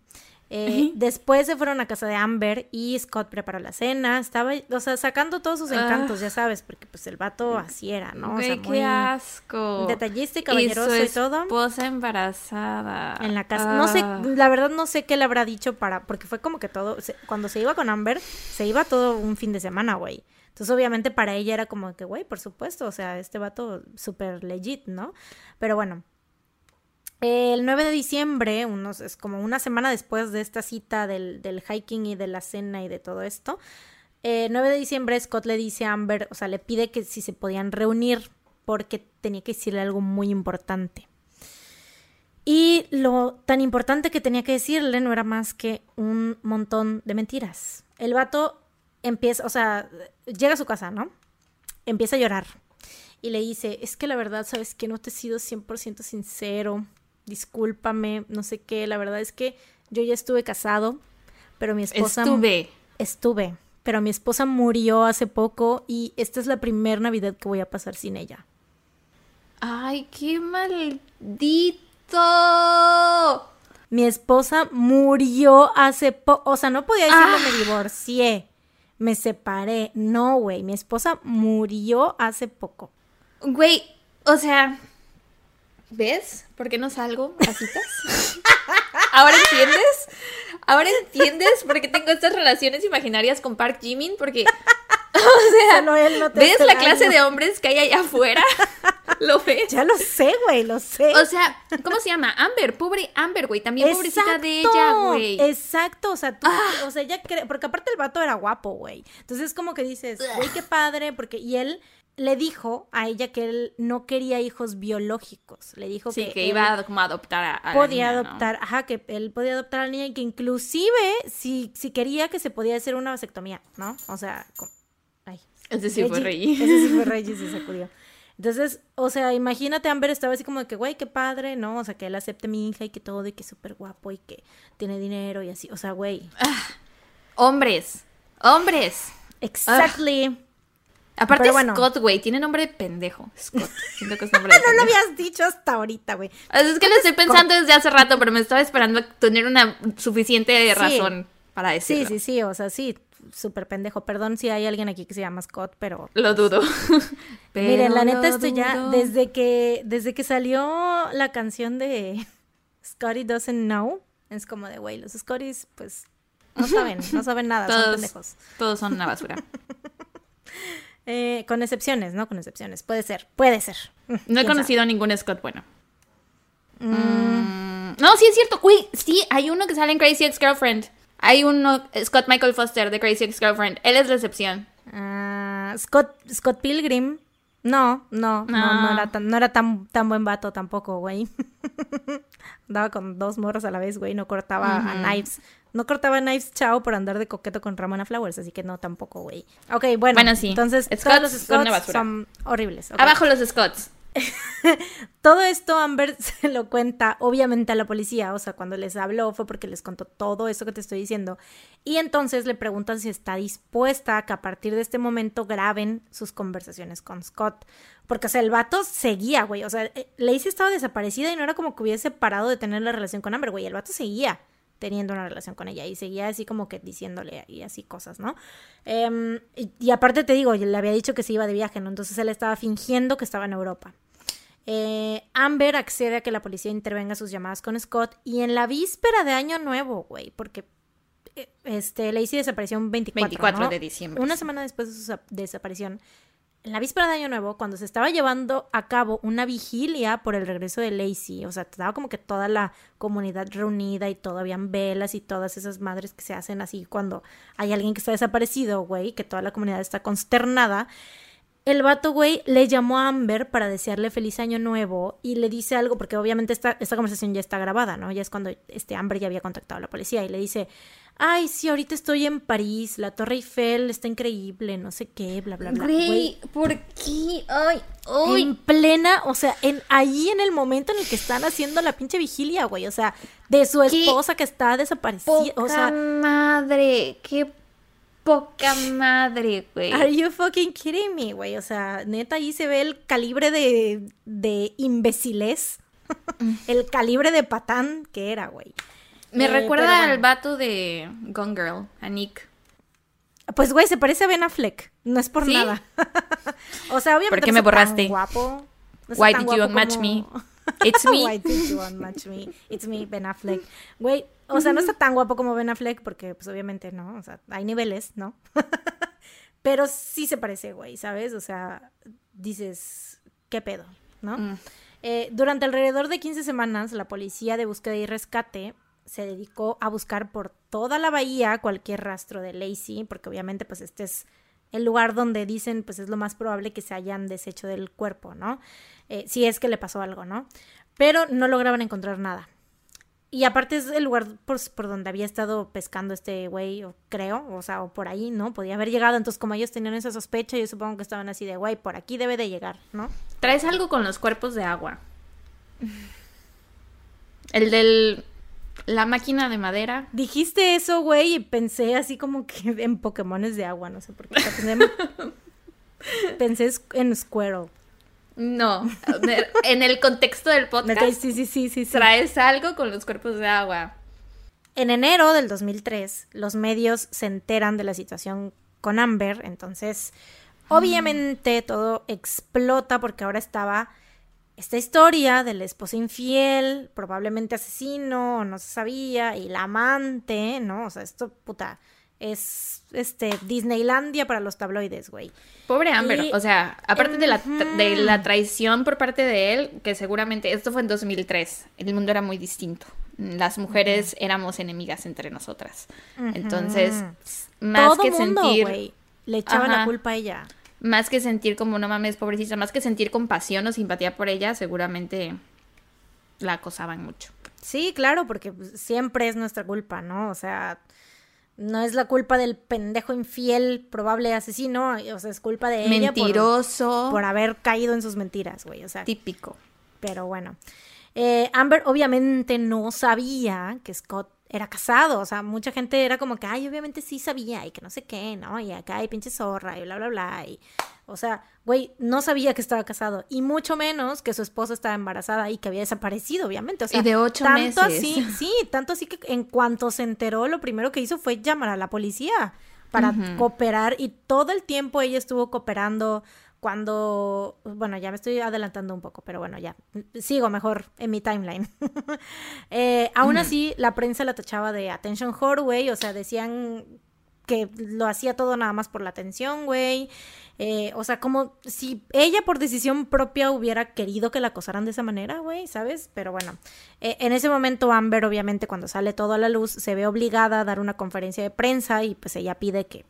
Eh, después se fueron a casa de Amber y Scott preparó la cena. Estaba, o sea, sacando todos sus encantos, ya sabes, porque pues el vato así era, ¿no? O sea, muy qué asco. Detallista y caballeroso y, todo. Esposa embarazada. En la casa. No sé, ah. la verdad no sé qué le habrá dicho para, porque fue como que todo, cuando se iba con Amber, se iba todo un fin de semana, güey. Entonces, obviamente, para ella era como que, güey, por supuesto, o sea, este vato súper legit, ¿no? Pero bueno, El 9 de diciembre, unos, es como una semana después de esta cita del, del hiking y de la cena y de todo esto, el 9 de diciembre Scott le dice a Amber, o sea, le pide que si se podían reunir porque tenía que decirle algo muy importante. Y lo tan importante que tenía que decirle no era más que un montón de mentiras. El vato empieza, o sea, llega a su casa, ¿no? Empieza a llorar. Y le dice, es que la verdad, sabes que no te he sido 100% sincero. Discúlpame, no sé qué. La verdad es que yo ya estuve casado, pero mi esposa... Estuve. Estuve. Pero mi esposa murió hace poco y esta es la primera Navidad que voy a pasar sin ella. Ay, qué maldito. Mi esposa murió hace poco. O sea, no podía decirlo, me divorcié. Me separé. No, güey. Mi esposa murió hace poco. Güey, o sea. ¿Ves? ¿Por qué no salgo a citas? ¿Ahora entiendes? ¿Ahora entiendes por qué tengo estas relaciones imaginarias con Park Jimin? Porque. O sea, él no te ¿ves la clase de hombres que hay allá afuera? ¿Lo ves? Ya lo sé, güey, lo sé. O sea, ¿cómo se llama? Amber, pobre Amber, güey. También pobrecita de ella, güey. Ah. Exacto, o sea, tú, o sea, ella cree, porque aparte el vato era guapo, güey. Entonces como que dices, güey, qué padre, porque y él le dijo a ella que él no quería hijos biológicos. Le dijo Sí, que, iba a, como adoptar a, a la podía niña, ¿no? adoptar, ajá, que él podía adoptar a la niña y que inclusive si, si quería que se podía hacer una vasectomía, ¿no? O sea, co- ay. Ese sí fue Reggie- Reggie. Ese sí fue Reggie, y se sacudió. Entonces, o sea, imagínate, Amber estaba así como de que, güey, qué padre, ¿no? O sea, que él acepte a mi hija y que todo, y que es súper guapo y que tiene dinero y así. O sea, güey. Hombres. Hombres. Exactly. Aparte, Pero bueno. Scott, güey, tiene nombre de pendejo. Scott. Siento que es nombre de No lo habías dicho hasta ahorita, güey. Es que lo estoy pensando desde hace rato, pero me estaba esperando a tener una suficiente Sí. razón para Sí, decirlo. sí, sí, o sea, sí, súper pendejo. Perdón si hay alguien aquí que se llama Scott, pero Lo dudo. Miren, la Pero neta lo estoy ya desde que desde que salió la canción de Scotty Doesn't Know, es como de güey, los Scotties pues no saben, no saben nada, son pendejos. todos son una basura. Eh, con excepciones, ¿no? Con excepciones. Puede ser, puede ser. No he ¿Quién conocido a ningún Scott bueno. Mm, No, sí es cierto. Uy, sí, hay uno que sale en Crazy Ex-Girlfriend. Hay uno, Scott Michael Foster de Crazy Ex-Girlfriend. Él es la excepción. Ah, Scott Scott Pilgrim. No, no, no, no, No. era tan, no era tan, tan buen vato tampoco, güey. Andaba con dos morros a la vez, güey, no cortaba a Knives. No cortaba a Knives Chao por andar de coqueto con Ramona Flowers, así que no tampoco, güey. Ok, bueno. Bueno, sí. Entonces, Scotts todos los son basura. son horribles. Abajo los Scotts. Todo esto Amber se lo cuenta obviamente a la policía, o sea, cuando les habló fue porque les contó todo eso que te estoy diciendo. Y entonces le preguntan si está dispuesta a que a partir de este momento graben sus conversaciones con Scott. Porque, o sea, el vato seguía, güey. O sea, eh, Lacey estaba desaparecida y no era como que hubiese parado de tener la relación con Amber, güey. El vato seguía teniendo una relación con ella y seguía así como que diciéndole y así cosas, ¿no? Em, y, y aparte te digo, le había dicho que se iba de viaje, ¿no? Entonces él estaba fingiendo que estaba en Europa. Eh, Amber accede a que la policía intervenga en sus llamadas con Scott y en la víspera de Año Nuevo, güey, porque eh, este, Lacey desapareció un 24, 24 ¿no? de diciembre. Una semana después de su sa- desaparición. En la víspera de Año Nuevo, cuando se estaba llevando a cabo una vigilia por el regreso de Lacey, o sea, estaba como que toda la comunidad reunida y todo, habían velas y todas esas madres que se hacen así cuando hay alguien que está desaparecido, güey, que toda la comunidad está consternada. El vato, güey, le llamó a Amber para desearle feliz año nuevo y le dice algo, porque obviamente esta, esta conversación ya está grabada, ¿no? Ya es cuando este Amber ya había contactado a la policía y le dice, ay, sí, ahorita estoy en París, la Torre Eiffel está increíble, no sé qué, bla, bla, bla. Güey, ¿por qué? Ay, ay. En plena, o sea, en ahí en el momento en el que están haciendo la pinche vigilia, güey, o sea, de su ¿Qué esposa que está desaparecida, o sea, madre, qué poca madre, güey. Are you fucking kidding me, güey? O sea, neta, ahí se ve el calibre de, de imbecilez. el calibre de patán que era, güey. Me Eh, recuerda pero al vato de Gone Girl, a Nick. Pues, güey, se parece a Ben Affleck. No es por ¿Sí? nada. o sea, obviamente ¿Por qué me está tan borraste? guapo. No Why tan did you unmatch como- me? It's me. Why did you unmatch me? It's me, Ben Affleck. Güey, o sea, no está tan guapo como Ben Affleck porque, pues, obviamente, ¿no? O sea, hay niveles, ¿no? Pero sí se parece, güey, ¿sabes? O sea, dices, ¿qué pedo? ¿no? Mm. Eh, durante alrededor de 15 semanas, la policía de búsqueda y rescate se dedicó a buscar por toda la bahía cualquier rastro de Lacey, porque obviamente pues este es el lugar donde dicen pues es lo más probable que se hayan deshecho del cuerpo, ¿no? Eh, si es que le pasó algo, ¿no? Pero no lograban encontrar nada. Y aparte es el lugar por, por donde había estado pescando este güey, creo, o sea, o por ahí, ¿no? Podía haber llegado, entonces como ellos tenían esa sospecha, yo supongo que estaban así de, güey, por aquí debe de llegar, ¿no? Traes algo con los cuerpos de agua. El del... La máquina de madera. Dijiste eso, güey, y pensé así como que en Pokémones de agua, no sé por qué. pensé en Squirrel. No, en el contexto del podcast. Sí, sí, sí, sí, Traes algo con los cuerpos de agua. En enero del 2003, los medios se enteran de la situación con Amber, entonces obviamente todo explota porque ahora estaba esta historia del esposo infiel, probablemente asesino, o no se sabía, y la amante, ¿no? O sea, esto, puta, es este Disneylandia para los tabloides, güey. Pobre Amber, o sea, aparte de, la de la traición por parte de él, que seguramente esto fue en 2003, el mundo era muy distinto. Las mujeres éramos enemigas entre nosotras. Entonces, más que sentir le echaba la culpa a ella. Más que sentir como no mames, pobrecita, más que sentir compasión o simpatía por ella, seguramente la acosaban mucho. Sí, claro, porque siempre es nuestra culpa, ¿no? O sea, no es la culpa del pendejo infiel, probable asesino, o sea, es culpa de ella. Mentiroso. Por, haber caído en sus mentiras, güey, o sea. Típico. Pero bueno. Eh, Amber obviamente no sabía que Scott era casado, o sea, mucha gente era como que, ay, obviamente sí sabía y que no sé qué, ¿no? Y acá hay pinche zorra y bla, bla, bla. Y, o sea, güey, no sabía que estaba casado y mucho menos que su esposa estaba embarazada y que había desaparecido, obviamente. O sea, y de ocho tanto meses. así, sí, tanto así que en cuanto se enteró, lo primero que hizo fue llamar a la policía para cooperar y todo el tiempo ella estuvo cooperando cuando, bueno, ya me estoy adelantando un poco, pero bueno, ya, sigo mejor en mi timeline. eh, aún así, la prensa la tachaba de attention whore, güey, o sea, decían que lo hacía todo nada más por la atención, güey. Eh, o sea, como si ella por decisión propia hubiera querido que la acosaran de esa manera, güey, ¿sabes? Pero bueno, eh, en ese momento Amber, obviamente, cuando sale todo a la luz, se ve obligada a dar una conferencia de prensa y pues ella pide que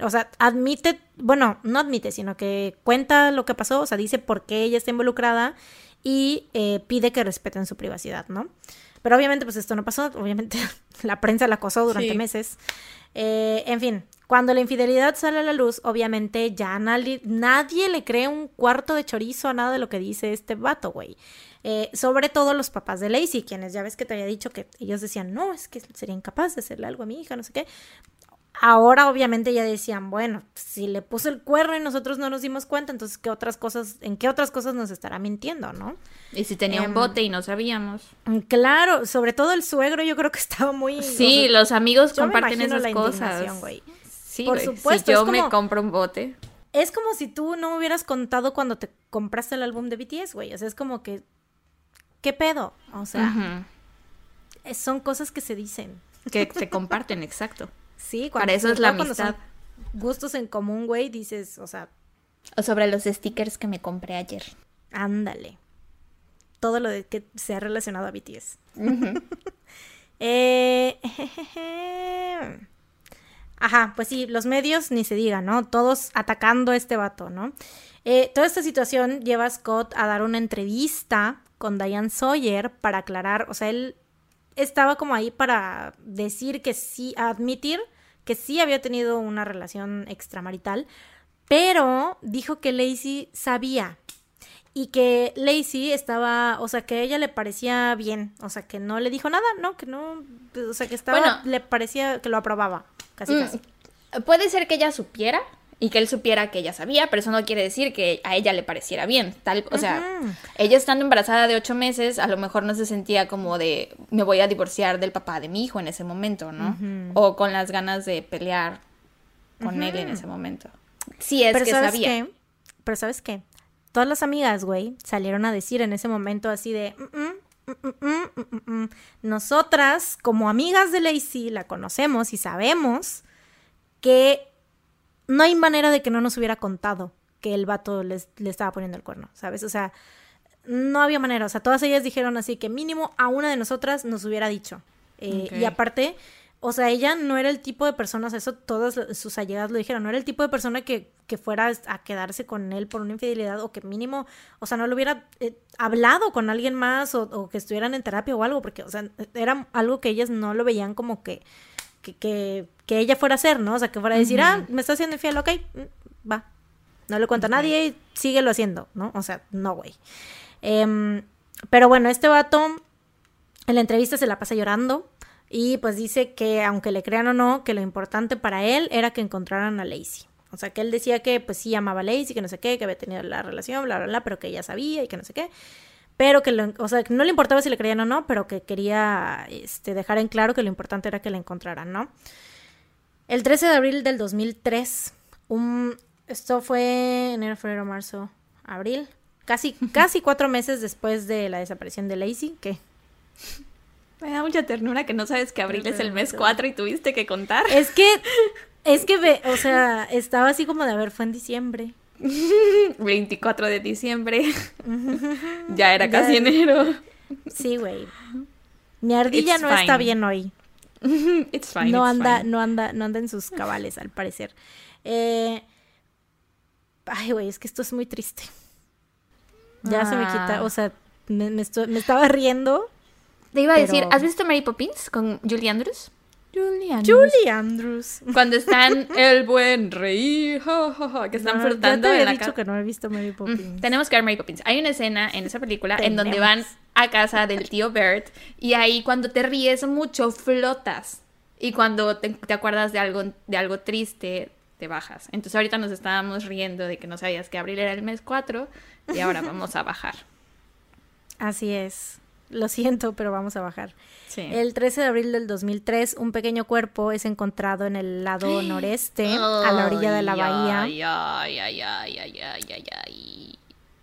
o sea, admite, bueno, no admite, sino que cuenta lo que pasó, o sea, dice por qué ella está involucrada y eh, pide que respeten su privacidad, ¿no? Pero obviamente, pues esto no pasó, obviamente la prensa la acosó durante meses. Eh, en fin, cuando la infidelidad sale a la luz, obviamente ya nadie, nadie le cree un cuarto de chorizo a nada de lo que dice este vato, güey. Eh, sobre todo los papás de Lacey, quienes ya ves que te había dicho que ellos decían, no, es que sería incapaz de hacerle algo a mi hija, no sé qué. Ahora obviamente ya decían, bueno, si le puso el cuerno y nosotros no nos dimos cuenta, entonces qué otras cosas, en qué otras cosas nos estará mintiendo, ¿no? Y si tenía un em, bote y no sabíamos. Claro, sobre todo el suegro, yo creo que estaba muy Sí, los amigos comparten esas cosas. Sí, por supuesto. Si yo me compro un bote. Es como si tú no hubieras contado cuando te compraste el álbum de BTS, güey. O sea, es como que ¿qué pedo? O sea, son cosas que se dicen. Que se comparten, exacto. Sí, cuando, Para eso es la amistad. Gustos en común, güey, dices, o sea. O sobre los stickers que me compré ayer. Ándale. Todo lo de que sea relacionado a BTS. eh, Ajá, pues sí, los medios ni se digan, ¿no? Todos atacando a este vato, ¿no? Eh, toda esta situación lleva a Scott a dar una entrevista con Diane Sawyer para aclarar, o sea, él estaba como ahí para decir que sí, admitir que sí había tenido una relación extramarital, pero dijo que Lacey sabía y que Lacey estaba, o sea, que a ella le parecía bien, o sea, que no le dijo nada, ¿no? Que no, o sea, que estaba, le parecía que lo aprobaba, casi, mm, casi. Puede ser que ella supiera, y que él supiera que ella sabía, pero eso no quiere decir que a ella le pareciera bien. Tal, o sea, ella estando embarazada de ocho meses, a lo mejor no se sentía como de me voy a divorciar del papá de mi hijo en ese momento, ¿no? O con las ganas de pelear con él en ese momento. Sí, es pero que ¿sabes sabía. Qué? Pero ¿sabes qué? Todas las amigas, güey, salieron a decir en ese momento así de... Mm, mm, mm, Nosotras, como amigas de Lacey, la conocemos y sabemos que no hay manera de que no nos hubiera contado que el vato le estaba poniendo el cuerno, ¿sabes? O sea, no había manera, o sea, todas ellas dijeron así que mínimo a una de nosotras nos hubiera dicho. Eh, Y aparte, o sea, ella no era el tipo de personas, eso todas sus allegadas lo dijeron, no era el tipo de persona que, que fuera a quedarse con él por una infidelidad o que mínimo, o sea, no lo hubiera eh, hablado con alguien más o, o que estuvieran en terapia o algo, porque, o sea, era algo que ellas no lo veían como que, que, que, que ella fuera a hacer, ¿no? O sea, que fuera a decir, ah, me está haciendo infiel, ok, mm, va. No le cuento a nadie y síguelo haciendo, ¿no? O sea, no, güey. Em, pero bueno, este vato en la entrevista se la pasa llorando y pues dice que aunque le crean o no, que lo importante para él era que encontraran a Lacey. O sea, que él decía que pues sí amaba a Lacey, que no sé qué, que había tenido la relación, bla, bla, bla, pero que ella sabía y que no sé qué. Pero que, lo- o sea, que no le importaba si le creían o no, pero que quería este, dejar en claro que lo importante era que la encontraran, ¿no? El 13 de abril del 2003, un, esto fue enero, febrero, marzo, abril, casi, casi cuatro meses después de la desaparición de Lacey, que Me da mucha ternura que no sabes que abril es el mes Pero- 4 y tuviste que contar. es que, es que, ve, o sea, estaba así como de, a ver, fue en diciembre. 24 de diciembre. ya era Ya- casi enero. Sí, güey. Mi ardilla It's no está bien hoy. It's fine. no it's anda, fine. no anda, no anda en sus cabales, al parecer. Eh, Ay, güey, es que esto es muy triste. Ya se me quita, Ah. o sea, me, me esto- me estaba riendo. Te iba a decir, ¿has visto Mary Poppins con Julie Andrews? Julie Julie Andrews. Cuando están el buen rey, ja, ja, que están No, flotando ya te en había la dicho casa. que no he visto Mary Poppins. Mm, Tenemos que ver Mary Poppins. Hay una escena en esa película en donde van a casa del tío Bert y ahí cuando te ríes mucho flotas y cuando te, te acuerdas de algo de algo triste te bajas. Entonces ahorita nos estábamos riendo de que no sabías que abril era el mes 4 y ahora vamos a bajar. Así es. Lo siento, pero vamos a bajar. Sí. El 13 de abril del 2003, un pequeño cuerpo es encontrado en el lado noreste, a la orilla de la bahía. Ay, ay, ay,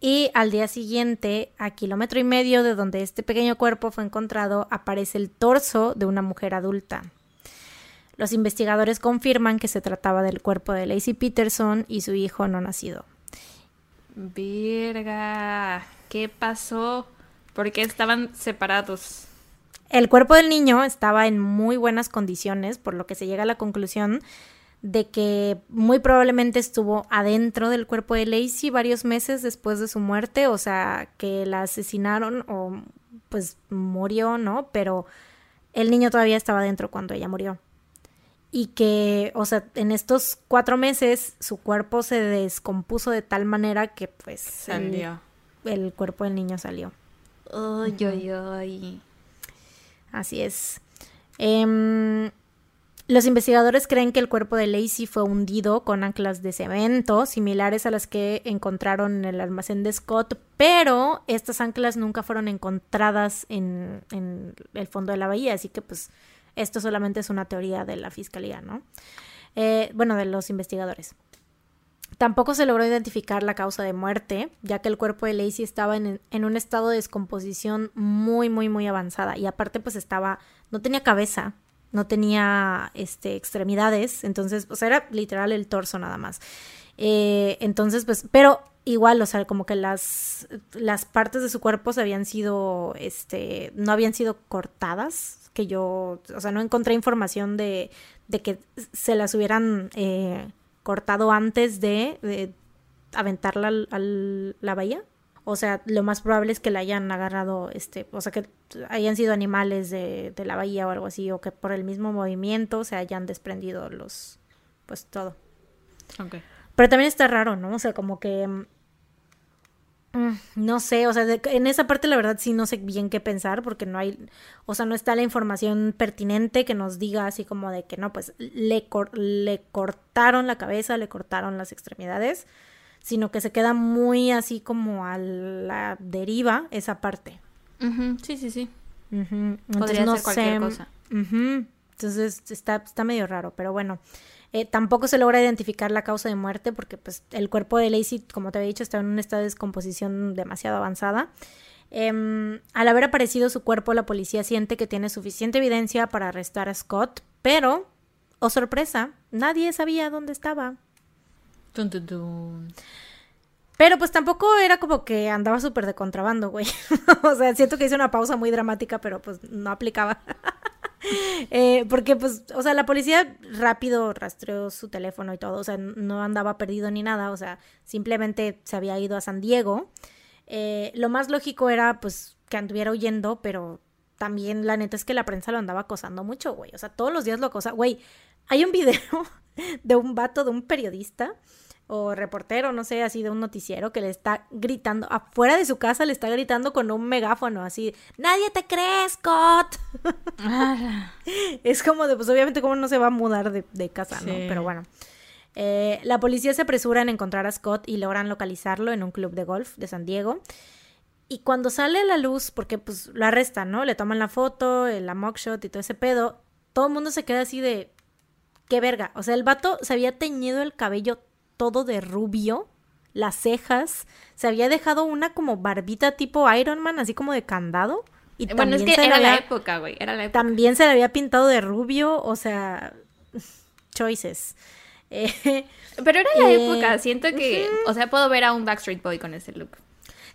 Y al día siguiente, a kilómetro y medio de donde este pequeño cuerpo fue encontrado, aparece el torso de una mujer adulta. Los investigadores confirman que se trataba del cuerpo de Lacey Peterson y su hijo no nacido. Verga, ¿qué pasó? ¿Por qué estaban separados? El cuerpo del niño estaba en muy buenas condiciones, por lo que se llega a la conclusión de que muy probablemente estuvo adentro del cuerpo de Lacey varios meses después de su muerte, o sea, que la asesinaron o pues murió, ¿no? Pero el niño todavía estaba adentro cuando ella murió. Y que, o sea, en estos cuatro meses su cuerpo se descompuso de tal manera que pues el, Salió. el cuerpo del niño salió. Ay, ay, ay. Así es. Em, los investigadores creen que el cuerpo de Lacey fue hundido con anclas de cemento, similares a las que encontraron en el almacén de Scott, pero estas anclas nunca fueron encontradas en, el fondo de la bahía, así que pues esto solamente es una teoría de la fiscalía, ¿no? Eh, bueno, de los investigadores. Tampoco se logró identificar la causa de muerte, ya que el cuerpo de Lacey estaba en, un estado de descomposición muy, muy, muy avanzada. Y aparte, pues estaba, no tenía cabeza, no tenía este, extremidades, entonces, o sea, era literal el torso nada más. Eh, entonces, pues, pero igual, o sea, como que las, las partes de su cuerpo se habían sido, este, no habían sido cortadas, que yo, o sea, no encontré información de, de que se las hubieran... Eh, cortado antes de, de aventarla al, al, la bahía. O sea, lo más probable es que la hayan agarrado, este, o sea, que hayan sido animales de, de la bahía o algo así, o que por el mismo movimiento se hayan desprendido los, pues todo. Okay. Pero también está raro, ¿no? O sea, como que... mm, No sé, o sea, de, en esa parte la verdad sí no sé bien qué pensar porque no hay, o sea, no está la información pertinente que nos diga así como de que no, pues le, cor le cortaron la cabeza, le cortaron las extremidades, sino que se queda muy así como a la deriva esa parte. Uh -huh. Sí, sí, sí. Uh -huh. Entonces, Podría no ser cualquier sé. cosa. Uh -huh. Entonces está, está medio raro, pero bueno. Eh, tampoco se logra identificar la causa de muerte porque pues, el cuerpo de Lacey, como te había dicho, estaba en un estado de descomposición demasiado avanzada. Eh, al haber aparecido su cuerpo, la policía siente que tiene suficiente evidencia para arrestar a Scott, pero, oh sorpresa, nadie sabía dónde estaba. Pero pues tampoco era como que andaba súper de contrabando, güey. o sea, siento que hice una pausa muy dramática, pero pues no aplicaba. Eh, porque pues, o sea, la policía rápido rastreó su teléfono y todo, o sea, no andaba perdido ni nada, o sea, simplemente se había ido a San Diego. Eh, lo más lógico era pues que anduviera huyendo, pero también la neta es que la prensa lo andaba acosando mucho, güey. O sea, todos los días lo acosa. Güey, hay un video de un vato, de un periodista o reportero, no sé, así de un noticiero que le está gritando, afuera de su casa le está gritando con un megáfono, así, nadie te cree, Scott. es como de, pues obviamente como no se va a mudar de, casa, ¿no? Pero bueno. Eh, la policía se apresura en encontrar a Scott y logran localizarlo en un club de golf de San Diego. Y cuando sale a la luz, porque pues lo arrestan, ¿no? Le toman la foto, la mugshot y todo ese pedo, todo el mundo se queda así de, qué verga. O sea, el vato se había teñido el cabello todo de rubio, las cejas, se había dejado una como barbita tipo Iron Man, así como de candado. Y bueno, es que era la época, güey, era la época. También se le había pintado de rubio, o sea, choices. Pero era la eh, época, siento que, o sea, puedo ver a un Backstreet Boy con ese look.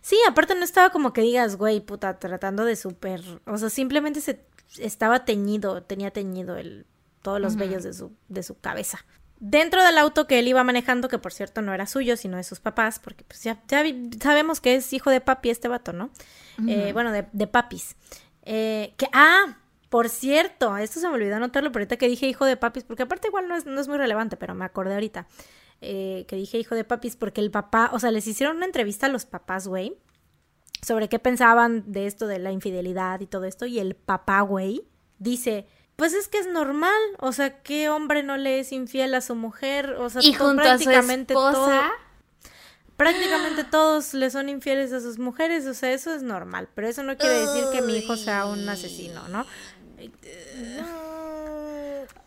Sí, aparte no estaba como que digas, güey, puta, tratando de súper, o sea, simplemente se estaba teñido, tenía teñido el, todos los vellos de su, de su cabeza dentro del auto que él iba manejando, que por cierto no era suyo, sino de sus papás, porque pues ya, sabemos que es hijo de papi este vato, ¿no? Eh, bueno, de, de papis. Eh, que, ah, por cierto, esto se me olvidó anotarlo, pero ahorita que dije hijo de papis, porque aparte igual no es, no es muy relevante, pero me acordé ahorita. Eh, que dije hijo de papis, porque el papá, o sea, les hicieron una entrevista a los papás, güey, sobre qué pensaban de esto de la infidelidad y todo esto, y el papá, güey, dice, pues es que es normal, o sea, ¿qué hombre no le es infiel a su mujer? O sea, y junto prácticamente a su esposa? prácticamente todos le son infieles a sus mujeres, o sea, eso es normal, pero eso no quiere decir que mi hijo sea un asesino, ¿no?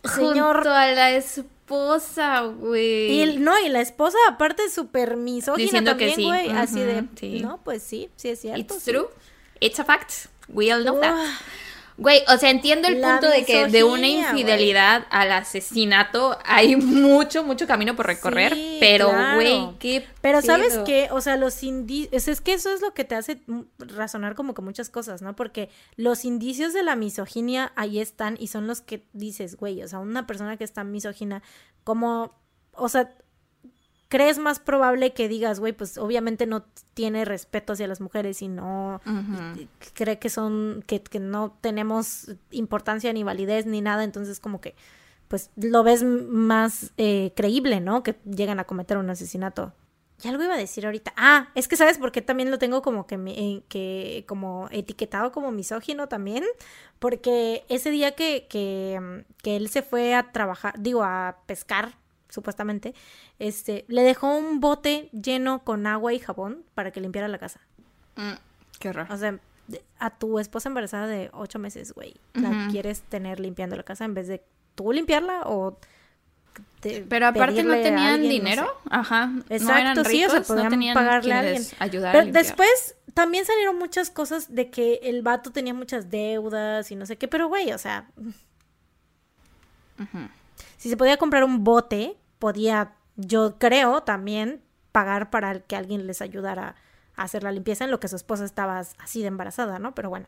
Señor. Junto a la esposa, güey. Y no, y la esposa aparte es súper misógina también, güey, así de, no, pues sí, sí es cierto. It's true. It's a fact. We all know that. Güey, o sea, entiendo el punto de que de una infidelidad al asesinato hay mucho, mucho camino por recorrer, pero, güey, qué. Pero, ¿sabes qué? O sea, los indicios. Es que eso es lo que te hace razonar como que muchas cosas, ¿no? Porque los indicios de la misoginia ahí están y son los que dices, güey, o sea, una persona que está misógina, como. O sea, crees más probable que digas, güey, pues obviamente no tiene respeto hacia las mujeres y no cree que son, que, que, no tenemos importancia ni validez ni nada, entonces como que, pues lo ves más eh, creíble, ¿no? Que llegan a cometer un asesinato. Y algo iba a decir ahorita. Ah, es que sabes por qué también lo tengo como que, me, eh, que como etiquetado como misógino también, porque ese día que, que, que él se fue a trabajar, digo, a pescar supuestamente, este, le dejó un bote lleno con agua y jabón para que limpiara la casa. Mm, qué raro. O sea, a tu esposa embarazada de ocho meses, güey, la quieres tener limpiando la casa en vez de tú limpiarla o... pero aparte no tenían dinero, ajá. Exacto, sí, o sea, podían pagarle a alguien. Ayudar Pero después también salieron muchas cosas de que el vato tenía muchas deudas y no sé qué, pero güey, o sea, si se podía comprar un bote, podía, yo creo, también pagar para que alguien les ayudara a hacer la limpieza en lo que su esposa estaba así de embarazada, ¿no? Pero bueno.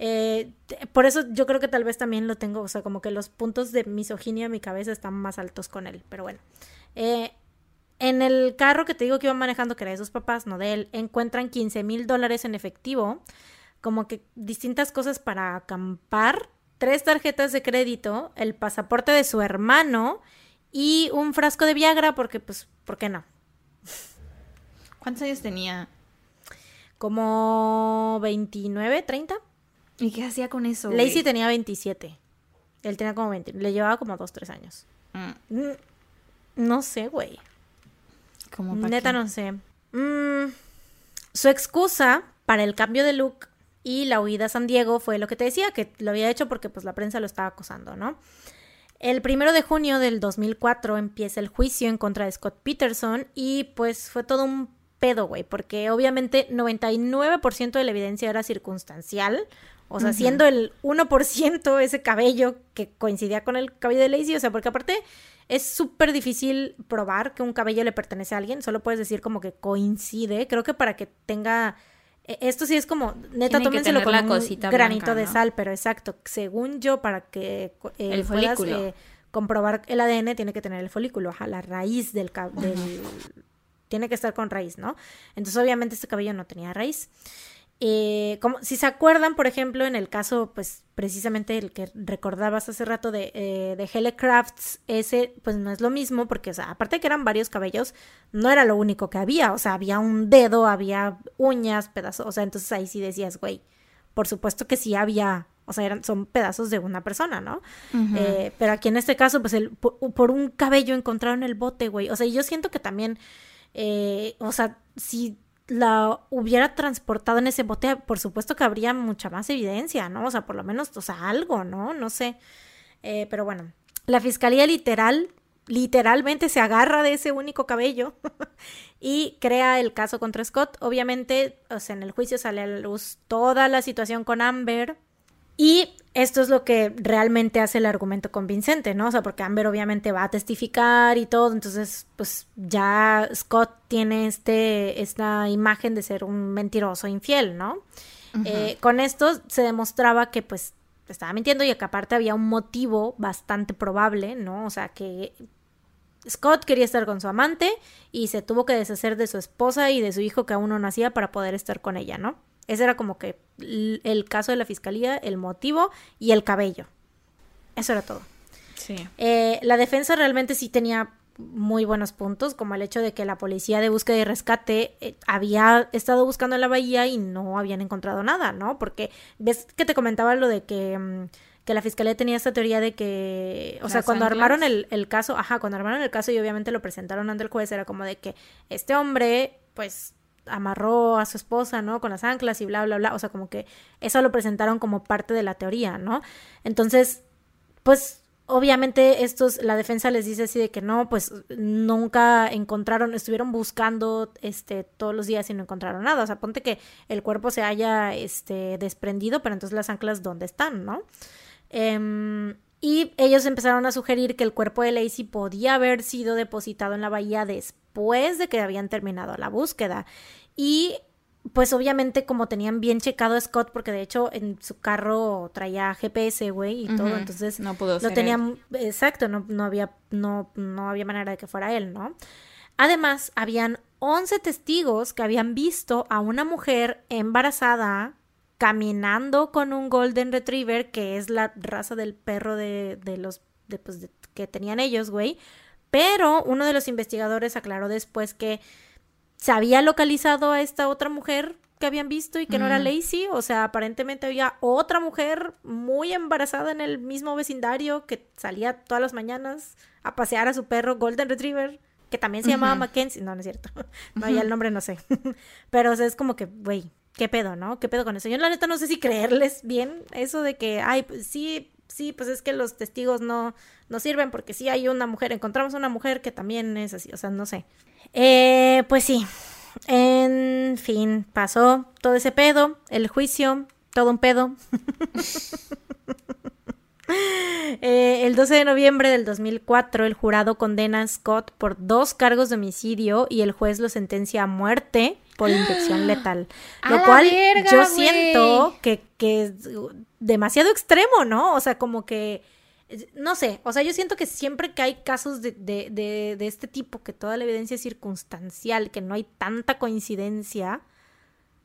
Eh, por eso yo creo que tal vez también lo tengo, o sea, como que los puntos de misoginia en mi cabeza están más altos con él, pero bueno. Eh, en el carro que te digo que iba manejando, que era de sus papás, no de él, encuentran 15 mil dólares en efectivo, como que distintas cosas para acampar tres tarjetas de crédito, el pasaporte de su hermano y un frasco de Viagra porque, pues, ¿por qué no? ¿Cuántos años tenía? Como 29, 30. ¿Y qué hacía con eso? Lacey tenía 27. Él tenía como 20. Le llevaba como 2, 3 años. Mm. Mm, no sé, güey. Neta, no sé. Mm, su excusa para el cambio de look y la huida a San Diego fue lo que te decía, que lo había hecho porque pues la prensa lo estaba acosando, ¿no? El primero de junio del 2004 empieza el juicio en contra de Scott Peterson y pues fue todo un pedo, güey, porque obviamente 99% de la evidencia era circunstancial, O sea, siendo el 1% ese cabello que coincidía con el cabello de Lacey, o sea, porque aparte es súper difícil probar que un cabello le pertenece a alguien, solo puedes decir como que coincide. Creo que para que tenga esto sí es como, neta, tómenselo con un granito de sal, pero exacto, según yo, para que eh, el folículo. Eh, comprobar el ADN, tiene que tener el folículo, ajá, la raíz del, cabello tiene que estar con raíz, ¿no? Entonces, obviamente, este cabello no tenía raíz. Eh, como, si se acuerdan, por ejemplo, en el caso, pues precisamente el que recordabas hace rato de, eh, de Hele Crafts, ese pues no es lo mismo, porque, o sea, aparte de que eran varios cabellos, no era lo único que había, o sea, había un dedo, había uñas, pedazos, o sea, entonces ahí sí decías, güey, por supuesto que sí había, o sea, eran, son pedazos de una persona, ¿no? eh, pero aquí en este caso, pues el, por, por un cabello encontraron el bote, güey, o sea, yo siento que también, eh, o sea, si la hubiera transportado en ese bote, por supuesto que habría mucha más evidencia, ¿no? O sea, por lo menos, o sea, algo, ¿no? No sé. Eh, pero bueno, la fiscalía literal, literalmente se agarra de ese único cabello y crea el caso contra Scott. Obviamente, o sea, en el juicio sale a la luz toda la situación con Amber, y esto es lo que realmente hace el argumento convincente, ¿no? O sea, porque Amber obviamente va a testificar y todo, entonces, pues ya Scott tiene este, esta imagen de ser un mentiroso infiel, ¿no? eh, con esto se demostraba que, pues, estaba mintiendo y que aparte había un motivo bastante probable, ¿no? O sea, que Scott quería estar con su amante y se tuvo que deshacer de su esposa y de su hijo que aún no nacía para poder estar con ella, ¿no? Ese era como que el caso de la fiscalía, el motivo y el cabello. Eso era todo. Sí. Eh, la defensa realmente sí tenía muy buenos puntos, como el hecho de que la policía de búsqueda y rescate eh, había estado buscando en la bahía y no habían encontrado nada, ¿no? Porque ves que te comentaba lo de que, mm, que la fiscalía tenía esta teoría de que, o sea, cuando armaron el, el, caso, ajá, cuando armaron el caso y obviamente lo presentaron ante el juez, era como de que este hombre, pues amarró a su esposa, ¿no? Con las anclas y bla, bla, bla. O sea, como que eso lo presentaron como parte de la teoría, ¿no? Entonces, pues obviamente estos, la defensa les dice así de que no, pues nunca encontraron, estuvieron buscando este todos los días y no encontraron nada. O sea, ponte que el cuerpo se haya este desprendido, pero entonces las anclas dónde están, ¿no? Eh, y ellos empezaron a sugerir que el cuerpo de Lacey podía haber sido depositado en la bahía después de que habían terminado la búsqueda. Y pues obviamente como tenían bien checado a Scott, porque de hecho en su carro traía GPS, güey, y todo, entonces no pudo lo tenían, exacto, no, no había, no, no había manera de que fuera él, ¿no? Además, habían 11 testigos que habían visto a una mujer embarazada caminando con un Golden Retriever, que es la raza del perro de, de los de, pues, de, que tenían ellos, güey. Pero uno de los investigadores aclaró después que se había localizado a esta otra mujer que habían visto y que mm. no era Lacey. O sea, aparentemente había otra mujer muy embarazada en el mismo vecindario que salía todas las mañanas a pasear a su perro Golden Retriever, que también se llamaba Mackenzie. No, no es cierto. No, ya el nombre no sé. Pero o sea, es como que, güey, ¿qué pedo, no? ¿Qué pedo con eso? Yo la neta no sé si creerles bien eso de que, ay, pues sí, sí, pues es que los testigos no, no sirven porque sí hay una mujer, encontramos una mujer que también es así, o sea, no sé. Eh, pues sí, en fin, pasó todo ese pedo, el juicio, todo un pedo. Eh, el 12 de noviembre del 2004, el jurado condena a Scott por dos cargos de homicidio y el juez lo sentencia a muerte por inyección letal. Lo cual verga, yo wey. siento que, que es demasiado extremo, ¿no? O sea, como que no sé, o sea, yo siento que siempre que hay casos de, de, de, de, este tipo, que toda la evidencia es circunstancial, que no hay tanta coincidencia,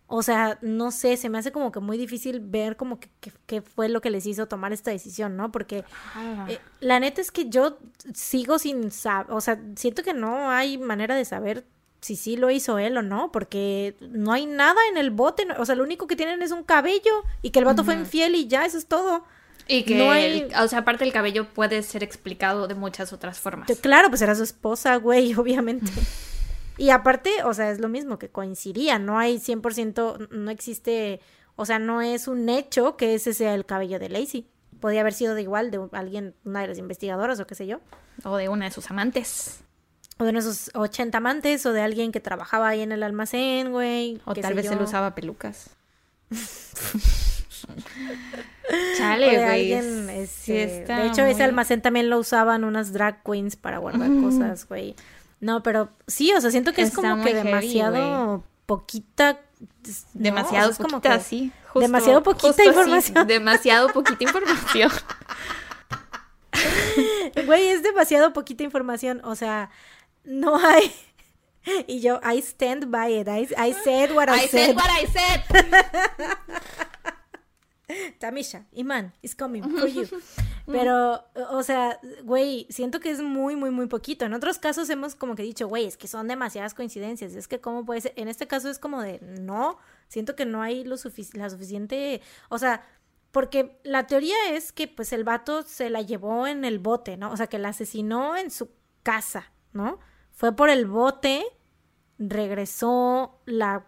o sea, no sé, se me hace como que muy difícil ver como que, que, que fue lo que les hizo tomar esta decisión, ¿no? Porque ah. eh, la neta es que yo sigo sin saber, o sea, siento que no hay manera de saber si sí lo hizo él o no, porque no hay nada en el bote, o sea, lo único que tienen es un cabello y que el vato uh -huh. fue infiel y ya, eso es todo. Y que, no hay... o sea, aparte el cabello puede ser explicado de muchas otras formas. Claro, pues era su esposa, güey, obviamente. y aparte, o sea, es lo mismo que coincidía, no hay 100%, no existe, o sea, no es un hecho que ese sea el cabello de Lacey. Podría haber sido de igual, de alguien, una de las investigadoras o qué sé yo. O de una de sus amantes. O de esos 80 amantes, o de alguien que trabajaba ahí en el almacén, güey. O tal vez yo. él usaba pelucas. Chale, güey. sí este, de hecho, ese almacén también lo usaban unas drag queens para guardar cosas, güey. No, pero sí, o sea, siento que es como que heavy, demasiado poquita. ¿no? Demasiado O sea, es como poquita, que sí. justo- demasiado poquita así, información. demasiado poquita información. Güey, es demasiado poquita información. O sea, no hay. Y yo, I stand by it. I, I said what I, I said. said what I said. Tamisha, Iman, is coming for you. Pero, o sea, güey, siento que es muy, muy, muy poquito. En otros casos hemos como que dicho, güey, es que son demasiadas coincidencias. Es que, ¿cómo puede ser? En este caso es como de, no, siento que no hay lo sufic- la suficiente. O sea, porque la teoría es que, pues, el vato se la llevó en el bote, ¿no? O sea, que la asesinó en su casa, ¿no? Fue por el bote, regresó, la.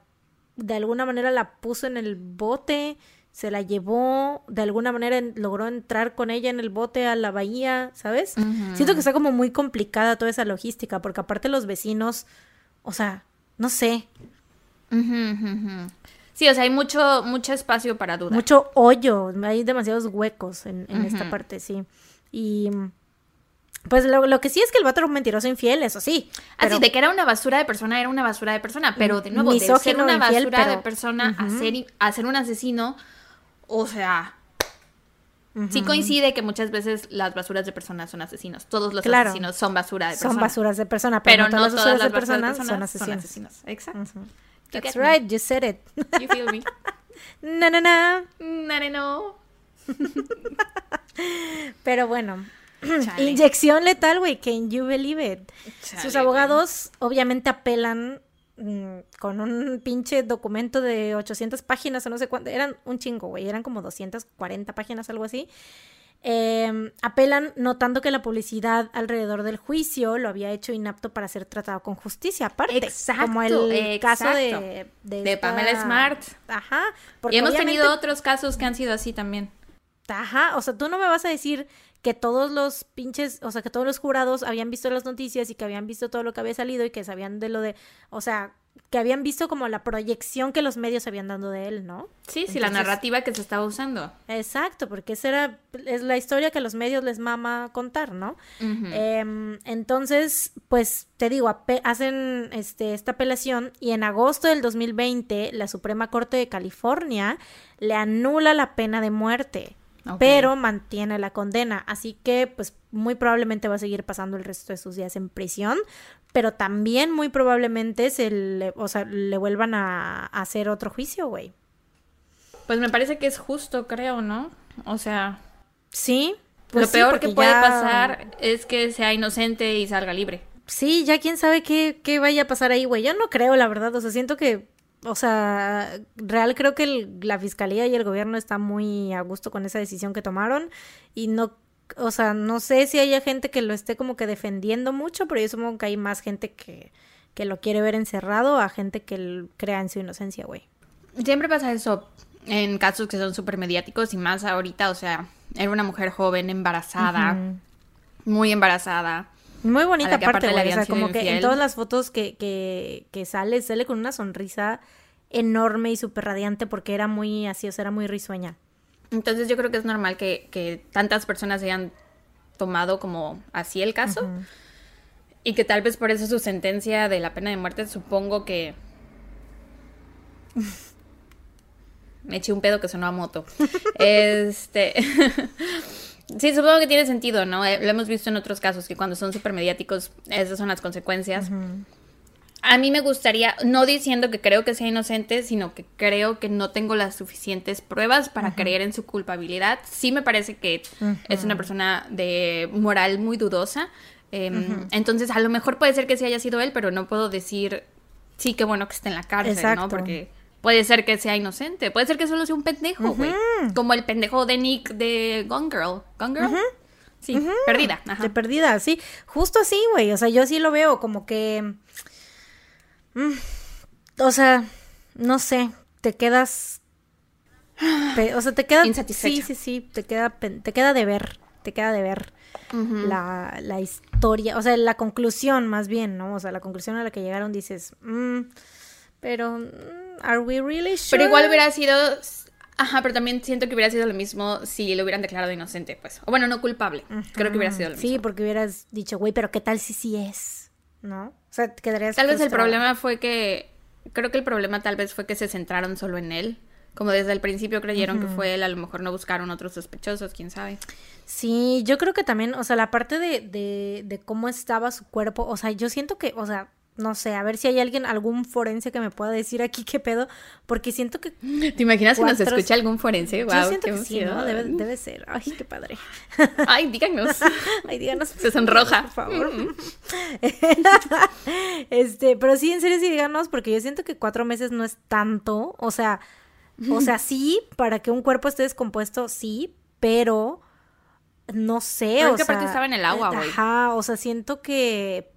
De alguna manera la puso en el bote se la llevó, de alguna manera en- logró entrar con ella en el bote a la bahía, ¿sabes? Siento que está como muy complicada toda esa logística, porque aparte los vecinos, o sea, no sé. Sí, o sea, hay mucho, mucho espacio para dudar. mucho hoyo, hay demasiados huecos en, en esta parte, sí. Y pues lo, lo que sí es que el vato era un mentiroso infiel, eso sí. Así, pero- de que era una basura de persona, era una basura de persona. Pero de nuevo, de ser una infiel, basura de persona a, Ujú. ser, a ser un asesino, o sea, sí coincide que muchas veces las basuras de personas son asesinos. Todos los Claro. asesinos son basura de son persona. basuras de persona, pero, Pero no todas las basuras de personas son asesinos. asesinos. Exacto. That's me. right, you said it. You feel me? no, no, no. No, no, no. Pero bueno, Chale. inyección letal, güey, can you believe it? Chale, Sus güey. abogados obviamente apelan mm, con un pinche documento de 800 páginas o no sé cuánto, eran un chingo, güey, eran como 240 páginas, algo así. Eh, apelan notando que la publicidad alrededor del juicio lo había hecho inapto para ser tratado con justicia, aparte. Exacto, como el caso de, de, De esta- Pamela Smart. Ajá. Y porque hemos obviamente- tenido otros casos que han sido así también. Ajá, o sea, tú no me vas a decir que todos los pinches, o sea, que todos los jurados habían visto las noticias y que habían visto todo lo que había salido y que sabían de lo de, o sea, que habían visto como la proyección que los medios habían dando de él, ¿no? Sí, sí, la narrativa que se estaba usando. Exacto, porque esa era, es la historia que los medios les mama contar, ¿no? Em, entonces, pues te digo, hacen este, esta apelación y en agosto del 2020 la Suprema Corte de California le anula la pena de muerte, Pero mantiene la condena. Así que, pues muy probablemente va a seguir pasando el resto de sus días en prisión, pero también muy probablemente se le, o sea, le vuelvan a, a hacer otro juicio, güey. Pues me parece que es justo, creo, ¿no? O sea, Sí. pues lo sí, peor que puede ya- pasar es que sea inocente y salga libre. Sí, ya quién sabe qué, qué vaya a pasar ahí, güey. Yo no creo, la verdad. O sea, siento que, o sea, real creo que el- la fiscalía y el gobierno están muy a gusto con esa decisión que tomaron. Y no, o sea, no sé si haya gente que lo esté como que defendiendo mucho, pero yo supongo que hay más gente que, que lo quiere ver encerrado a gente que crea en su inocencia, güey. Siempre pasa eso en casos que son súper mediáticos y más ahorita, o sea, era una mujer joven, embarazada, muy embarazada. Muy bonita la que parte, güey. O sea, como que en todas las fotos que, que, que sale, sale con una sonrisa enorme y súper radiante porque era muy así, o sea, era muy risueña. Entonces yo creo que es normal que, que tantas personas hayan tomado como así el caso y que tal vez por eso su sentencia de la pena de muerte supongo que... Me eché un pedo que sonó a moto. este... sí, supongo que tiene sentido, ¿no? Eh, Lo hemos visto en otros casos, que cuando son súper mediáticos, esas son las consecuencias. A mí me gustaría, no diciendo que creo que sea inocente, sino que creo que no tengo las suficientes pruebas para creer en su culpabilidad. Sí me parece que es una persona de moral muy dudosa. em, Entonces, a lo mejor puede ser que sí haya sido él, pero no puedo decir, sí, qué bueno que esté en la cárcel, Exacto. ¿no? Porque puede ser que sea inocente, puede ser que solo sea un pendejo, güey. Como el pendejo de Nick de Gone Girl. ¿Gone Girl? Sí, perdida. Ajá. De perdida, sí. Justo así, güey. O sea, yo sí lo veo como que. mm, o sea, no sé. Te quedas. o sea, te queda. Sí, Insatisfecha. sí, sí. Te queda, te queda de ver. Te queda de ver la, la historia. O sea, la conclusión, más bien, ¿no? O sea, la conclusión a la que llegaron dices. mm, pero. mm, ¿Are we really sure? Pero igual hubiera sido Ajá, pero también siento que hubiera sido lo mismo si lo hubieran declarado inocente, pues. O bueno, no culpable. Creo que hubiera sido lo mismo. Sí, porque hubieras dicho, güey, pero ¿qué tal si sí es? ¿No? O sea, quedarías Tal vez el problema fue que. Creo que el problema tal vez fue que se centraron solo en él. Como desde el principio creyeron que fue él, a lo mejor no buscaron otros sospechosos, quién sabe. Sí, yo creo que también, o sea, la parte de, de, de cómo estaba su cuerpo, o sea, yo siento que, o sea, no sé, a ver si hay alguien, algún forense que me pueda decir aquí qué pedo, porque siento que... ¿Te imaginas si nos Cuatro- escucha algún forense? Wow, yo siento qué que sí, ¿no? Debe, debe ser. Ay, qué padre. Ay, díganos. Ay, díganos. Se sonroja. Por favor. este, pero sí, en serio, sí, díganos, porque yo siento que cuatro meses no es tanto. O sea, o sea, sí, para que un cuerpo esté descompuesto, sí, pero no sé, Pero o es que aparte sea, estaba en el agua, güey. Ajá, o sea, siento que.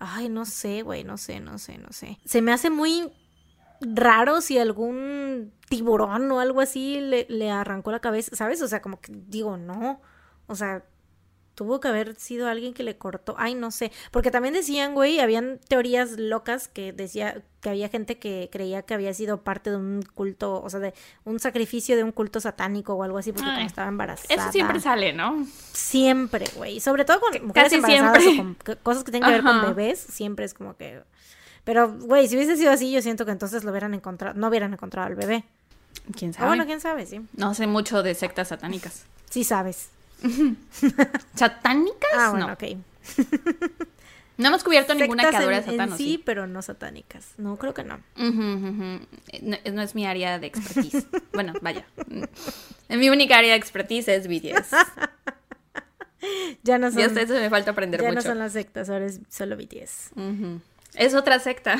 Ay, no sé, güey, no sé, no sé, no sé. Se me hace muy raro si algún tiburón o algo así le, le arrancó la cabeza, ¿sabes? O sea, como que digo, no. O sea, tuvo que haber sido alguien que le cortó. Ay, no sé. Porque también decían, güey, habían teorías locas que decía que había gente que creía que había sido parte de un culto, o sea, de un sacrificio de un culto satánico o algo así, porque Ay, como estaba embarazada. Eso siempre sale, ¿no? Siempre, güey. Sobre todo con mujeres casi embarazadas siempre. o con cosas que tienen que ver con bebés, siempre es como que... Pero, güey, si hubiese sido así, yo siento que entonces lo hubieran encontrado, no hubieran encontrado al bebé. ¿Quién sabe? bueno, quién sabe, sí. No sé mucho de sectas satánicas. Sí sabes. ¿Satánicas? Ah, bueno, no. ok. No hemos cubierto ninguna que en- en Satán, ¿o sí, sí? pero no satánicas. No, creo que no. No, no es mi área de expertise. bueno, vaya. Mi única área de expertise es BTS. Ya no son, Y hasta eso me falta aprender ya no mucho. son las sectas, ahora es solo BTS. Ujú. Es otra secta.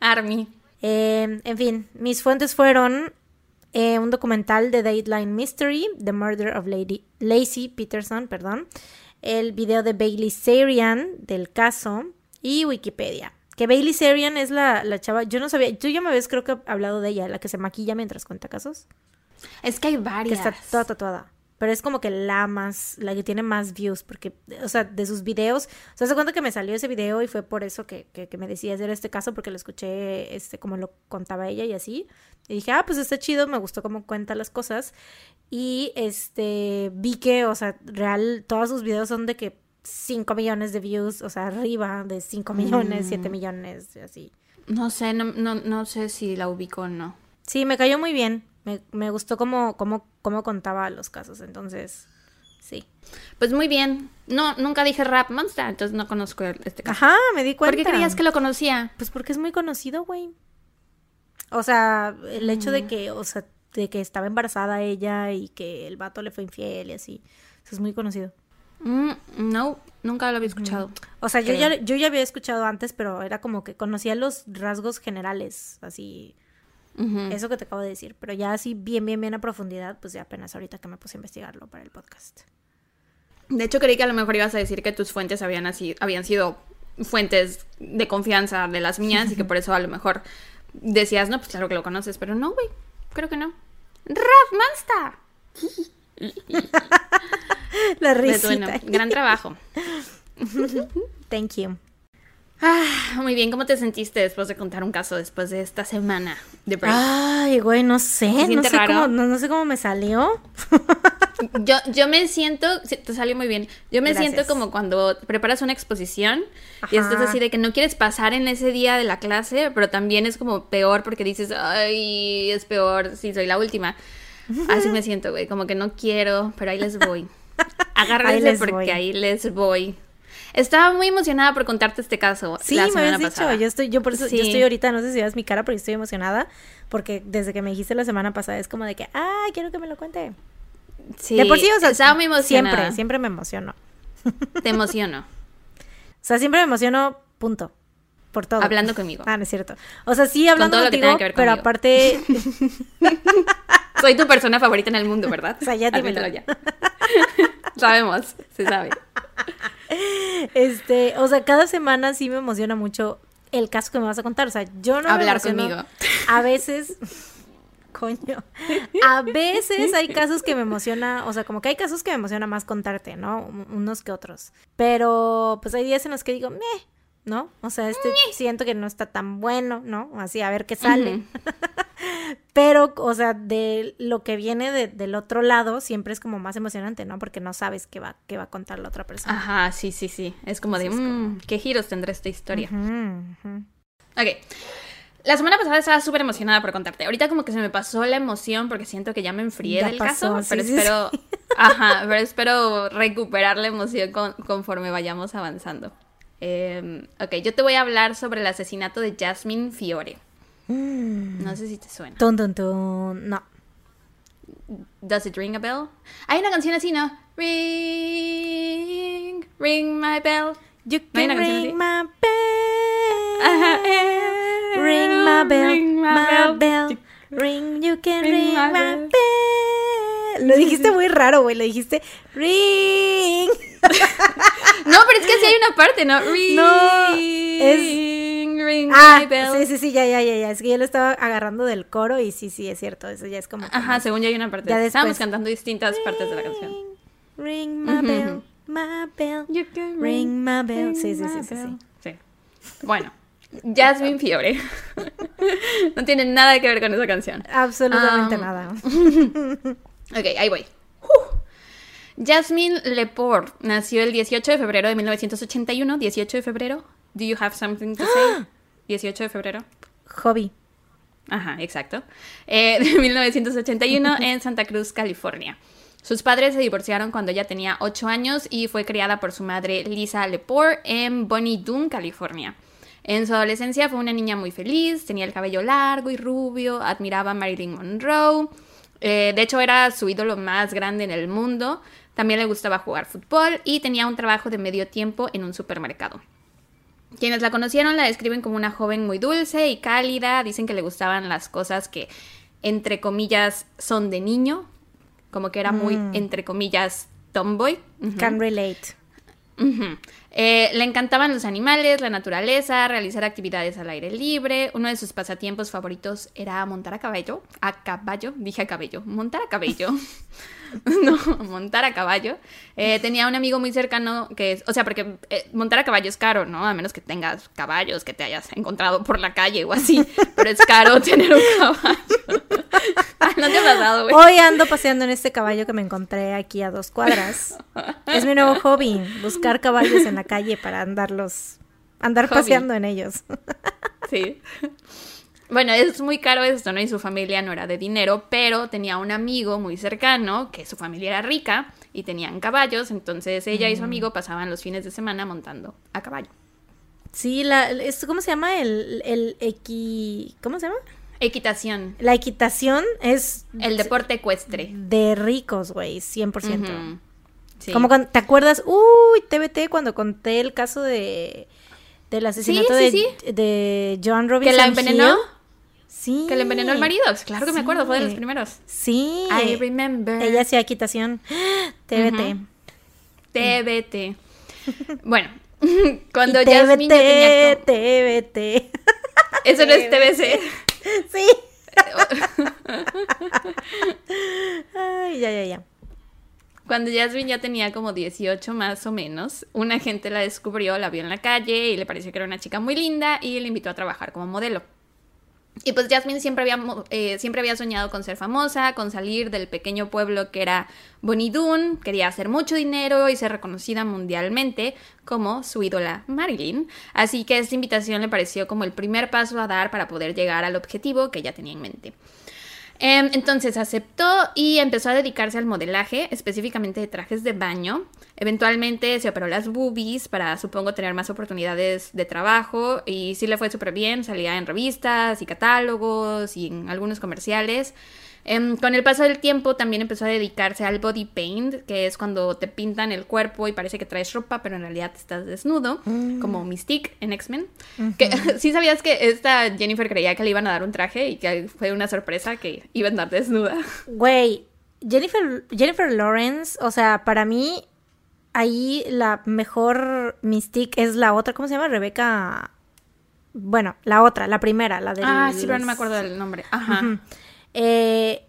Army. Eh, en fin, mis fuentes fueron eh, un documental de Dateline Mystery, The Murder of Lady Lacey Peterson, perdón, el video de Bailey Sarian del caso y Wikipedia. Que Bailey Sarian es la, la chava, yo no sabía, tú ya me habías creo que hablado de ella, la que se maquilla mientras cuenta casos, Es que hay que varias. está toda tatuada. Pero es como que la más, la que tiene más views, porque, o sea, de sus videos, o sea, se cuenta que me salió ese video y fue por eso que, que, que me decía hacer este caso, porque lo escuché, este, como lo contaba ella y así. Y dije, ah, pues está chido, me gustó cómo cuenta las cosas. Y, este, vi que, o sea, real, todos sus videos son de que 5 millones de views, o sea, arriba de 5 millones, 7 millones, así. No sé, no, no, no sé si la ubico o no. Sí, me cayó muy bien. Me, me gustó cómo, cómo, cómo contaba los casos, entonces, sí. Pues muy bien. No, nunca dije Rap Monster, entonces no conozco este caso. Ajá, me di cuenta. ¿Por qué creías que lo conocía? Pues porque es muy conocido, güey. O sea, el hecho de que, o sea, de que estaba embarazada ella y que el vato le fue infiel y así. Eso es muy conocido. Mm, no, nunca lo había escuchado. O sea, yo ya, yo ya había escuchado antes, pero era como que conocía los rasgos generales, así, Eso que te acabo de decir. Pero ya así bien, bien, bien a profundidad, pues ya apenas ahorita que me puse a investigarlo para el podcast. De hecho, creí que a lo mejor ibas a decir que tus fuentes habían, así, habían sido fuentes de confianza de las mías y que por eso a lo mejor decías, no, pues claro que lo conoces, pero no, güey, creo que no. ¡Rap Monster! La risita. bueno, gran trabajo. Thank you. Ah, muy bien, ¿cómo te sentiste después de contar un caso después de esta semana de break? Ay, güey, no sé, no sé, cómo, no, no sé cómo me salió. Yo, yo me siento, sí, te salió muy bien, yo me Gracias. siento como cuando preparas una exposición y Ajá. estás así de que no quieres pasar en ese día de la clase, pero también es como peor porque dices, ay, es peor si soy la última. Así me siento, güey, como que no quiero, pero ahí les voy. Agárrense Ahí les porque voy. ahí les voy. Estaba muy emocionada por contarte este caso. Sí, la me semana habías dicho. pasada. Yo estoy, yo por eso, yo Sí. estoy ahorita, no sé si veas mi cara, pero yo estoy emocionada. Porque desde que me dijiste la semana pasada es como de que, ah, quiero que me lo cuente. Sí, de por sí, o sea, estaba muy emocionada. siempre, siempre me emociono. Te emociono. O sea, siempre me emociono, punto. Por todo. Hablando conmigo. Ah, no es cierto. O sea, sí hablando todo lo que contigo, tenga que ver pero aparte, Soy tu persona favorita en el mundo, ¿verdad? O sea, ya dímelo. Ya. Sabemos, se sabe. este, o sea, cada semana sí me emociona mucho el caso que me vas a contar. O sea, yo no Hablar conmigo. A veces, coño, a veces hay casos que me emociona, o sea, como que hay casos que me emociona más contarte, ¿no? Un- Unos que otros. Pero, pues hay días en los que digo, meh, ¿no? O sea, este siento que no está tan bueno, ¿no? Así, a ver qué sale. Pero, o sea, de lo que viene de- del otro lado siempre es como más emocionante, ¿no? Porque no sabes qué va, qué va a contar la otra persona. Ajá, sí, sí, sí. Es como de, Sí, es como- "Mm, ¿qué giros tendrá esta historia? Ujú. Ok. La semana pasada estaba súper emocionada por contarte. Ahorita como que se me pasó la emoción porque siento que ya me enfrié Ya del pasó, caso, sí, pero sí, espero, ajá, pero espero recuperar la emoción con- conforme vayamos avanzando. Eh, ok, yo te voy a hablar sobre el asesinato de Jasmine Fiore. Mm. No sé si te suena. Tun, tun, tun. No. Does it ring a bell? Hay una canción así, ¿no? Ring, ring my bell. You ¿No hay can una canción ring así? my bell. Ajá, Ring my bell, ring my my bell. bell. Ring, you can Ring ring, my my bell. bell. Lo dijiste muy raro, güey. Lo dijiste ring. No, pero es que sí hay una parte, ¿no? Ring, No, ring Ah, my bell. sí, sí, sí, ya, ya, ya, ya. Es que yo lo estaba agarrando del coro y sí, sí, es cierto. Eso ya es como. Ajá, según yo hay una parte. Ya Estábamos cantando distintas partes de la canción. Ring my bell, my bell. You can Ring my bell. Sí, sí, sí, sí, sí. Sí. Bueno, Jasmine Fiore. no tiene nada que ver con esa canción. Absolutamente Um, nada. Ok, ahí voy. Jasmine Lepore nació el 18 de febrero de 1981. 18 de febrero. Do you have something to say? 18 de febrero. Hobby. Ajá, exacto. Eh, de 1981 en Santa Cruz, California. Sus padres se divorciaron cuando ella tenía 8 años y fue criada por su madre Lisa Lepore en Bonnie Doon, California. En su adolescencia fue una niña muy feliz, tenía el cabello largo y rubio, admiraba a Marilyn Monroe, eh, de hecho era su ídolo más grande en el mundo, también le gustaba jugar fútbol y tenía un trabajo de medio tiempo en un supermercado. Quienes la conocieron la describen como una joven muy dulce y cálida, dicen que le gustaban las cosas que, entre comillas, son de niño, como que era muy, entre comillas, tomboy. Ujú. Can relate. Eh, le encantaban los animales, la naturaleza, realizar actividades al aire libre. Uno de sus pasatiempos favoritos era montar a caballo. A caballo, dije a caballo. Montar a caballo. no, montar a caballo. Eh, tenía un amigo muy cercano que es, o sea, porque eh, montar a caballo es caro, ¿no? A menos que tengas caballos que te hayas encontrado por la calle o así. Pero es caro tener un caballo. Ah, no te ha pasado, güey. Hoy ando paseando en este caballo que me encontré aquí a dos cuadras. Es mi nuevo hobby, buscar caballos en la calle para andarlos, andar Hobby. paseando en ellos. Sí. Bueno, es muy caro esto, ¿no? Y su familia no era de dinero, pero tenía un amigo muy cercano, que su familia era rica y tenían caballos, entonces ella y su amigo pasaban los fines de semana montando a caballo. Sí, la, es- ¿cómo se llama? El, el equi... ¿Cómo se llama? Equitación, La equitación es el deporte ecuestre. de ricos, güey, 100%. Ujú. Sí. Como cuando, ¿te acuerdas? Uy, TBT cuando conté el caso de del asesinato sí, de, sí. de John Robinson ¿Que la envenenó? Hill. Sí. Que le envenenó el marido. Claro que me acuerdo, fue de los primeros. Sí. I remember. Ella hacía equitación. TBT. TBT. Bueno, cuando ya tenía... TBT, TBT. Eso no es TBC. Sí. Ay, ya, ya, ya. Cuando Jasmine ya tenía como 18 más o menos, un agente la descubrió, la vio en la calle y le pareció que era una chica muy linda y le invitó a trabajar como modelo. Y pues Jasmine siempre había, eh, siempre había soñado con ser famosa, con salir del pequeño pueblo que era Bonidun, quería hacer mucho dinero y ser reconocida mundialmente como su ídola Marilyn. Así que esta invitación le pareció como el primer paso a dar para poder llegar al objetivo que ella tenía en mente. Em, entonces aceptó y empezó a dedicarse al modelaje, específicamente de trajes de baño. Eventualmente se operó las boobies para, supongo, tener más oportunidades de trabajo y sí le fue súper bien, salía en revistas y catálogos y en algunos comerciales. Em, con el paso del tiempo también empezó a dedicarse al body paint, que es cuando te pintan el cuerpo y parece que traes ropa, pero en realidad estás desnudo, como Mystique en X-Men. Que sí sabías que esta Jennifer creía que le iban a dar un traje y que fue una sorpresa que iba a andar desnuda. Güey, Jennifer, Jennifer Lawrence, o sea, para mí, ahí la mejor Mystique es la otra, ¿cómo se llama? Rebeca. Bueno, la otra, la primera, la de Ah, sí, pero no me acuerdo del nombre. Ajá. Eh,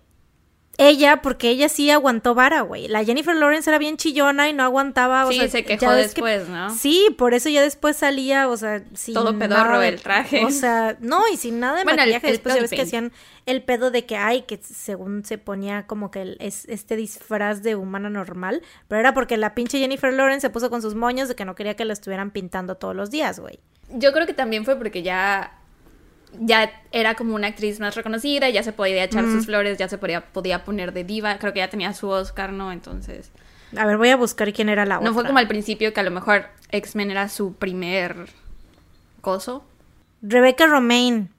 ella, porque ella sí aguantó vara, güey. La Jennifer Lawrence era bien chillona y no aguantaba, o Sí, sea, se ya quejó después, ¿no? Sí, por eso ya después salía, o sea, sin Todo nada pedorro de- el traje. O sea, no, y sin nada de Bueno, el- maquillaje. el después ya body ves que hacían el pedo de que, ay, que según se ponía como que el- es, este disfraz de humana normal, pero era porque la pinche Jennifer Lawrence se puso con sus moños de que no quería que la estuvieran pintando todos los días, güey. Yo creo que también fue porque ya ya era como una actriz más reconocida, ya se podía echar sus flores, ya se podía, podía poner de diva, creo que ya tenía su Oscar, ¿no? Entonces, A ver, voy a buscar quién era la otra. no fue como al principio que a lo mejor X-Men era su primer coso. Rebecca Romaine,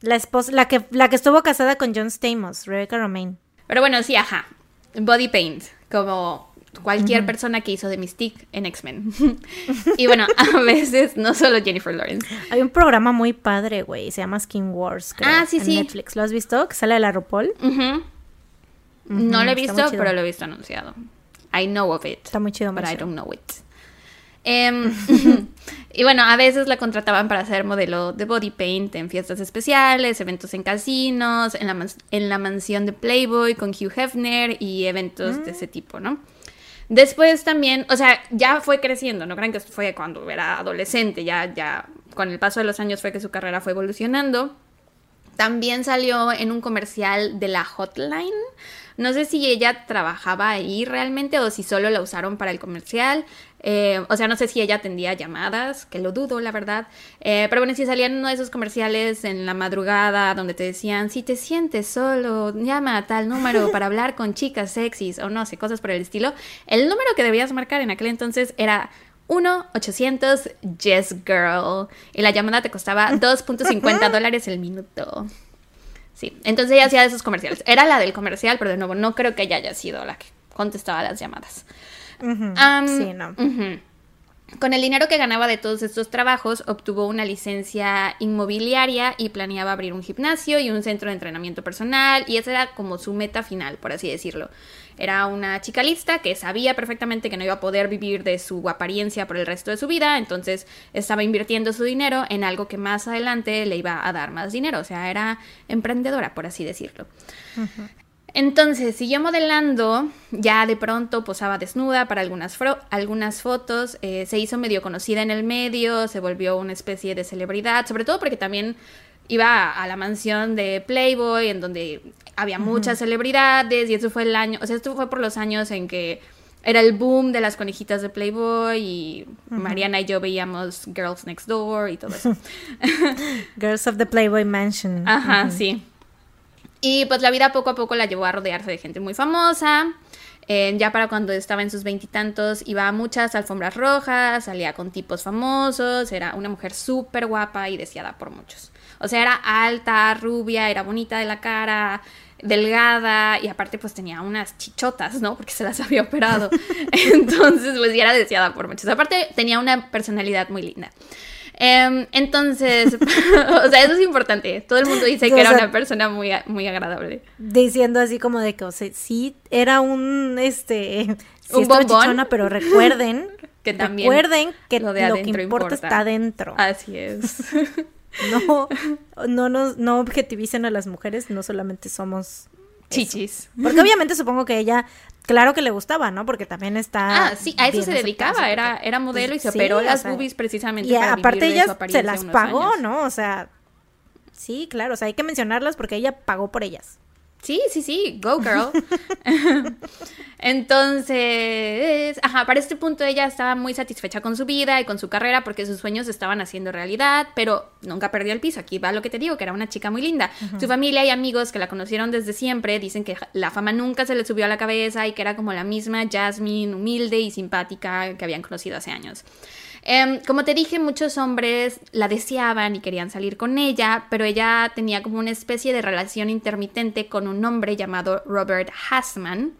la esposa, la que, la que estuvo casada con John Stamos, Rebecca Romaine. Pero bueno, sí, ajá. Body paint, como cualquier persona que hizo de Mystique en X-Men. y bueno, a veces no solo Jennifer Lawrence. Hay un programa muy padre, güey, se llama Skin Wars, creo, Ah, sí, en sí. Netflix. ¿Lo has visto? Que sale de la RuPaul. No lo he visto, pero lo he visto anunciado. I know of it. Está muy chido, But I don't know it. Em, y bueno, a veces la contrataban para hacer modelo de body paint en fiestas especiales, eventos en casinos, en la, en la mansión de Playboy con Hugh Hefner y eventos de ese tipo, ¿no? Después también, o sea, ya fue creciendo, no crean que fue cuando era adolescente, ya, ya con el paso de los años fue que su carrera fue evolucionando. También salió en un comercial de la Hotline. No sé si ella trabajaba ahí realmente o si solo la usaron para el comercial. Eh, o sea, no sé si ella atendía llamadas, que lo dudo, la verdad. Eh, pero bueno, si salían uno de esos comerciales en la madrugada donde te decían, si te sientes solo, llama a tal número para hablar con chicas sexys o no sé, cosas por el estilo. El número que debías marcar en aquel entonces era 1-800 Yes Girl. Y la llamada te costaba 2.50 dólares el minuto. Sí, entonces ella hacía esos comerciales. Era la del comercial, pero de nuevo, no creo que ella haya sido la que contestaba las llamadas. Sí, no. Con el dinero que ganaba de todos estos trabajos, obtuvo una licencia inmobiliaria y planeaba abrir un gimnasio y un centro de entrenamiento personal, y esa era como su meta final, por así decirlo. Era una chica lista que sabía perfectamente que no iba a poder vivir de su apariencia por el resto de su vida, entonces estaba invirtiendo su dinero en algo que más adelante le iba a dar más dinero, o sea, era emprendedora, por así decirlo. Entonces, siguió modelando, ya de pronto posaba desnuda para algunas, fotos, eh, se hizo medio conocida en el medio, se volvió una especie de celebridad, sobre todo porque también iba a la mansión de Playboy, en donde había muchas celebridades, y eso fue el año, o sea, esto fue por los años en que era el boom de las conejitas de Playboy, y Mariana y yo veíamos Girls Next Door y todo eso. Girls of the Playboy Mansion. Ajá, sí. Y pues la vida poco a poco la llevó a rodearse de gente muy famosa. Eh, ya para cuando estaba en sus veintitantos iba a muchas alfombras rojas, salía con tipos famosos, era una mujer súper guapa y deseada por muchos. O sea, era alta, rubia, era bonita de la cara, delgada y aparte pues tenía unas chichotas, ¿no? Porque se las había operado. Entonces pues era deseada por muchos. Aparte tenía una personalidad muy linda. Em, entonces, o sea, eso es importante. Todo el mundo dice O que era sea, una persona muy, muy agradable. Diciendo así como de que, o sea, sí, era un, este, sí Un bombón. chichona, pero recuerden, Que también recuerden que lo lo, de que adentro importa, importa. está adentro. Así es. No, no nos, no objetivicen a las mujeres, no solamente somos Chichis. Porque obviamente supongo que ella, claro que le gustaba, ¿no? Porque también está. Ah, sí, a eso se dedicaba. Era, era modelo y se pues, sí, operó o las sea, boobies precisamente Y para aparte vivir de ella su se las pagó, años. ¿no? O sea, sí, claro, o sea, hay que mencionarlas porque ella pagó por ellas. Sí, sí, sí, go girl. Entonces, ajá, para este punto ella estaba muy satisfecha con su vida y con su carrera porque sus sueños estaban haciendo realidad, pero nunca perdió el piso. Aquí va lo que te digo, que era una chica muy linda. Su familia y amigos que la conocieron desde siempre dicen que la fama nunca se le subió a la cabeza y que era como la misma Jasmine, humilde y simpática que habían conocido hace años. Em, como te dije, muchos hombres la deseaban y querían salir con ella, pero ella tenía como una especie de relación intermitente con un hombre llamado Robert Hassman.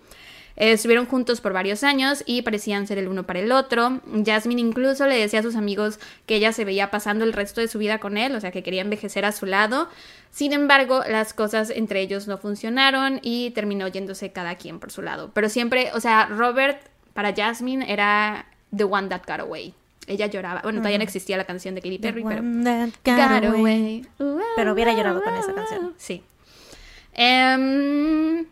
Eh, estuvieron juntos por varios años y parecían ser el uno para el otro. Jasmine incluso le decía a sus amigos que ella se veía pasando el resto de su vida con él, o sea que quería envejecer a su lado. Sin embargo, las cosas entre ellos no funcionaron y terminó yéndose cada quien por su lado. Pero siempre, o sea, Robert para Jasmine era the one that got away. Ella lloraba. Bueno, todavía no existía la canción de Katy Perry, pero away. Pero hubiera llorado con esa canción. Sí. Em,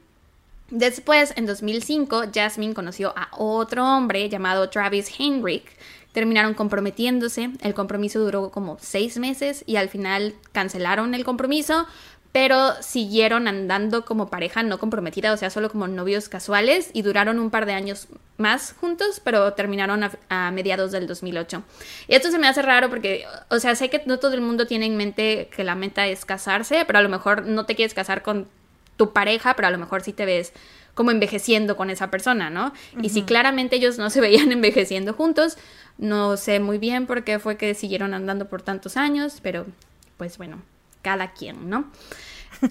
Después, en 2005, Jasmine conoció a otro hombre llamado Travis Heinrich. Terminaron comprometiéndose. El compromiso duró como seis meses y al final cancelaron el compromiso, pero siguieron andando como pareja no comprometida, o sea, solo como novios casuales y duraron un par de años más juntos, pero terminaron a, a, mediados del 2008. Y esto se me hace raro porque, o sea, sé que no todo el mundo tiene en mente que la meta es casarse, pero a lo mejor no te quieres casar con tu pareja, pero a lo mejor sí te ves como envejeciendo con esa persona, ¿no? Uh -huh. Y si claramente ellos no se veían envejeciendo juntos, no sé muy bien por qué fue que siguieron andando por tantos años, pero pues bueno, cada quien, ¿no?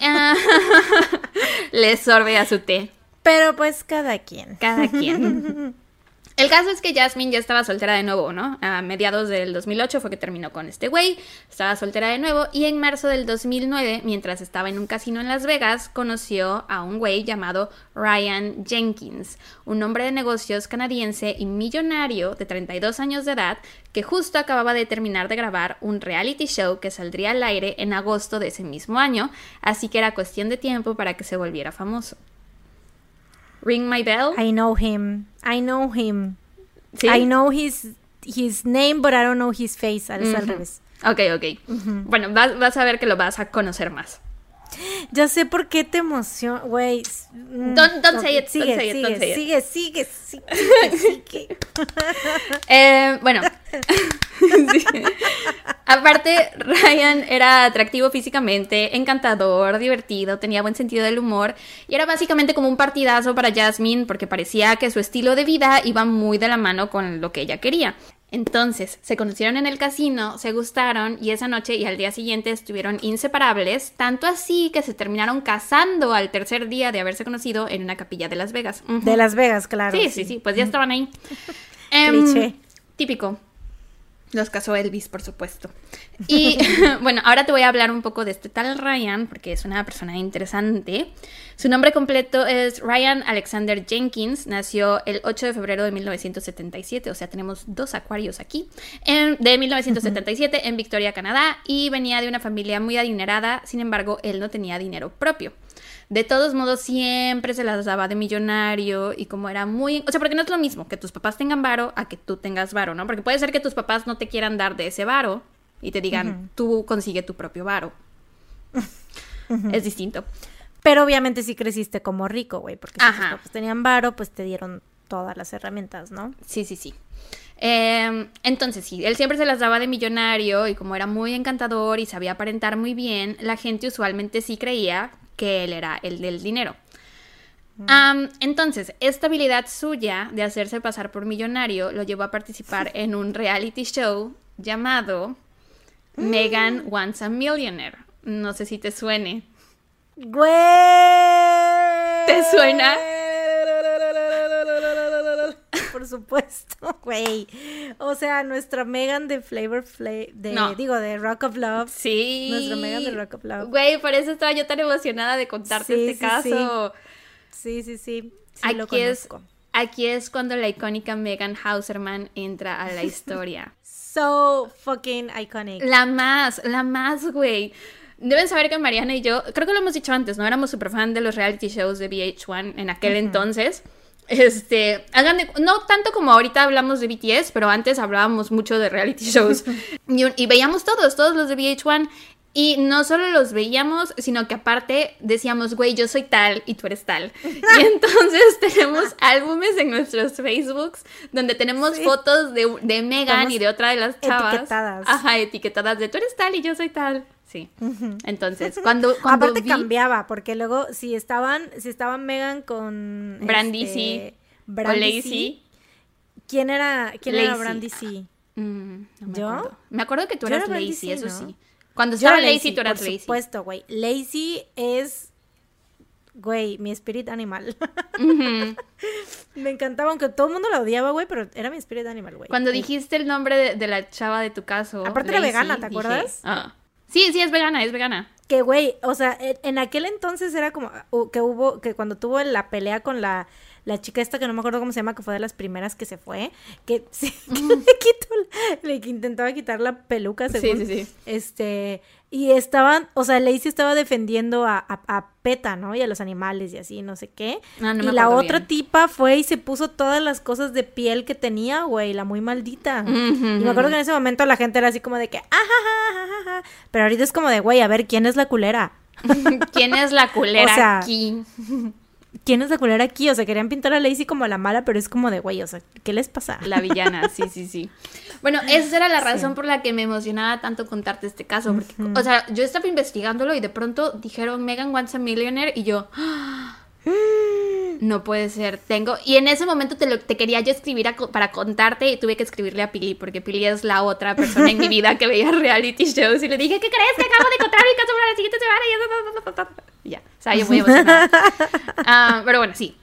Le sorbe a su té. Pero pues cada quien. Cada quien. El caso es que Jasmine ya estaba soltera de nuevo, ¿no? A mediados del 2008 fue que terminó con este güey, estaba soltera de nuevo y en marzo del 2009, mientras estaba en un casino en Las Vegas, conoció a un güey llamado Ryan Jenkins, un hombre de negocios canadiense y millonario de 32 años de edad que justo acababa de terminar de grabar un reality show que saldría al aire en agosto de ese mismo año, así que era cuestión de tiempo para que se volviera famoso. Ring my bell. I know him. I know him. ¿Sí? I know his his name, but I don't know his face. Es uh -huh. al revés. Ok, ok. Uh -huh. Bueno, vas, vas, a ver que lo vas a conocer más. Ya sé por qué te emociona, güey. Don't, don't say it, sigue, don't say it, sigue, don't say it. sigue, sigue, sigue, sigue. eh, bueno. sí. Aparte, Ryan era atractivo físicamente, encantador, divertido, tenía buen sentido del humor y era básicamente como un partidazo para Jasmine porque parecía que su estilo de vida iba muy de la mano con lo que ella quería. Entonces, se conocieron en el casino, se gustaron y esa noche y al día siguiente estuvieron inseparables, tanto así que se terminaron casando al tercer día de haberse conocido en una capilla de Las Vegas. Uh -huh. De Las Vegas, claro. Sí, sí, sí, pues ya estaban ahí. um, típico. Los casó Elvis, por supuesto. Y bueno, ahora te voy a hablar un poco de este tal Ryan, porque es una persona interesante. Su nombre completo es Ryan Alexander Jenkins. Nació el 8 de febrero de 1977, o sea, tenemos dos acuarios aquí. En, de 1977 en Victoria, Canadá, y venía de una familia muy adinerada. Sin embargo, él no tenía dinero propio. De todos modos, siempre se las daba de millonario y como era muy... O sea, porque no es lo mismo que tus papás tengan varo a que tú tengas varo, ¿no? Porque puede ser que tus papás no te quieran dar de ese varo y te digan, uh -huh. tú consigue tu propio varo. Uh -huh. Es distinto. Pero obviamente sí creciste como rico, güey, porque si tus papás tenían varo, pues te dieron todas las herramientas, ¿no? Sí, sí, sí. Eh, entonces, sí, él siempre se las daba de millonario y como era muy encantador y sabía aparentar muy bien, la gente usualmente sí creía que él era el del dinero. Um, entonces, esta habilidad suya de hacerse pasar por millonario lo llevó a participar en un reality show llamado mm. Megan Wants a Millionaire. No sé si te suene. ¡Güey! ¿Te suena? Por supuesto, güey. O sea, nuestra Megan de Flavor Flav, de, no. digo, de Rock of Love. Sí. Nuestra Megan de Rock of Love. Güey, por eso estaba yo tan emocionada de contarte sí, este sí, caso. Sí, sí, sí. sí aquí, es, aquí es cuando la icónica Megan Hauserman entra a la historia. so fucking iconic. La más, la más, güey. Deben saber que Mariana y yo, creo que lo hemos dicho antes, ¿no? Éramos super fan de los reality shows de VH1 en aquel uh -huh. entonces. Este, hagan de, no tanto como ahorita hablamos de BTS, pero antes hablábamos mucho de reality shows. y, y, veíamos todos, todos los de VH1. Y no solo los veíamos, sino que aparte decíamos, güey, yo soy tal y tú eres tal. Y entonces tenemos álbumes en nuestros Facebooks donde tenemos sí. fotos de, de Megan Estamos y de otra de las chavas. Etiquetadas. Ajá, etiquetadas de tú eres tal y yo soy tal. Sí. Entonces, cuando, cuando Aparte vi... cambiaba, porque luego si estaban, si estaban Megan con Brandy este, Brandy o Lacey. ¿Quién era, quién Lacey. era Brandy C? Mm, no me ¿Yo? Acuerdo. Me acuerdo que tú eras era Lacey, eso ¿no? sí. Cuando Yo estaba era Lacey, tú eras por Lacey. supuesto, güey. Lacey es, güey, mi spirit animal. Uh -huh. Me encantaba, aunque todo el mundo la odiaba, güey, pero era mi spirit animal, güey. Cuando dijiste el nombre de, de, la chava de tu caso. Aparte era vegana, ¿te acuerdas? Dije, ah. Sí, sí, es vegana, es vegana. Que, güey, o sea, en aquel entonces era como uh, que hubo, que cuando tuvo la pelea con la, la chica esta que no me acuerdo cómo se llama, que fue de las primeras que se fue, que, sí, que le quitó, le intentaba quitar la peluca, Sí, según. sí, sí. Este, y estaban, o sea, Lacey estaba defendiendo a, a, a PETA, ¿no? Y a los animales y así, no sé qué. Ah, no y la otra bien. tipa fue y se puso todas las cosas de piel que tenía, güey, la muy maldita. Y me acuerdo que en ese momento la gente era así como de que, "Ah, ajajajaja. Pero ahorita es como de, güey, a ver, ¿quién es la culera? ¿Quién es la culera O sea, aquí? ¿Quién es la culera aquí? O sea, querían pintar a Lacey como la mala, pero es como de, güey, o sea, ¿qué les pasa? La villana, sí, sí, sí. Bueno, esa era la razón por la que me emocionaba tanto contarte este caso. Porque, O sea, yo estaba investigándolo y de pronto dijeron Megan wants a millionaire y yo. "Ah, No puede ser, tengo. Y en ese momento te, lo, te quería yo escribir a para contarte y tuve que escribirle a Pili, porque Pili es la otra persona en mi vida que veía reality shows. Y le dije, ¿qué crees? Que acabo de encontrar mi caso para la siguiente semana. Y ya, o sea, yo muy emocionada. Ah, pero bueno, sí.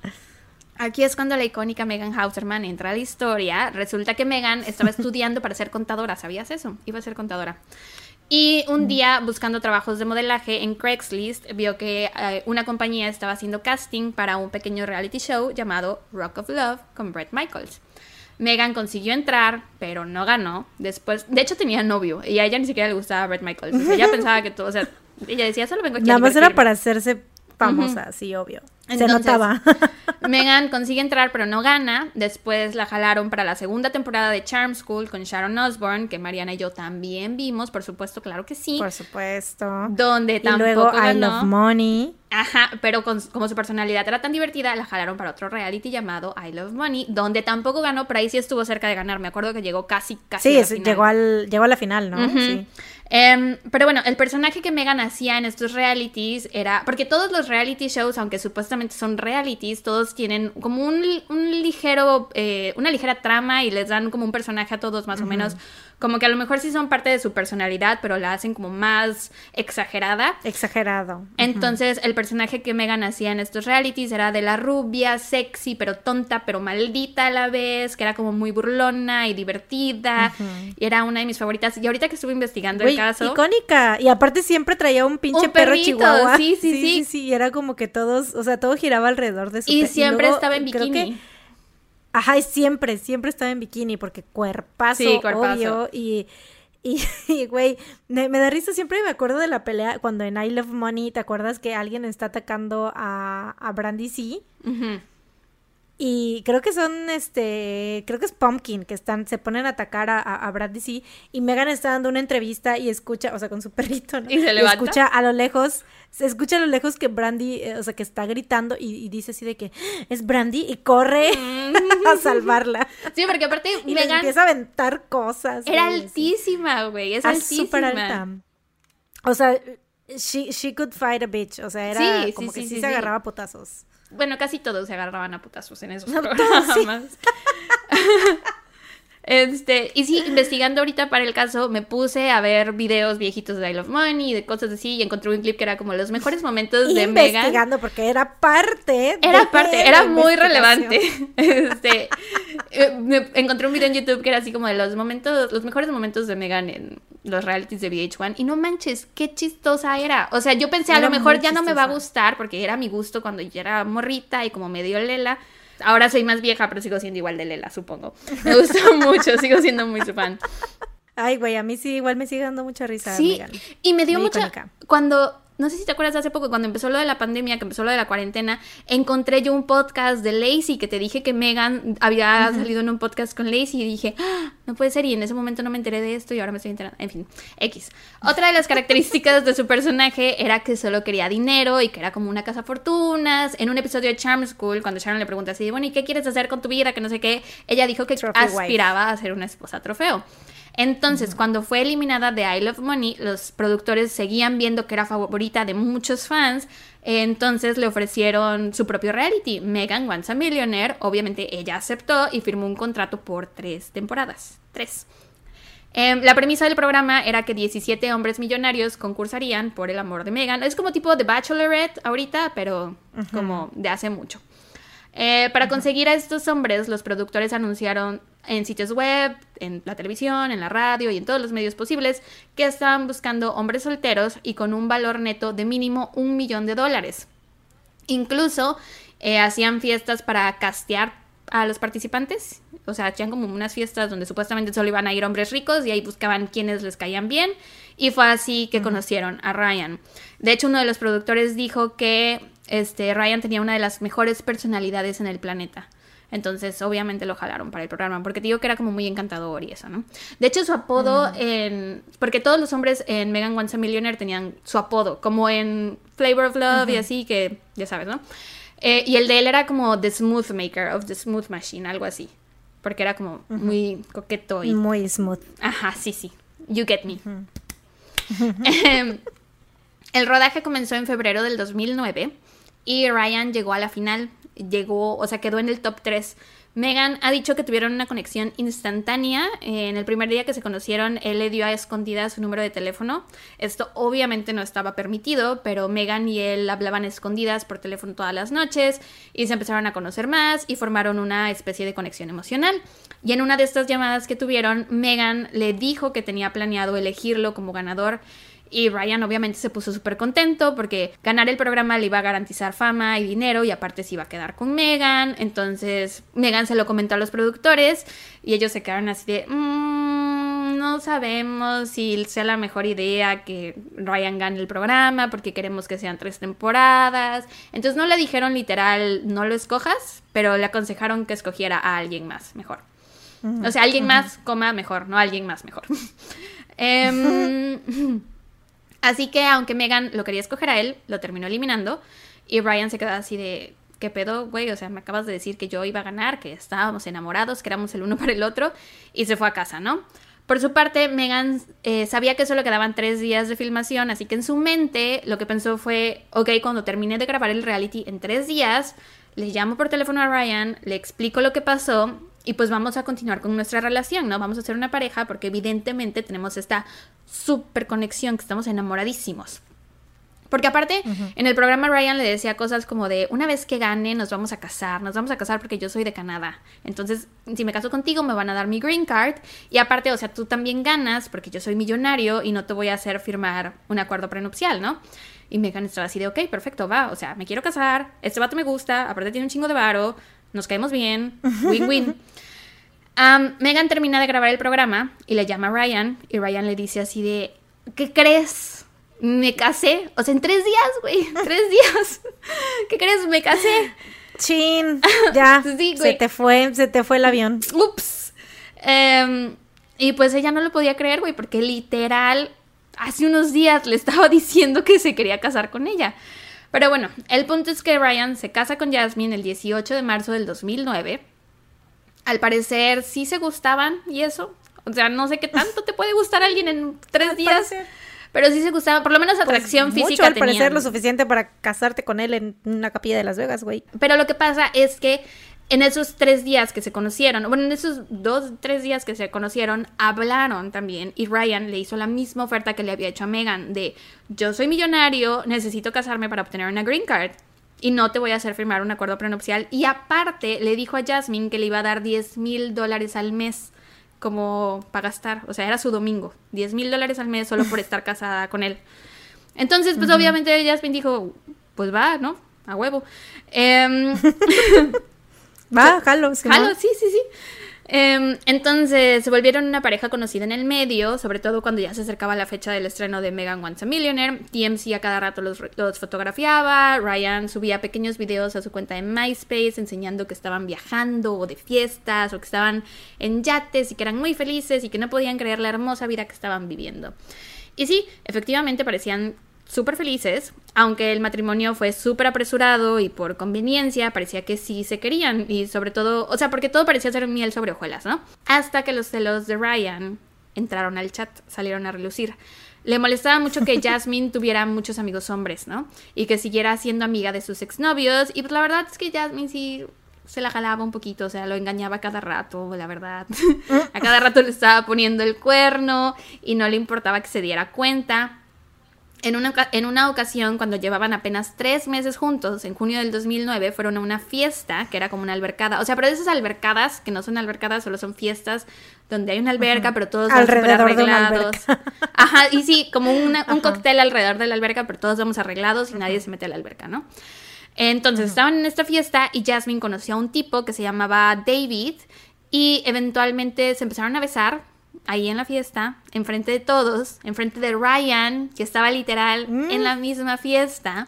Aquí es cuando la icónica Megan Hauserman entra a la historia. Resulta que Megan estaba estudiando para ser contadora, ¿sabías eso? Iba a ser contadora. Y un día, buscando trabajos de modelaje en Craigslist, vio que eh, una compañía estaba haciendo casting para un pequeño reality show llamado Rock of Love con Brett Michaels. Megan consiguió entrar, pero no ganó. Después, de hecho, tenía novio y a ella ni siquiera le gustaba Brett Michaels. O sea, ella pensaba que todo, o sea, ella decía, solo vengo aquí a Nada más era divertirme". para hacerse famosa, sí, obvio. Se notaba. Megan consigue entrar, pero no gana. Después la jalaron para la segunda temporada de Charm School con Sharon Osbourne, que Mariana y yo también vimos, por supuesto, claro que sí. Por supuesto. Donde Y tampoco luego I. Love Money. Ajá, pero con- como su personalidad era tan divertida, la jalaron para otro reality llamado I Love Money, donde tampoco ganó, pero ahí sí estuvo cerca de ganar. Me acuerdo que llegó casi, casi. Sí, a la es- final. llegó, al, llegó a la final, ¿no? Sí. Em, pero bueno, el personaje que Megan hacía en estos realities era. Porque todos los reality shows, aunque supuestamente son realities, todos tienen como un, un ligero. eh, una ligera trama y les dan como un personaje a todos, más o menos. Como que a lo mejor sí son parte de su personalidad, pero la hacen como más exagerada. Exagerado. Entonces, el personaje que Megan hacía en estos realities era de la rubia, sexy, pero tonta, pero maldita a la vez, que era como muy burlona y divertida. Y era una de mis favoritas. Y ahorita que estuve investigando el caso. icónica. Y aparte siempre traía un pinche Un perro chihuahua. sí, sí, sí. sí. Y era como que todos, o sea, todo giraba alrededor de su Y siempre luego, estaba en creo que- bikini. Ajá, y siempre, siempre estaba en bikini porque cuerpazo, Sí, cuerpazo. obvio. Y, y, güey, me, da risa, siempre me acuerdo de la pelea cuando en I Love Money, ¿te acuerdas que alguien está atacando a, a Brandy C? Y creo que son, este, creo que es Pumpkin, que están, se ponen a atacar a, a, a Brandy C. Y Megan está dando una entrevista y escucha, o sea, con su perrito, ¿no? ¿Y se levanta? escucha a lo lejos, se escucha a lo lejos que Brandy, eh, o sea, que está gritando y, y dice así de que es Brandy y corre a salvarla. Sí, porque aparte Y Megan empieza a aventar cosas. era güey, altísima, güey. Es Ah, altísima. súper alta. O sea, she, she could fight a bitch. O sea, era Sí, sí, como que sí, sí, se agarraba a putazos. Bueno, casi todos se agarraban a putazos en esos No, programas. todos, sí. Este, y sí, investigando ahorita para el caso, me puse a ver videos viejitos de I Love Money y de cosas así, y encontré un clip que era como los mejores momentos de Megan. Investigando porque era parte. Era de parte, era muy relevante. Este, eh, encontré un video en YouTube que era así como de los momentos, los mejores momentos de Megan en los realities de VH1 y no manches, qué chistosa era. O sea, yo pensé a Era lo mejor ya no me va a gustar porque era mi gusto cuando yo era morrita y como medio lela. Ahora soy más vieja, pero sigo siendo igual de lela, supongo. Me gustó mucho, sigo siendo muy su fan. Ay, güey, a mí sí, igual me sigue dando mucha risa. Sí, Megan. y me dio Muy mucha... icónica. Cuando, no sé si te acuerdas hace poco, cuando empezó lo de la pandemia, que empezó lo de la cuarentena, encontré yo un podcast de Lacey que te dije que Megan había salido en un podcast con Lacey y dije, "Ah, no puede ser, y en ese momento no me enteré de esto y ahora me estoy enterando. En fin, X. Otra de las características de su personaje era que solo quería dinero y que era como una casa fortunas. En un episodio de Charm School, cuando Sharon le pregunta así, bueno, ¿y qué quieres hacer con tu vida? Que no sé qué, ella dijo que Trophy wife. aspiraba a ser una esposa trofeo. Entonces, cuando fue eliminada de I Love Money, los productores seguían viendo que era favorita de muchos fans. Entonces le ofrecieron su propio reality, Megan Wants a Millionaire. Obviamente ella aceptó y firmó un contrato por tres temporadas. Tres. Em, la premisa del programa era que 17 hombres millonarios concursarían por el amor de Megan. Es como tipo The Bachelorette ahorita, pero como de hace mucho. Eh, para conseguir a estos hombres, los productores anunciaron en sitios web, en la televisión, en la radio y en todos los medios posibles que estaban buscando hombres solteros y con un valor neto de mínimo un millón de dólares. Incluso eh, hacían fiestas para castear a los participantes. O sea, hacían como unas fiestas donde supuestamente solo iban a ir hombres ricos y ahí buscaban quienes les caían bien. Y fue así que conocieron a Ryan. De hecho, uno de los productores dijo que este, Ryan tenía una de las mejores personalidades en el planeta. Entonces, obviamente lo jalaron para el programa, porque te digo que era como muy encantador y eso, ¿no? De hecho, su apodo en... Porque todos los hombres en Megan Once a Millionaire tenían su apodo, como en Flavor of Love y así, que ya sabes, ¿no? Eh, y el de él era como The Smooth Maker of the Smooth Machine, algo así. Porque era como muy coqueto y... Muy smooth. Ajá, sí, sí. You get me. Em, el rodaje comenzó en febrero del 2009 y Ryan llegó a la final llegó, o sea, quedó en el top 3. Megan ha dicho que tuvieron una conexión instantánea. En el primer día que se conocieron, él le dio a escondida su número de teléfono. Esto obviamente no estaba permitido, pero Megan y él hablaban escondidas por teléfono todas las noches y se empezaron a conocer más y formaron una especie de conexión emocional. Y en una de estas llamadas que tuvieron, Megan le dijo que tenía planeado elegirlo como ganador y Ryan obviamente se puso súper contento porque ganar el programa le iba a garantizar fama y dinero y aparte se iba a quedar con Megan. Entonces Megan se lo comentó a los productores y ellos se quedaron así de... Mm, no sabemos si sea la mejor idea que Ryan gane el programa porque queremos que sean tres temporadas. Entonces no le dijeron literal no lo escojas, pero le aconsejaron que escogiera a alguien más mejor. O sea, alguien más, coma mejor, no alguien más mejor. eh, Así que aunque Megan lo quería escoger a él, lo terminó eliminando. Y Brian se quedó así de, ¿qué pedo, güey? O sea, me acabas de decir que yo iba a ganar, que estábamos enamorados, que éramos el uno para el otro. Y se fue a casa, ¿no? Por su parte, Megan eh, sabía que solo quedaban tres días de filmación, así que en su mente lo que pensó fue, ok, cuando termine de grabar el reality en tres días, le llamo por teléfono a Ryan, le explico lo que pasó y pues vamos a continuar con nuestra relación, ¿no? Vamos a ser una pareja porque evidentemente tenemos esta super conexión, que estamos enamoradísimos. Porque aparte, en el programa Ryan le decía cosas como de, una vez que gane, nos vamos a casar, nos vamos a casar porque yo soy de Canadá. Entonces, si me caso contigo, me van a dar mi green card. Y aparte, o sea, tú también ganas porque yo soy millonario y no te voy a hacer firmar un acuerdo prenupcial, ¿no? Y Megan estaba así de, ok, perfecto, va, o sea, me quiero casar, este vato me gusta, aparte tiene un chingo de varo, nos caemos bien, win-win. Megan termina de grabar el programa y le llama a Ryan y Ryan le dice así de, ¿qué crees? Me casé, o sea, en tres días, güey, tres días. ¿Qué crees? Me casé. Chin, ya, se te fue, se te fue el avión. Ups. Em, y pues ella no lo podía creer, güey, porque literal hace unos días le estaba diciendo que se quería casar con ella. Pero bueno, el punto es que Ryan se casa con Jasmine el 18 de marzo del 2009. Al parecer sí se gustaban y eso. O sea, no sé qué tanto te puede gustar alguien en tres días. Pero sí se gustaban, por lo menos pues atracción física. Al parecer lo suficiente para casarte con él en una capilla de Las Vegas, güey. Pero lo que pasa es que en esos tres días que se conocieron, bueno, en esos dos, tres días que se conocieron, hablaron también y Ryan le hizo la misma oferta que le había hecho a Megan de yo soy millonario, necesito casarme para obtener una green card y no te voy a hacer firmar un acuerdo prenupcial. Y aparte le dijo a Jasmine que le iba a dar 10 mil dólares al mes como para gastar, o sea, era su domingo, 10 mil dólares al mes solo por estar casada con él. Entonces, pues obviamente Jasmine dijo, pues va, ¿no? A huevo. Eh, Va, jalo. sí, sí, sí. Em, entonces se volvieron una pareja conocida en el medio, sobre todo cuando ya se acercaba la fecha del estreno de Megan Once a Millionaire. TMC a cada rato los, los, fotografiaba, Ryan subía pequeños videos a su cuenta de MySpace enseñando que estaban viajando o de fiestas o que estaban en yates y que eran muy felices y que no podían creer la hermosa vida que estaban viviendo. Y sí, efectivamente parecían súper felices, aunque el matrimonio fue súper apresurado y por conveniencia parecía que sí se querían y sobre todo, o sea, porque todo parecía ser miel sobre hojuelas, ¿no? Hasta que los celos de Ryan entraron al chat, salieron a relucir. Le molestaba mucho que Jasmine tuviera muchos amigos hombres, ¿no? Y que siguiera siendo amiga de sus exnovios. Y pues la verdad es que Jasmine sí se la jalaba un poquito, o sea, lo engañaba cada rato, la verdad. a cada rato le estaba poniendo el cuerno y no le importaba que se diera cuenta. En una, en una ocasión, cuando llevaban apenas tres meses juntos, en junio del 2009, fueron a una fiesta que era como una albercada. O sea, pero esas albercadas, que no son albercadas, solo son fiestas donde hay una alberca, pero todos alrededor arreglados. Ajá, y sí, como un cóctel alrededor de la alberca, pero todos vamos arreglados y nadie se mete a la alberca, ¿no? Entonces estaban en esta fiesta y Jasmine conoció a un tipo que se llamaba David y eventualmente se empezaron a besar ahí en la fiesta, enfrente de todos, enfrente de Ryan, que estaba literal en la misma fiesta.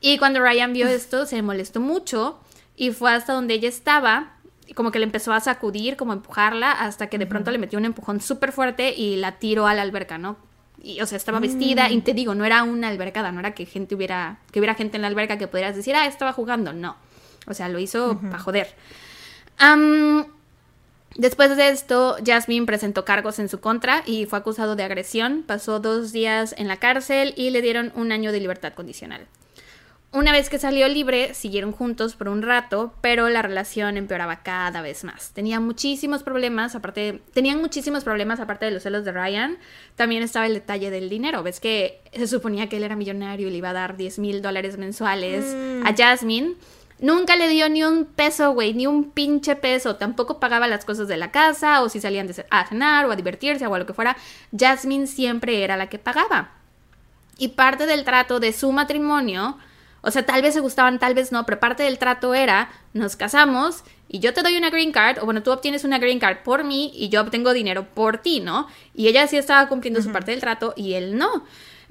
Y cuando Ryan vio esto, se molestó mucho y fue hasta donde ella estaba, como que le empezó a sacudir, como a empujarla, hasta que de pronto le metió un empujón súper fuerte y la tiró a la alberca, ¿no? Y, o sea, estaba vestida, y te digo, no era una albercada, no era que gente hubiera, que hubiera gente en la alberca que pudieras decir, ah, estaba jugando, no. O sea, lo hizo para joder. Después de esto, Jasmine presentó cargos en su contra y fue acusado de agresión. Pasó dos días en la cárcel y le dieron un año de libertad condicional. Una vez que salió libre, siguieron juntos por un rato, pero la relación empeoraba cada vez más. Tenía muchísimos problemas, aparte, tenían muchísimos problemas aparte de los celos de Ryan. También estaba el detalle del dinero. Ves que se suponía que él era millonario y le iba a dar 10 mil dólares mensuales a mm. Jasmine. Nunca le dio ni un peso, güey, ni un pinche peso. Tampoco pagaba las cosas de la casa o si salían a cenar o a divertirse o a lo que fuera. Jasmine siempre era la que pagaba. Y parte del trato de su matrimonio, o sea, tal vez se gustaban, tal vez no, pero parte del trato era, nos casamos y yo te doy una green card, o bueno, tú obtienes una green card por mí y yo obtengo dinero por ti, ¿no? Y ella sí estaba cumpliendo su parte del trato y él no.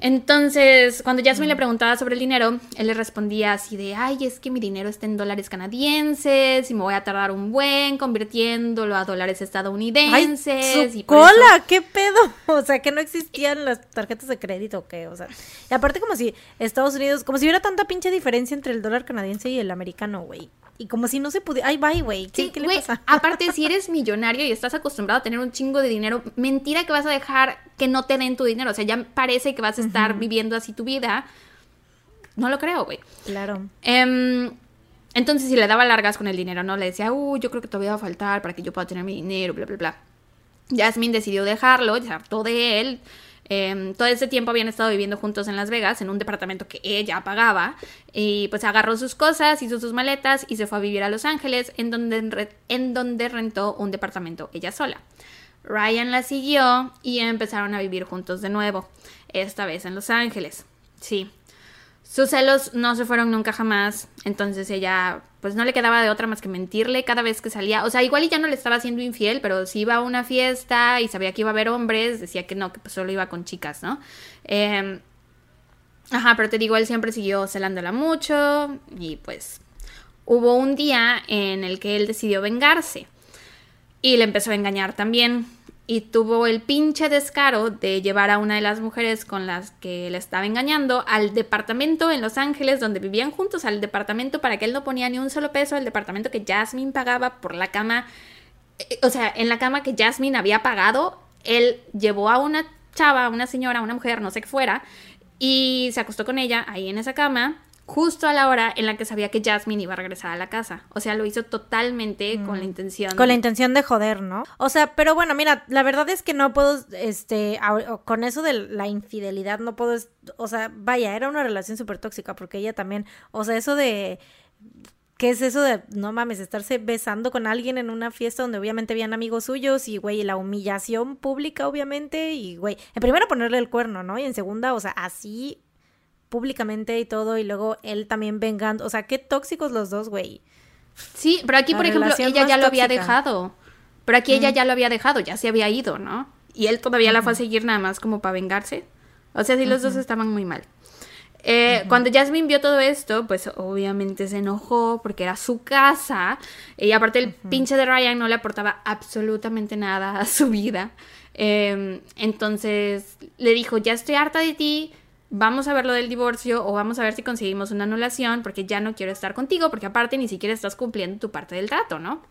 Entonces, cuando Jasmine le preguntaba sobre el dinero, él le respondía así de, ay, es que mi dinero está en dólares canadienses y me voy a tardar un buen convirtiéndolo a dólares estadounidenses. y cola! ¿Qué pedo? O sea, que no existían las tarjetas de crédito o qué, o sea. Y aparte como si Estados Unidos, como si hubiera tanta pinche diferencia entre el dólar canadiense y el americano, güey. Y como si no se pudiera. Ay, bye, güey. ¿Qué, le pasa? Aparte, si eres millonario y estás acostumbrado a tener un chingo de dinero, mentira que vas a dejar que no te den tu dinero. O sea, ya parece que vas a estar viviendo así tu vida. No lo creo, güey. Claro. Em, entonces, si le daba largas con el dinero, ¿no? Le decía, uy, yo creo que todavía va a faltar para que yo pueda tener mi dinero, bla, bla, bla. Jasmine decidió dejarlo, se hartó de él. Em, todo ese tiempo habían estado viviendo juntos en Las Vegas, en un departamento que ella pagaba, y pues agarró sus cosas, hizo sus maletas y se fue a vivir a Los Ángeles, en donde, en donde rentó un departamento ella sola. Ryan la siguió y empezaron a vivir juntos de nuevo, esta vez en Los Ángeles. Sí, sus celos no se fueron nunca jamás, entonces ella pues no le quedaba de otra más que mentirle cada vez que salía. O sea, igual ya no le estaba siendo infiel, pero si iba a una fiesta y sabía que iba a haber hombres, decía que no, que pues solo iba con chicas, ¿no? Em, ajá, pero te digo, él siempre siguió celándola mucho y pues hubo un día en el que él decidió vengarse y le empezó a engañar también y tuvo el pinche descaro de llevar a una de las mujeres con las que le estaba engañando al departamento en Los Ángeles donde vivían juntos, al departamento para que él no ponía ni un solo peso, el departamento que Jasmine pagaba por la cama, eh, o sea, en la cama que Jasmine había pagado, él llevó a una chava, una señora, una mujer, no sé qué fuera, y se acostó con ella ahí en esa cama justo a la hora en la que sabía que Jasmine iba a regresar a la casa. O sea, lo hizo totalmente con la mm. intención. Con la intención de joder, ¿no? O sea, pero bueno, mira, la verdad es que no puedo, este, con eso de la infidelidad, no puedo, o sea, vaya, era una relación súper tóxica porque ella también, o sea, eso de... ¿Qué es eso de, no mames, estarse besando con alguien en una fiesta donde obviamente habían amigos suyos y, güey, la humillación pública, obviamente, y, güey, en primera ponerle el cuerno, ¿no? Y en segunda, o sea, así públicamente y todo, y luego él también vengando. O sea, qué tóxicos los dos, güey. Sí, pero aquí, por ejemplo, ella ya lo había dejado. Pero aquí ella ya lo había dejado, ya se había ido, ¿no? Y él todavía la fue a seguir nada más como para vengarse. O sea, sí, los dos estaban muy mal. Eh, cuando Jasmine vio todo esto, pues obviamente se enojó porque era su casa. Y aparte el pinche de Ryan no le aportaba absolutamente nada a su vida. Em, entonces le dijo, ya estoy harta de ti, vamos a ver lo del divorcio o vamos a ver si conseguimos una anulación porque ya no quiero estar contigo porque aparte ni siquiera estás cumpliendo tu parte del trato, ¿no?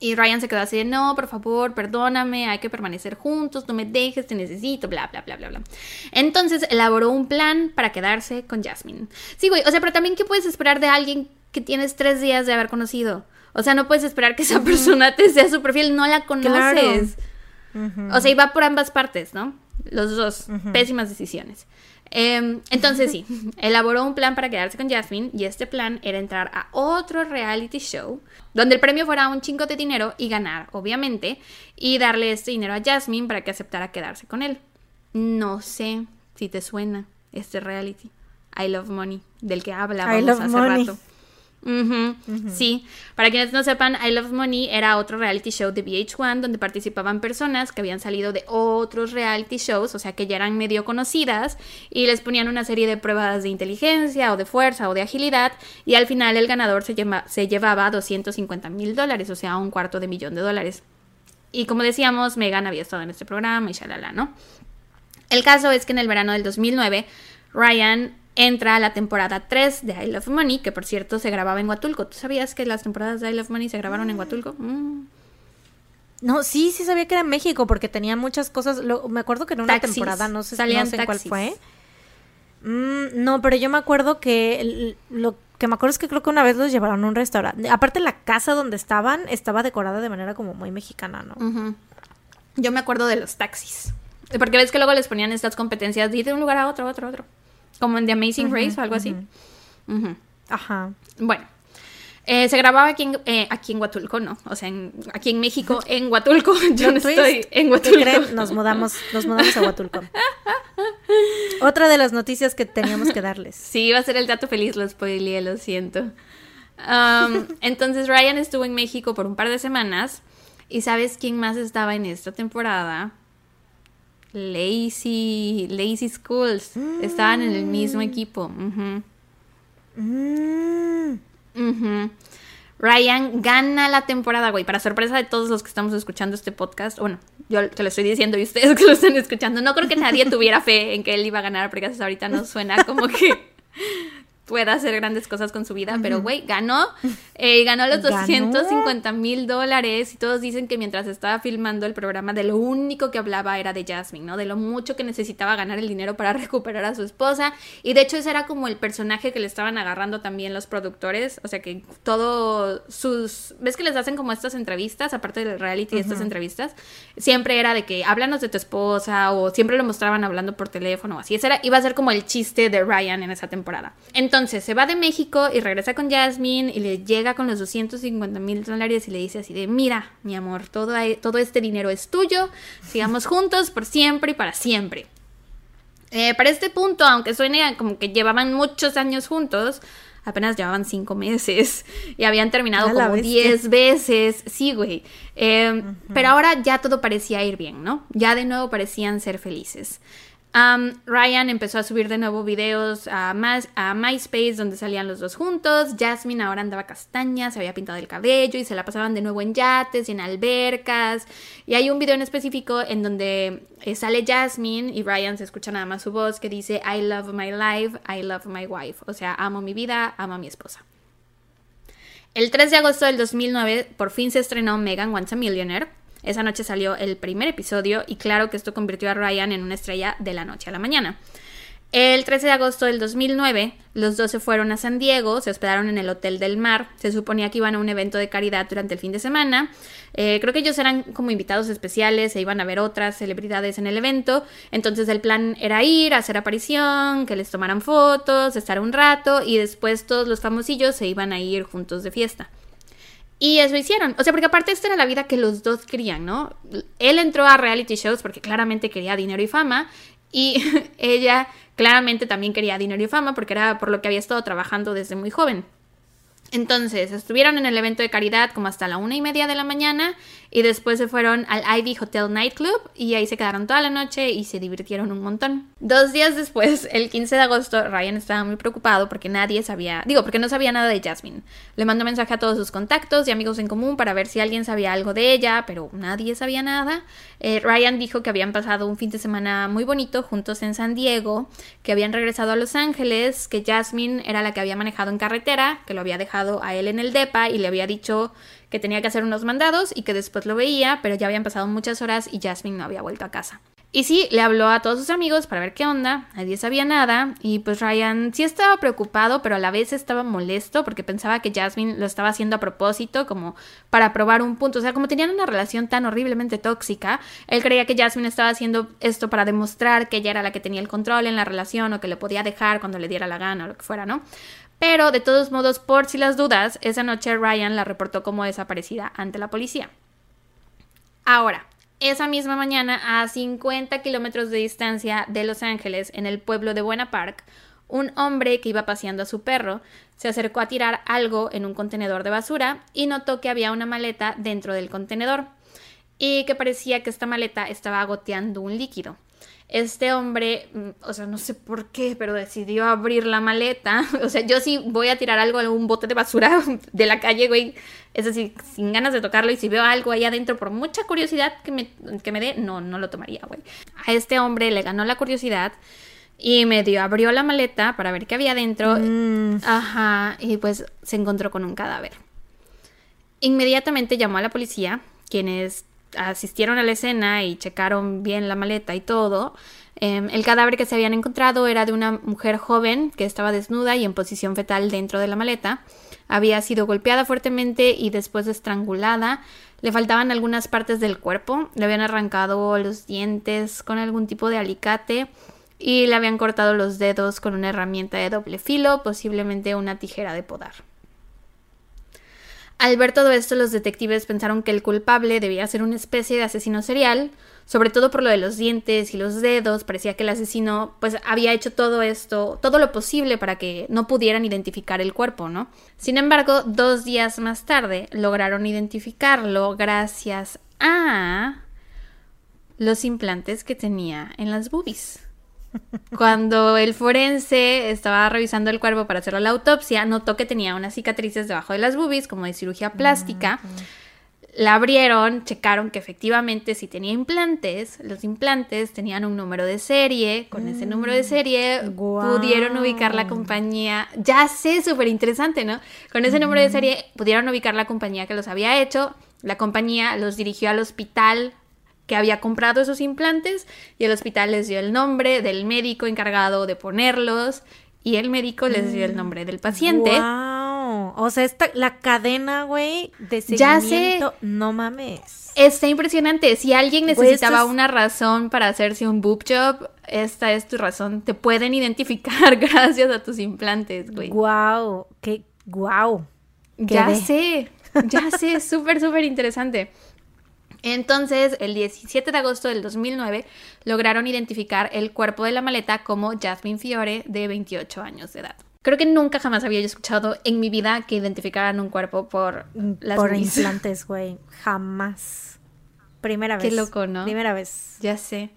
Y Ryan se quedó así de, no, por favor, perdóname, hay que permanecer juntos, no me dejes, te necesito, bla, bla, bla, bla, bla. Entonces elaboró un plan para quedarse con Jasmine. Sí, güey, o sea, pero también, ¿qué puedes esperar de alguien que tienes tres días de haber conocido? O sea, no puedes esperar que esa persona te sea su perfil, no la conoces. O sea, y va por ambas partes, ¿no? Los dos, pésimas decisiones. Em, entonces sí, elaboró un plan para quedarse con Jasmine y este plan era entrar a otro reality show donde el premio fuera un chingo de dinero y ganar, obviamente, y darle este dinero a Jasmine para que aceptara quedarse con él. No sé si te suena este reality. I Love Money, del que hablábamos hace rato. Sí, para quienes no sepan, I Love Money era otro reality show de VH1 donde participaban personas que habían salido de otros reality shows, o sea que ya eran medio conocidas, y les ponían una serie de pruebas de inteligencia o de fuerza o de agilidad, y al final el ganador se, se llevaba 250 mil dólares, o sea, un cuarto de millón de dólares. Y como decíamos, Megan había estado en este programa y shalala, ¿no? El caso es que en el verano del 2009, Ryan entra la temporada 3 de I Love Money, que por cierto se grababa en Huatulco. ¿Tú sabías que las temporadas de I Love Money se grabaron en Huatulco? Mm. No, sí, sí sabía que era en México porque tenía muchas cosas. me acuerdo que en una temporada, no sé, no sé cuál fue. Mm, no, pero yo me acuerdo que lo que me acuerdo es que creo que una vez los llevaron a un restaurante. Aparte, la casa donde estaban estaba decorada de manera como muy mexicana, ¿no? Yo me acuerdo de los taxis. Porque ves que luego les ponían estas competencias de ir de un lugar a otro, a otro, a otro. Como en The Amazing Race o algo así. Ajá. Bueno. Eh, se grababa aquí en, eh, aquí en Huatulco, ¿no? O sea, aquí en México, en Huatulco. Yo no estoy en Huatulco. Nos mudamos, nos mudamos a Huatulco. Otra de las noticias que teníamos que darles. Sí, iba a ser el dato feliz, lo spoileé, lo siento. Um, entonces Ryan estuvo en México por un par de semanas. ¿Y sabes quién más estaba en esta temporada? Lazy, Lazy Schools. Estaban en el mismo mm. equipo. Mm. Ryan gana la temporada, güey. Para sorpresa de todos los que estamos escuchando este podcast. Bueno, yo te lo estoy diciendo y ustedes que lo están escuchando. No creo que nadie tuviera fe en que él iba a ganar porque hasta ahorita no suena como que pueda hacer grandes cosas con su vida, pero güey, ganó, eh, ganó los 250 mil dólares y todos dicen que mientras estaba filmando el programa de lo único que hablaba era de Jasmine, ¿no? De lo mucho que necesitaba ganar el dinero para recuperar a su esposa. Y de hecho ese era como el personaje que le estaban agarrando también los productores, o sea que todo sus, ves que les hacen como estas entrevistas, aparte del reality, estas entrevistas, siempre era de que háblanos de tu esposa o siempre lo mostraban hablando por teléfono o así, ese era, iba a ser como el chiste de Ryan en esa temporada. Entonces, entonces se va de México y regresa con Jasmine y le llega con los 250 mil dólares y le dice así de, mira, mi amor, todo, todo este dinero es tuyo, sigamos juntos por siempre y para siempre. Eh, para este punto, aunque suene como que llevaban muchos años juntos, apenas llevaban cinco meses y habían terminado como diez veces. Sí, güey. Eh, pero ahora ya todo parecía ir bien, ¿no? Ya de nuevo parecían ser felices. Ryan empezó a subir de nuevo videos a, a MySpace donde salían los dos juntos. Jasmine ahora andaba castaña, se había pintado el cabello y se la pasaban de nuevo en yates y en albercas. Y hay un video en específico en donde eh, sale Jasmine y Ryan se escucha nada más su voz que dice I love my life, I love my wife. O sea, amo mi vida, amo a mi esposa. El 3 de agosto del 2009 por fin se estrenó Megan Once a Millionaire. Esa noche salió el primer episodio y claro que esto convirtió a Ryan en una estrella de la noche a la mañana. El 13 de agosto del 2009, los dos se fueron a San Diego, se hospedaron en el Hotel del Mar, se suponía que iban a un evento de caridad durante el fin de semana, eh, creo que ellos eran como invitados especiales, se iban a ver otras celebridades en el evento, entonces el plan era ir, hacer aparición, que les tomaran fotos, estar un rato y después todos los famosillos se iban a ir juntos de fiesta. Y eso hicieron. O sea, porque aparte esta era la vida que los dos querían, ¿no? Él entró a reality shows porque claramente quería dinero y fama. Y ella claramente también quería dinero y fama porque era por lo que había estado trabajando desde muy joven. Entonces, estuvieron en el evento de caridad como hasta la una y media de la mañana y después se fueron al Ivy Hotel Nightclub y ahí se quedaron toda la noche y se divirtieron un montón. Dos días después, el 15 de agosto, Ryan estaba muy preocupado porque nadie sabía, digo, porque no sabía nada de Jasmine. Le mandó mensaje a todos sus contactos y amigos en común para ver si alguien sabía algo de ella, pero nadie sabía nada. Eh, Ryan dijo que habían pasado un fin de semana muy bonito juntos en San Diego, que habían regresado a Los Ángeles, que Jasmine era la que había manejado en carretera, que lo había dejado a él en el DEPA y le había dicho que tenía que hacer unos mandados y que después lo veía, pero ya habían pasado muchas horas y Jasmine no había vuelto a casa. Y sí, le habló a todos sus amigos para ver qué onda, nadie sabía nada y pues Ryan sí estaba preocupado, pero a la vez estaba molesto porque pensaba que Jasmine lo estaba haciendo a propósito, como para probar un punto, o sea, como tenían una relación tan horriblemente tóxica, él creía que Jasmine estaba haciendo esto para demostrar que ella era la que tenía el control en la relación o que le podía dejar cuando le diera la gana o lo que fuera, ¿no? Pero de todos modos, por si las dudas, esa noche Ryan la reportó como desaparecida ante la policía. Ahora, esa misma mañana, a 50 kilómetros de distancia de Los Ángeles, en el pueblo de Buena Park, un hombre que iba paseando a su perro se acercó a tirar algo en un contenedor de basura y notó que había una maleta dentro del contenedor y que parecía que esta maleta estaba goteando un líquido. Este hombre, mm, o sea, no sé por qué, pero decidió abrir la maleta. O sea, yo sí voy a tirar algo en un bote de basura de la calle, güey. Es decir, sin ganas de tocarlo y si veo algo ahí adentro por mucha curiosidad que me, que me dé, no, no lo tomaría, güey. A este hombre le ganó la curiosidad y medio abrió la maleta para ver qué había dentro. Mm. Ajá, y pues se encontró con un cadáver. Inmediatamente llamó a la policía, quienes asistieron a la escena y checaron bien la maleta y todo. Em, el cadáver que se habían encontrado era de una mujer joven que estaba desnuda y en posición fetal dentro de la maleta. Había sido golpeada fuertemente y después estrangulada. Le faltaban algunas partes del cuerpo. Le habían arrancado los dientes con algún tipo de alicate y le habían cortado los dedos con una herramienta de doble filo, posiblemente una tijera de podar. Al ver todo esto, los detectives pensaron que el culpable debía ser una especie de asesino serial, sobre todo por lo de los dientes y los dedos, parecía que el asesino pues había hecho todo esto, todo lo posible para que no pudieran identificar el cuerpo, ¿no? Sin embargo, dos días más tarde lograron identificarlo gracias a los implantes que tenía en las boobies. Cuando el forense estaba revisando el cuerpo para hacerle la autopsia, notó que tenía unas cicatrices debajo de las boobies, como de cirugía plástica. La abrieron, checaron que efectivamente si tenía implantes, los implantes tenían un número de serie, con ese número de serie pudieron ubicar la compañía, ya sé, súper interesante, ¿no? Con ese número de serie pudieron ubicar la compañía que los había hecho, la compañía los dirigió al hospital que había comprado esos implantes y el hospital les dio el nombre del médico encargado de ponerlos y el médico les dio el mm. nombre del paciente. Wow. O sea, esta, la cadena, güey, de seguimiento, no mames. Está impresionante. Si alguien necesitaba una razón para hacerse un boob job, esta es tu razón. Te pueden identificar gracias a tus implantes, güey. Wow, qué wow. Ya sé, ya sé, súper, súper interesante. Entonces, el 17 de agosto del 2009, lograron identificar el cuerpo de la maleta como Jasmine Fiore, de 28 años de edad. Creo que nunca jamás había escuchado en mi vida que identificaran un cuerpo por las Por implantes, güey. Jamás. Primera vez. Qué loco, ¿no? Primera vez. Ya sé.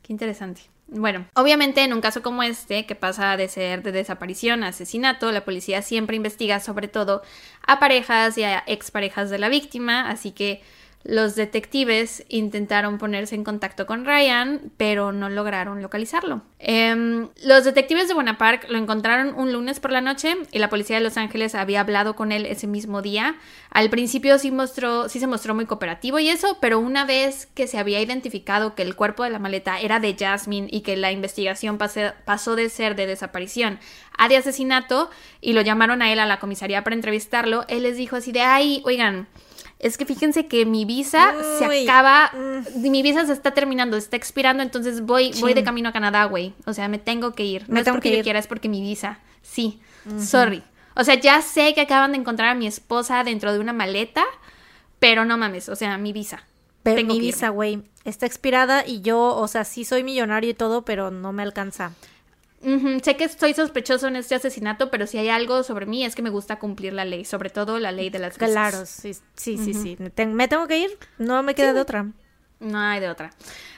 Qué interesante. Bueno, obviamente en un caso como este, que pasa de ser de desaparición a asesinato, la policía siempre investiga sobre todo a parejas y a exparejas de la víctima, así que los detectives intentaron ponerse en contacto con Ryan, pero no lograron localizarlo. Em, los detectives de Bonaparte lo encontraron un lunes por la noche y la policía de Los Ángeles había hablado con él ese mismo día. Al principio sí, mostró, sí se mostró muy cooperativo y eso, pero una vez que se había identificado que el cuerpo de la maleta era de Jasmine y que la investigación pasó de ser de desaparición a de asesinato y lo llamaron a él a la comisaría para entrevistarlo, él les dijo así de, ay, oigan, es que fíjense que mi visa se acaba, mm. mi visa se está terminando, se está expirando, entonces voy, voy de camino a Canadá, güey. O sea, me tengo que ir. no es porque yo quiera, es porque mi visa. Sí, sorry. O sea, ya sé que acaban de encontrar a mi esposa dentro de una maleta, pero no mames, o sea, mi visa. Pero mi visa, güey, está expirada y yo, o sea, sí soy millonario y todo, pero no me alcanza. Sé que estoy sospechoso en este asesinato, pero si hay algo sobre mí es que me gusta cumplir la ley, sobre todo la ley de las visas. Claro, sí, sí, sí, sí. ¿Me tengo que ir? No me queda de otra. No hay de otra.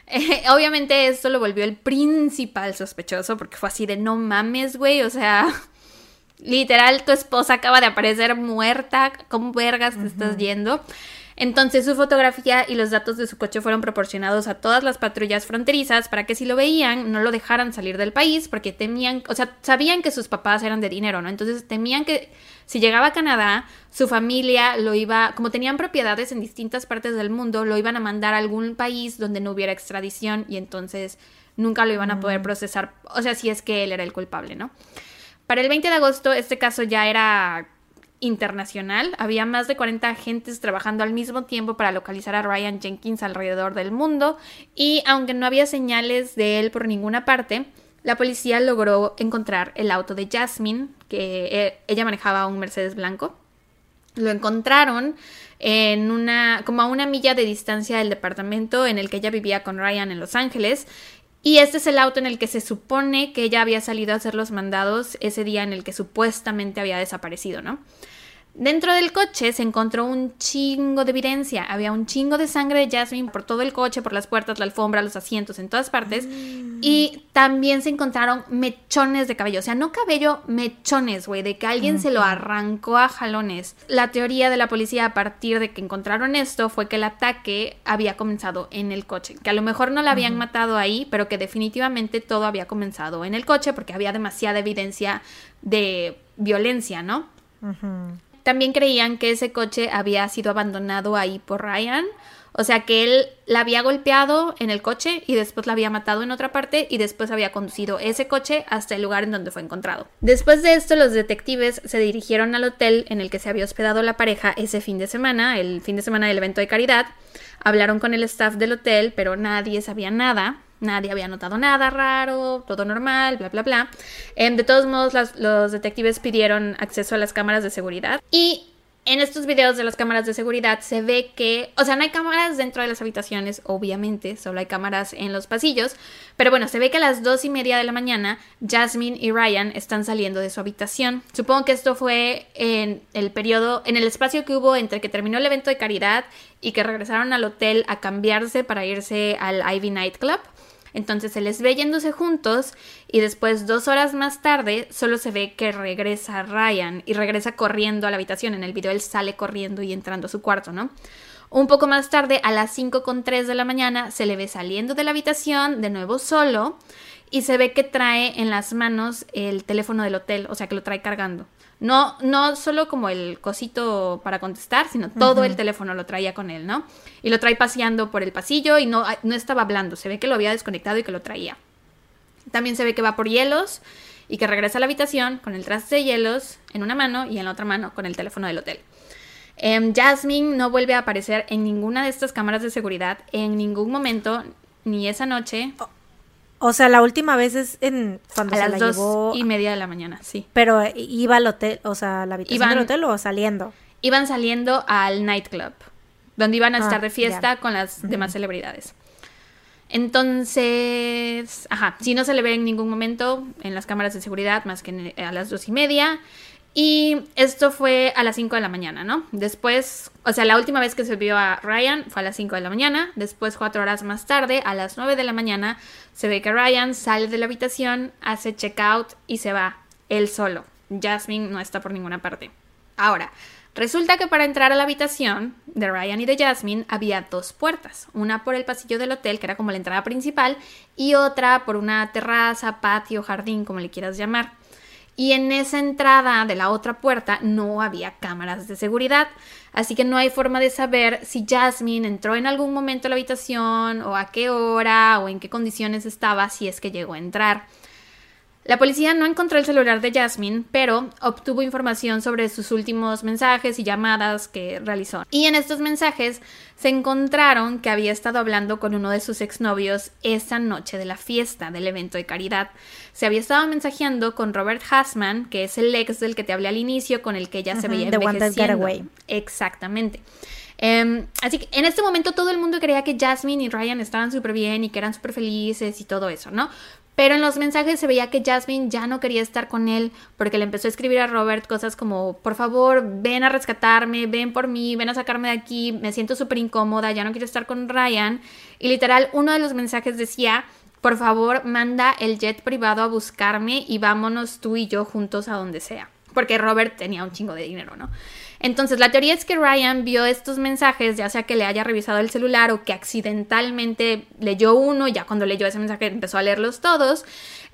obviamente esto lo volvió el principal sospechoso porque fue así de no mames, güey, o sea, literal tu esposa acaba de aparecer muerta, ¿cómo vergas te estás yendo? Entonces su fotografía y los datos de su coche fueron proporcionados a todas las patrullas fronterizas para que si lo veían no lo dejaran salir del país porque temían, o sea, sabían que sus papás eran de dinero, ¿no? Entonces temían que si llegaba a Canadá, su familia lo iba, como tenían propiedades en distintas partes del mundo, lo iban a mandar a algún país donde no hubiera extradición y entonces nunca lo iban a poder mm. procesar, o sea, si es que él era el culpable, ¿no? Para el 20 de agosto este caso ya era internacional. Había más de 40 agentes trabajando al mismo tiempo para localizar a Ryan Jenkins alrededor del mundo y aunque no había señales de él por ninguna parte, la policía logró encontrar el auto de Jasmine, que eh, ella manejaba un Mercedes blanco. Lo encontraron en una como a una milla de distancia del departamento en el que ella vivía con Ryan en Los Ángeles Y este es el auto en el que se supone que ella había salido a hacer los mandados ese día en el que supuestamente había desaparecido, ¿no? Dentro del coche se encontró un chingo de evidencia. Había un chingo de sangre de Jasmine por todo el coche, por las puertas, la alfombra, los asientos, en todas partes. Y también se encontraron mechones de cabello. O sea, no cabello, mechones, güey, de que alguien se lo arrancó a jalones. La teoría de la policía a partir de que encontraron esto fue que el ataque había comenzado en el coche. Que a lo mejor no la habían matado ahí, pero que definitivamente todo había comenzado en el coche porque había demasiada evidencia de violencia, ¿no? También creían que ese coche había sido abandonado ahí por Ryan. O sea que él la había golpeado en el coche y después la había matado en otra parte y después había conducido ese coche hasta el lugar en donde fue encontrado. Después de esto, los detectives se dirigieron al hotel en el que se había hospedado la pareja ese fin de semana, el fin de semana del evento de caridad. Hablaron con el staff del hotel, pero nadie sabía nada. Nadie había notado nada raro, todo normal, bla, bla, bla. Em, de todos modos, los detectives pidieron acceso a las cámaras de seguridad y en estos videos de las cámaras de seguridad se ve que, o sea, no hay cámaras dentro de las habitaciones, obviamente, solo hay cámaras en los pasillos, pero bueno, se ve que a las dos y media de la mañana Jasmine y Ryan están saliendo de su habitación. Supongo que esto fue en el periodo, en el espacio que hubo entre que terminó el evento de caridad y que regresaron al hotel a cambiarse para irse al Ivy Nightclub. Entonces se les ve yéndose juntos y después dos horas más tarde solo se ve que regresa Ryan y regresa corriendo a la habitación. En el video él sale corriendo y entrando a su cuarto, ¿no? Un poco más tarde, a las 5.3 de la mañana, se le ve saliendo de la habitación, de nuevo solo, y se ve que trae en las manos el teléfono del hotel, o sea que lo trae cargando. No, no solo como el cosito para contestar, sino todo el teléfono lo traía con él, ¿no? Y lo trae paseando por el pasillo y no, no estaba hablando, se ve que lo había desconectado y que lo traía. También se ve que va por hielos y que regresa a la habitación con el traste de hielos en una mano y en la otra mano con el teléfono del hotel. Em, Jasmine no vuelve a aparecer en ninguna de estas cámaras de seguridad en ningún momento, ni esa noche. O sea, la última vez es en cuando a se las la dos llevó. y media de la mañana, sí. Pero eh, iba al hotel, o sea, la habitación Iban- del hotel o saliendo. Iban saliendo al nightclub, donde iban a Ah, estar de fiesta ya. con las demás celebridades. Entonces, ajá, si no se le ve en ningún momento en las cámaras de seguridad más que en- a las dos y media. Y esto fue a las 5 de la mañana, ¿no? Después, o sea, la última vez que se vio a Ryan fue a las 5 de la mañana. Después, cuatro horas más tarde, a las 9 de la mañana, se ve que Ryan sale de la habitación, hace checkout y se va él solo. Jasmine no está por ninguna parte. Ahora, resulta que para entrar a la habitación de Ryan y de Jasmine había dos puertas. Una por el pasillo del hotel, que era como la entrada principal, y otra por una terraza, patio, jardín, como le quieras llamar. Y en esa entrada de la otra puerta no había cámaras de seguridad, así que no hay forma de saber si Jasmine entró en algún momento a la habitación o a qué hora o en qué condiciones estaba si es que llegó a entrar. La policía no encontró el celular de Jasmine, pero obtuvo información sobre sus últimos mensajes y llamadas que realizó. Y en estos mensajes se encontraron que había estado hablando con uno de sus exnovios esa noche de la fiesta del evento de caridad. Se había estado mensajeando con Robert Hassman, que es el ex del que te hablé al inicio, con el que ella se veía envejeciendo. Getaway. Exactamente. Em, así que en este momento todo el mundo creía que Jasmine y Ryan estaban súper bien y que eran súper felices y todo eso, ¿no? Pero en los mensajes se veía que Jasmine ya no quería estar con él porque le empezó a escribir a Robert cosas como, por favor, ven a rescatarme, ven por mí, ven a sacarme de aquí, me siento súper incómoda, ya no quiero estar con Ryan. Y literal, uno de los mensajes decía, por favor, manda el jet privado a buscarme y vámonos tú y yo juntos a donde sea. Porque Robert tenía un chingo de dinero, ¿no? Entonces, la teoría es que Ryan vio estos mensajes, ya sea que le haya revisado el celular o que accidentalmente leyó uno, ya cuando leyó ese mensaje empezó a leerlos todos.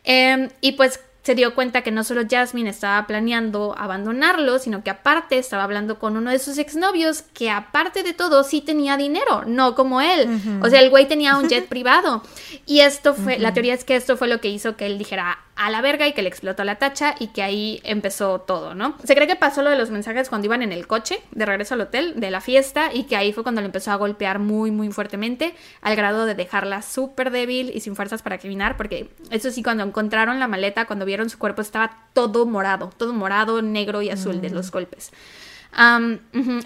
eh, y pues se dio cuenta que no solo Jasmine estaba planeando abandonarlo, sino que aparte estaba hablando con uno de sus exnovios que aparte de todo sí tenía dinero, no como él. O sea, el güey tenía un jet privado. Y esto fue, la teoría es que esto fue lo que hizo que él dijera a la verga y que le explotó la tacha y que ahí empezó todo, ¿no? Se cree que pasó lo de los mensajes cuando iban en el coche de regreso al hotel de la fiesta y que ahí fue cuando le empezó a golpear muy, muy fuertemente al grado de dejarla súper débil y sin fuerzas para caminar, porque eso sí, cuando encontraron la maleta, cuando vieron su cuerpo estaba todo morado, todo morado, negro y azul de los golpes.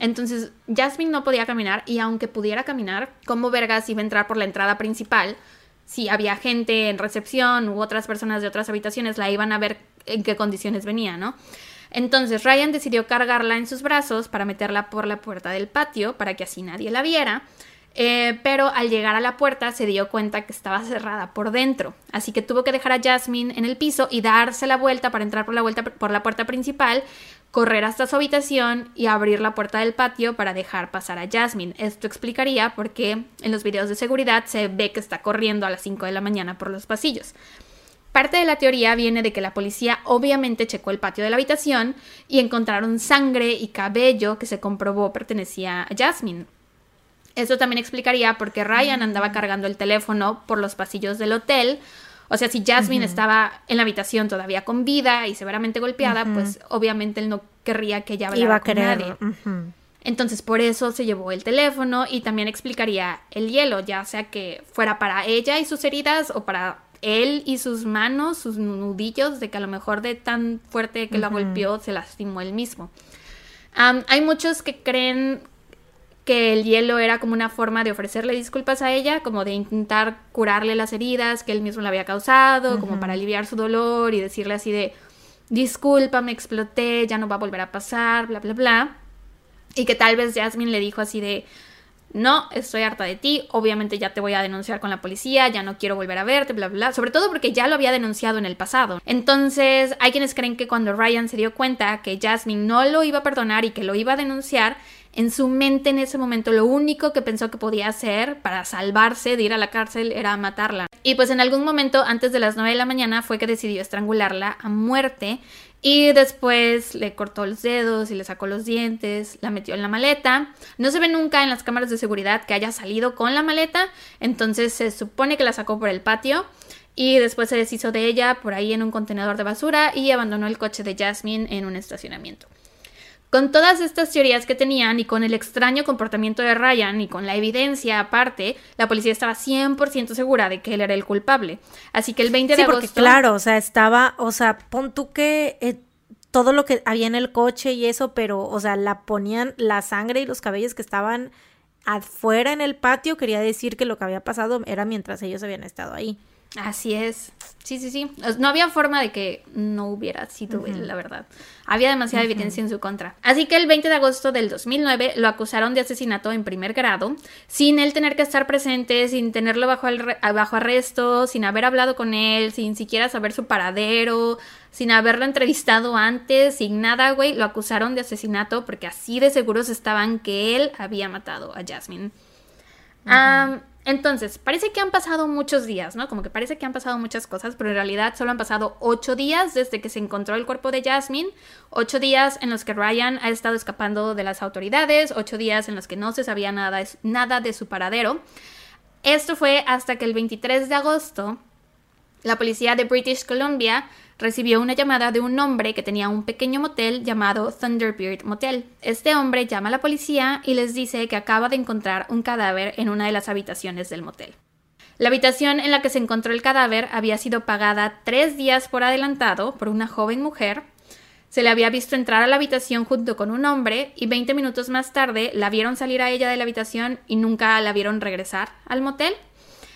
Entonces, Jasmine no podía caminar y aunque pudiera caminar, ¿cómo vergas iba a entrar por la entrada principal si había gente en recepción u otras personas de otras habitaciones, la iban a ver en qué condiciones venía, ¿no? Entonces Ryan decidió cargarla en sus brazos para meterla por la puerta del patio para que así nadie la viera. Eh, pero al llegar a la puerta se dio cuenta que estaba cerrada por dentro, así que tuvo que dejar a Jasmine en el piso y darse la vuelta para entrar por la, vuelta, por la puerta principal, correr hasta su habitación y abrir la puerta del patio para dejar pasar a Jasmine. Esto explicaría por qué en los videos de seguridad se ve que está corriendo a las 5 de la mañana por los pasillos. Parte de la teoría viene de que la policía obviamente checó el patio de la habitación y encontraron sangre y cabello que se comprobó pertenecía a Jasmine. Eso también explicaría por qué Ryan andaba cargando el teléfono por los pasillos del hotel. O sea, si Jasmine estaba en la habitación todavía con vida y severamente golpeada, pues obviamente él no querría que ella hablara Iba a con nadie. Entonces, por eso se llevó el teléfono y también explicaría el hielo, ya sea que fuera para ella y sus heridas o para él y sus manos, sus nudillos, de que a lo mejor de tan fuerte que la golpeó se lastimó él mismo. hay muchos que creen que el hielo era como una forma de ofrecerle disculpas a ella, como de intentar curarle las heridas que él mismo le había causado, como para aliviar su dolor y decirle así de, disculpa, me exploté, ya no va a volver a pasar, bla, bla, bla. Y que tal vez Jasmine le dijo así de, no, estoy harta de ti, obviamente ya te voy a denunciar con la policía, ya no quiero volver a verte, bla, bla, bla, sobre todo porque ya lo había denunciado en el pasado. Entonces, hay quienes creen que cuando Ryan se dio cuenta que Jasmine no lo iba a perdonar y que lo iba a denunciar, en su mente en ese momento lo único que pensó que podía hacer para salvarse de ir a la cárcel era matarla. Y pues en algún momento antes de las 9 de la mañana fue que decidió estrangularla a muerte y después le cortó los dedos y le sacó los dientes, la metió en la maleta. No se ve nunca en las cámaras de seguridad que haya salido con la maleta, entonces se supone que la sacó por el patio y después se deshizo de ella por ahí en un contenedor de basura y abandonó el coche de Jasmine en un estacionamiento. Con todas estas teorías que tenían y con el extraño comportamiento de Ryan y con la evidencia aparte, la policía estaba 100% segura de que él era el culpable. Así que el 20 de agosto... claro, o sea, estaba, o sea, pon tú que eh, todo lo que había en el coche y eso, pero, o sea, la ponían la sangre y los cabellos que estaban afuera en el patio, quería decir que lo que había pasado era mientras ellos habían estado ahí. Así es. Sí, sí, sí. No había forma de que no hubiera sido él, la verdad. Había demasiada evidencia en su contra. Así que el 20 de agosto del 2009 lo acusaron de asesinato en primer grado, sin él tener que estar presente, sin tenerlo bajo, bajo arresto, sin haber hablado con él, sin siquiera saber su paradero, sin haberlo entrevistado antes, sin nada, güey. Lo acusaron de asesinato porque así de seguros estaban que él había matado a Jasmine. Entonces, parece que han pasado muchos días, ¿no? Como que parece que han pasado muchas cosas, pero en realidad solo han pasado ocho días desde que se encontró el cuerpo de Jasmine, ocho días en los que Ryan ha estado escapando de las autoridades, ocho días en los que no se sabía nada, de su paradero. Esto fue hasta que el 23 de agosto, la policía de British Columbia recibió una llamada de un hombre que tenía un pequeño motel llamado Thunderbird Motel. Este hombre llama a la policía y les dice que acaba de encontrar un cadáver en una de las habitaciones del motel. La habitación en la que se encontró el cadáver había sido pagada tres días por adelantado por una joven mujer. Se le había visto entrar a la habitación junto con un hombre y 20 minutos más tarde la vieron salir a ella de la habitación y nunca la vieron regresar al motel.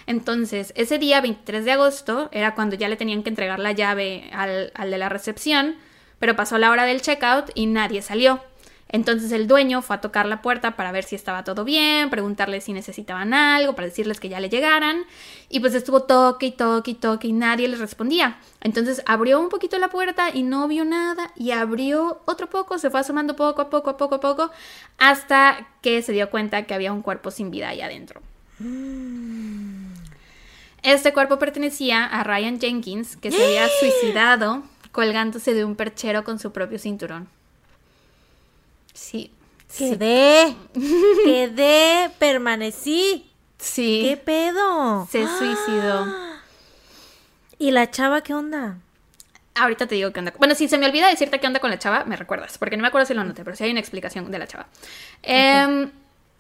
Entonces, ese día 23 de agosto era cuando ya le tenían que entregar la llave al, de la recepción, pero pasó la hora del checkout y nadie salió. Entonces el dueño fue a tocar la puerta para ver si estaba todo bien, preguntarle si necesitaban algo, para decirles que ya le llegaran. Y pues estuvo toque y toque y toque y nadie les respondía. Entonces abrió un poquito la puerta y no vio nada. Y abrió otro poco, se fue asomando poco a poco, a poco a poco, hasta que se dio cuenta que había un cuerpo sin vida ahí adentro. Mm. Este cuerpo pertenecía a Ryan Jenkins, que se había suicidado colgándose de un perchero con su propio cinturón. Sí. Quedé. Quedé. Permanecí. Sí. ¿Qué pedo? Se suicidó. ¿Y la chava qué onda? Ahorita te digo qué onda. Bueno, si se me olvida decirte qué onda con la chava, me recuerdas, porque no me acuerdo si lo anoté, pero sí hay una explicación de la chava. Eh,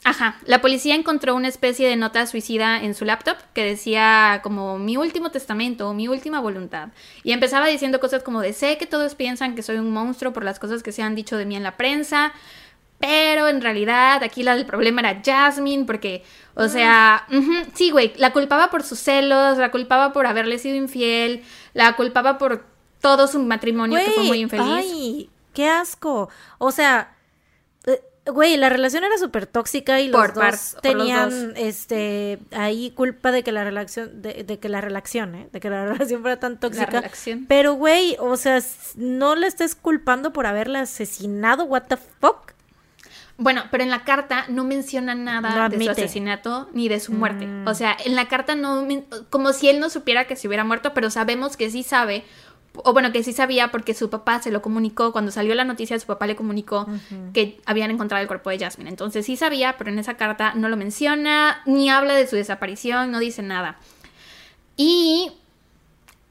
Ajá, la policía encontró una especie de nota suicida en su laptop que decía como mi último testamento, mi última voluntad. Y empezaba diciendo cosas como de sé que todos piensan que soy un monstruo por las cosas que se han dicho de mí en la prensa, pero en realidad aquí la, el problema era Jasmine, porque, o sea, ujú, sí, güey, la culpaba por sus celos, la culpaba por haberle sido infiel, la culpaba por todo su matrimonio que fue muy infeliz. Ay, qué asco. O sea, güey, la relación era súper tóxica y los Por dos par- por los tenían, dos. este, ahí culpa de que la relación, de, de que la relación, ¿eh? De que la relación fuera tan tóxica. Pero, güey, o sea, no le estés culpando por haberla asesinado, what the fuck. Bueno, pero en la carta no menciona nada de su asesinato ni de su muerte. Mm. O sea, en la carta no, como si él no supiera que se hubiera muerto, pero sabemos que sí sabe, o bueno, que sí sabía porque su papá se lo comunicó, cuando salió la noticia su papá le comunicó que habían encontrado el cuerpo de Jasmine. Entonces sí sabía, pero en esa carta no lo menciona, ni habla de su desaparición, no dice nada. Y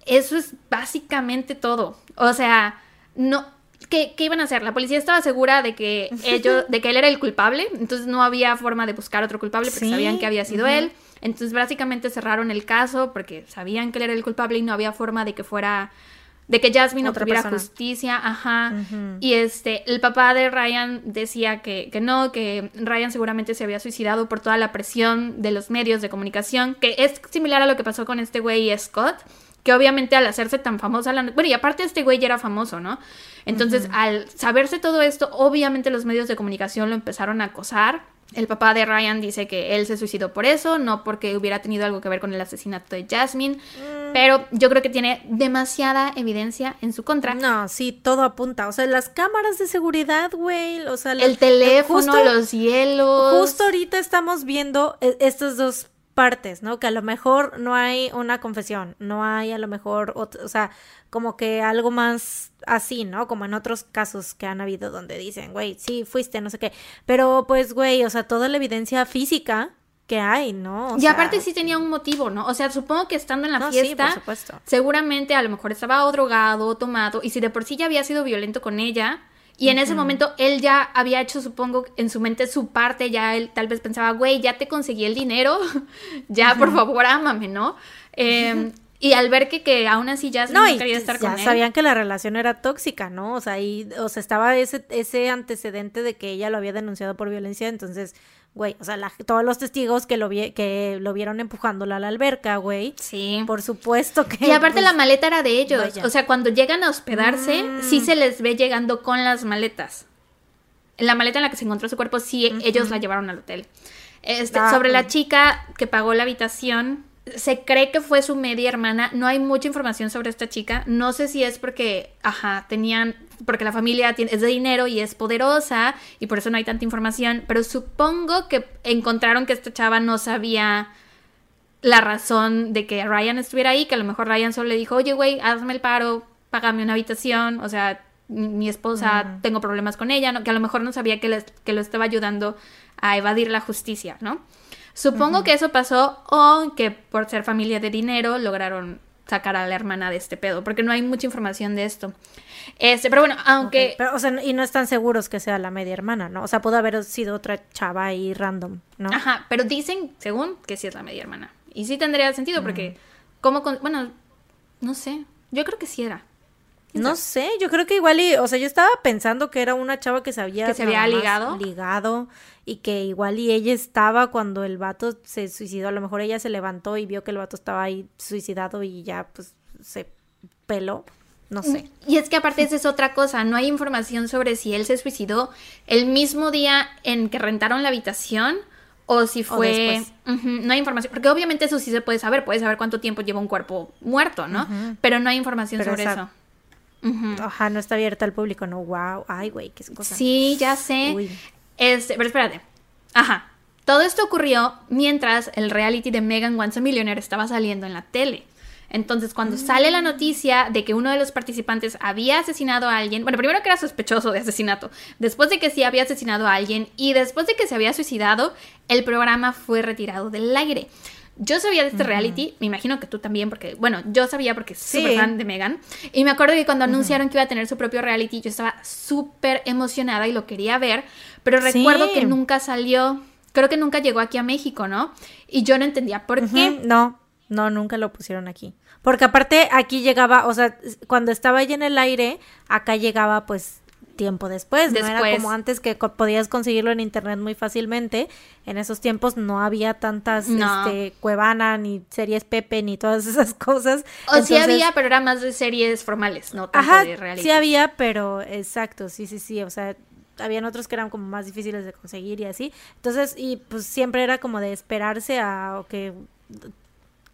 eso es básicamente todo. O sea, no. ¿Qué, qué iban a hacer? La policía estaba segura de que ellos, de que él era el culpable, entonces no había forma de buscar otro culpable porque Sí, sabían que había sido él. Entonces básicamente cerraron el caso porque sabían que él era el culpable y no había forma de que fuera de que Jasmine Otra obtuviera persona. justicia, ajá. Y este, el papá de Ryan decía que, que no, que Ryan seguramente se había suicidado por toda la presión de los medios de comunicación, que es similar a lo que pasó con este güey Scott, que obviamente al hacerse tan famosa, la... bueno, y aparte este güey ya era famoso, ¿no? Entonces, al saberse todo esto, obviamente los medios de comunicación lo empezaron a acosar. El papá de Ryan dice que él se suicidó por eso, no porque hubiera tenido algo que ver con el asesinato de Jasmine, pero yo creo que tiene demasiada evidencia en su contra. No, sí, todo apunta. O sea, las cámaras de seguridad, güey. O sea, El las- teléfono, justo- los hielos. Justo ahorita estamos viendo eh, estas dos partes, ¿no? Que a lo mejor no hay una confesión, no hay a lo mejor, ot- o sea, como que algo más así, ¿no? Como en otros casos que han habido donde dicen, güey, sí, fuiste, no sé qué. Pero pues, güey, o sea, toda la evidencia física que hay, ¿no? O y sea, aparte sí tenía un motivo, ¿no? O sea, supongo que estando en la No, sí, fiesta, por supuesto. seguramente a lo mejor estaba o drogado o tomado, y si de por sí ya había sido violento con ella, y en ese momento él ya había hecho, supongo, en su mente su parte, ya él tal vez pensaba, güey, ya te conseguí el dinero, ya por favor ámame, ¿no? Eh, y al ver que, que aún así ya No, quería estar ya con él. sabían que la relación era tóxica, ¿no? O sea, ahí, o sea, estaba ese, ese antecedente de que ella lo había denunciado por violencia, entonces, güey, o sea, la- todos los testigos que lo vi, que lo vieron empujándola a la alberca, güey, Sí. por supuesto que. Y aparte pues, la maleta era de ellos. vaya. O sea, cuando llegan a hospedarse, Mm. sí se les ve llegando con las maletas. La maleta en la que se encontró su cuerpo, sí, ellos la llevaron al hotel. Este, Ah, sobre la chica que pagó la habitación, se cree que fue su media hermana. No hay mucha información sobre esta chica. No sé si es porque, ajá, tenían, porque la familia tiene- es de dinero y es poderosa y por eso no hay tanta información. Pero supongo que encontraron que esta chava no sabía la razón de que Ryan estuviera ahí, que a lo mejor Ryan solo le dijo, oye, güey, hazme el paro, págame una habitación, o sea, mi esposa, tengo problemas con ella, ¿no? que a lo mejor no sabía que, les- que lo estaba ayudando a evadir la justicia, ¿no? Supongo que eso pasó o que por ser familia de dinero lograron sacar a la hermana de este pedo, porque no hay mucha información de esto. Este, pero bueno, aunque... pero, o sea, y no están seguros que sea la media hermana, ¿no? O sea, pudo haber sido otra chava ahí random, ¿no? Ajá, pero dicen, según, que sí es la media hermana. Y sí tendría sentido, porque, ¿cómo? con- Bueno, no sé. Yo creo que sí era. ¿Quién No sé, yo creo que igual y, o sea, yo estaba pensando que era una chava que se había ¿Que se había ligado? ligado y que igual y ella estaba cuando el vato se suicidó, a lo mejor ella se levantó y vio que el vato estaba ahí suicidado y ya pues se peló, no sé. Y es que aparte esa es otra cosa, no hay información sobre si él se suicidó el mismo día en que rentaron la habitación o si fue... no hay información, porque obviamente eso sí se puede saber, puedes saber cuánto tiempo lleva un cuerpo muerto, ¿no? Pero no hay información Pero sobre esa- eso. Ujú. Ajá, no está abierta al público, no, wow, ay güey, qué cosa. Sí, ya sé. Uy. Este, pero espérate. Ajá. Todo esto ocurrió mientras el reality de Megan Wants a Millionaire estaba saliendo en la tele. Entonces, cuando sale la noticia de que uno de los participantes había asesinado a alguien, bueno, primero que era sospechoso de asesinato, después de que sí había asesinado a alguien y después de que se había suicidado, el programa fue retirado del aire. Yo sabía de este reality, me imagino que tú también, porque, bueno, yo sabía porque soy Sí. fan de Megan. Y me acuerdo que cuando anunciaron que iba a tener su propio reality, yo estaba súper emocionada y lo quería ver, pero Sí. recuerdo que nunca salió, creo que nunca llegó aquí a México, ¿no? Y yo no entendía por qué. No, no, nunca lo pusieron aquí. Porque aparte aquí llegaba, o sea, cuando estaba ahí en el aire, acá llegaba pues tiempo después. No era como antes que co- podías conseguirlo en internet muy fácilmente. En esos tiempos no había tantas No. este, Cuevana, ni series Pepe, ni todas esas cosas. O sí había, pero era más de series formales, no tanto Ajá, de reality. sí había, pero exacto, sí, sí, sí, o sea, habían otros que eran como más difíciles de conseguir y así. Entonces, y pues siempre era como de esperarse a que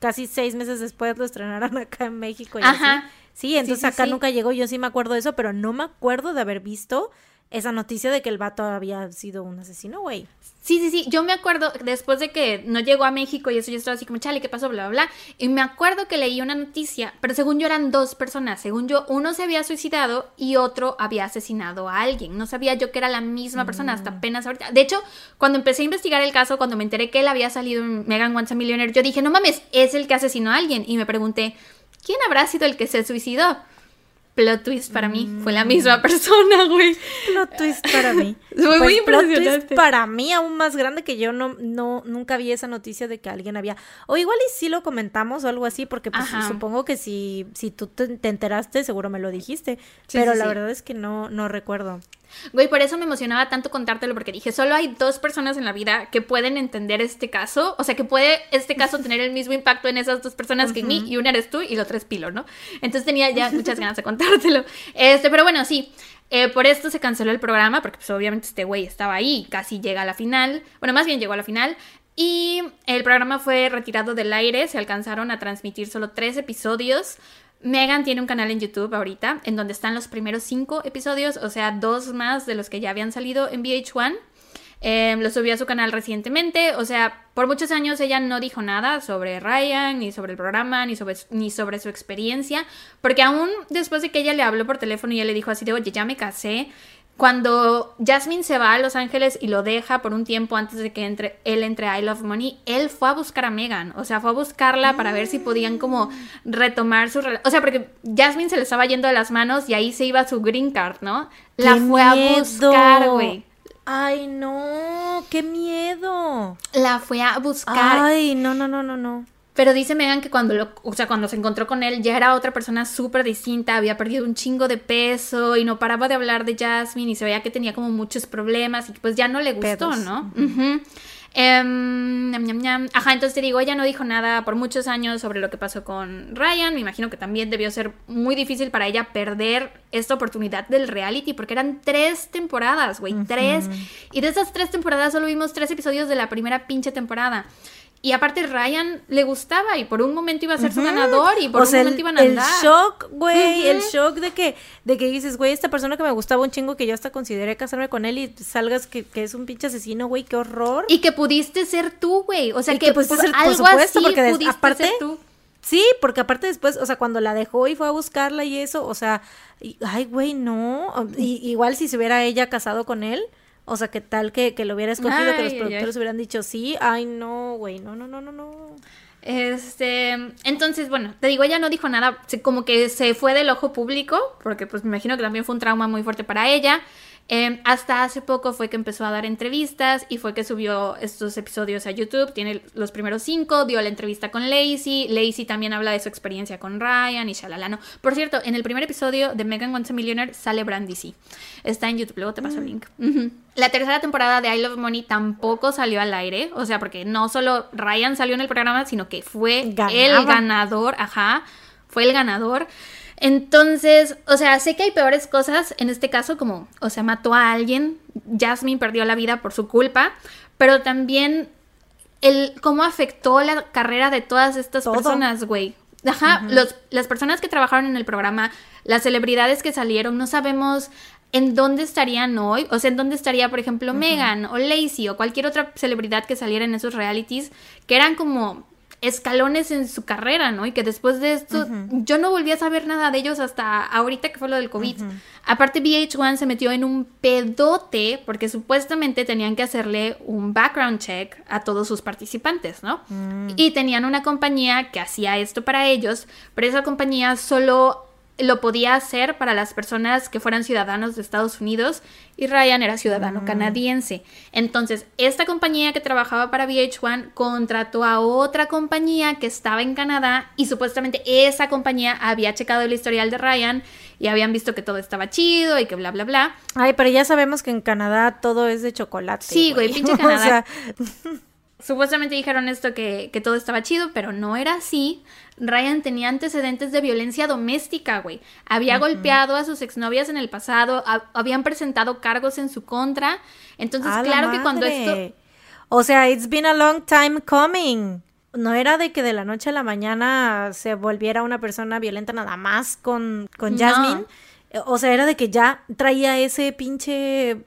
casi seis meses después lo estrenaran acá en México y Ajá. así. Sí, entonces sí, acá sí. nunca llegó, yo sí me acuerdo de eso, pero no me acuerdo de haber visto esa noticia de que el vato había sido un asesino, güey. Sí, sí, sí. Yo me acuerdo después de que no llegó a México y eso yo estaba así como, chale, ¿qué pasó? Bla, bla, bla. Y me acuerdo que leí una noticia, pero según yo eran dos personas. Según yo, uno se había suicidado y otro había asesinado a alguien. No sabía yo que era la misma persona hasta apenas ahorita. De hecho, cuando empecé a investigar el caso, cuando me enteré que él había salido en Megan Once a Millionaire, yo dije, no mames, es el que asesinó a alguien. Y me pregunté, ¿quién habrá sido el que se suicidó? Plot twist para mí, fue la misma persona, güey. Plot twist para mí. Fue muy Pues, plot impresionante. twist para mí aún más grande que yo no, no, nunca vi esa noticia de que alguien había, o igual y sí lo comentamos o algo así, porque pues Ajá. supongo que si, si tú te, te enteraste, seguro me lo dijiste, Sí, pero sí, la sí. verdad es que no, no recuerdo. Güey, por eso me emocionaba tanto contártelo, porque dije, solo hay dos personas en la vida que pueden entender este caso, o sea, que puede este caso tener el mismo impacto en esas dos personas que en mí, y una eres tú y la otra es Pilo, ¿no? Entonces tenía ya muchas ganas de contártelo. Este, pero bueno, sí, eh, por esto se canceló el programa, porque pues obviamente este güey estaba ahí, casi llega a la final, bueno, más bien llegó a la final. Y el programa fue retirado del aire, se alcanzaron a transmitir solo tres episodios. Megan tiene un canal en YouTube ahorita, en donde están los primeros cinco episodios, o sea, dos más de los que ya habían salido en VH1. Eh, lo subió a su canal recientemente, o sea, por muchos años ella no dijo nada sobre Ryan, ni sobre el programa, ni sobre, ni sobre su experiencia, porque aún después de que ella le habló por teléfono y ella le dijo así de, oye, ya me casé, cuando Jasmine se va a Los Ángeles y lo deja por un tiempo antes de que entre, él entre a I Love Money, él fue a buscar a Megan. O sea, fue a buscarla para ver si podían como retomar su relación. O sea, porque Jasmine se le estaba yendo de las manos y ahí se iba su green card, ¿no? La ¡Qué fue a buscar, güey. Ay, no, qué miedo. La fue a buscar. Ay, no, no, no, no, no. Pero dice Megan que cuando lo, o sea, cuando se encontró con él ya era otra persona súper distinta, había perdido un chingo de peso y no paraba de hablar de Jasmine y se veía que tenía como muchos problemas y pues ya no le gustó, Pedos. ¿no? Ñam. Ajá, entonces te digo, ella no dijo nada por muchos años sobre lo que pasó con Ryan. Me imagino que también debió ser muy difícil para ella perder esta oportunidad del reality, porque eran tres temporadas, güey, tres. Y de esas tres temporadas solo vimos tres episodios de la primera pinche temporada. Y aparte Ryan le gustaba y por un momento iba a ser su ganador y por o un sea, momento el, iban a el andar. shock, güey, el shock de que, de que dices, güey, esta persona que me gustaba un chingo que yo hasta consideré casarme con él y salgas que, que es un pinche asesino, güey, qué horror. Y que pudiste ser tú, güey. O sea, Y que, que pudiste por ser- por algo supuesto, así porque pudiste aparte- ser tú. Sí, porque aparte después, o sea, cuando la dejó y fue a buscarla y eso, o sea, y- ay, güey, no. Y- igual si se hubiera ella casado con él, o sea, que tal que, que lo hubiera escogido, que los productores ay. hubieran dicho sí, ay, no, güey, no, no, no, no, no. Este, entonces, bueno, te digo, ella no dijo nada, como que se fue del ojo público, porque pues me imagino que también fue un trauma muy fuerte para ella. Eh, hasta hace poco fue que empezó a dar entrevistas y fue que subió estos episodios a YouTube. Tiene los primeros cinco, dio la entrevista con Lacey. Lacey también habla de su experiencia con Ryan y shalalano. Por cierto, en el primer episodio de Megan Once a Millionaire sale Brandy C. Está en YouTube, luego te paso el link. Ujú. La tercera temporada de I Love Money tampoco salió al aire, o sea, porque no solo Ryan salió en el programa, sino que fue el ganador, ajá, fue el ganador. Entonces, o sea, sé que hay peores cosas en este caso, como, o sea, mató a alguien, Jasmine perdió la vida por su culpa, pero también el cómo afectó la carrera de todas estas Todo. personas, güey. Ajá, los, las personas que trabajaron en el programa, las celebridades que salieron, no sabemos en dónde estarían hoy, o sea, en dónde estaría, por ejemplo, Megan o Lacey o cualquier otra celebridad que saliera en esos realities, que eran como escalones en su carrera, ¿no? Y que después de esto yo no volví a saber nada de ellos hasta ahorita que fue lo del COVID. Aparte VH1 se metió en un pedote porque supuestamente tenían que hacerle un background check a todos sus participantes, ¿no? Y tenían una compañía que hacía esto para ellos, pero esa compañía solo lo podía hacer para las personas que fueran ciudadanos de Estados Unidos y Ryan era ciudadano canadiense. Entonces, esta compañía que trabajaba para VH1 contrató a otra compañía que estaba en Canadá y supuestamente esa compañía había checado el historial de Ryan y habían visto que todo estaba chido y que bla, bla, bla. Ay, pero ya sabemos que en Canadá todo es de chocolate. Sí, güey, pinche Canadá. Supuestamente dijeron esto que, que todo estaba chido, pero no era así. Ryan tenía antecedentes de violencia doméstica, güey. Había golpeado a sus exnovias en el pasado, habían presentado cargos en su contra. Entonces, claro que cuando esto... O sea, it's been a long time coming. No era de que de la noche a la mañana se volviera una persona violenta nada más con, con Jasmine. O sea, era de que ya traía ese pinche...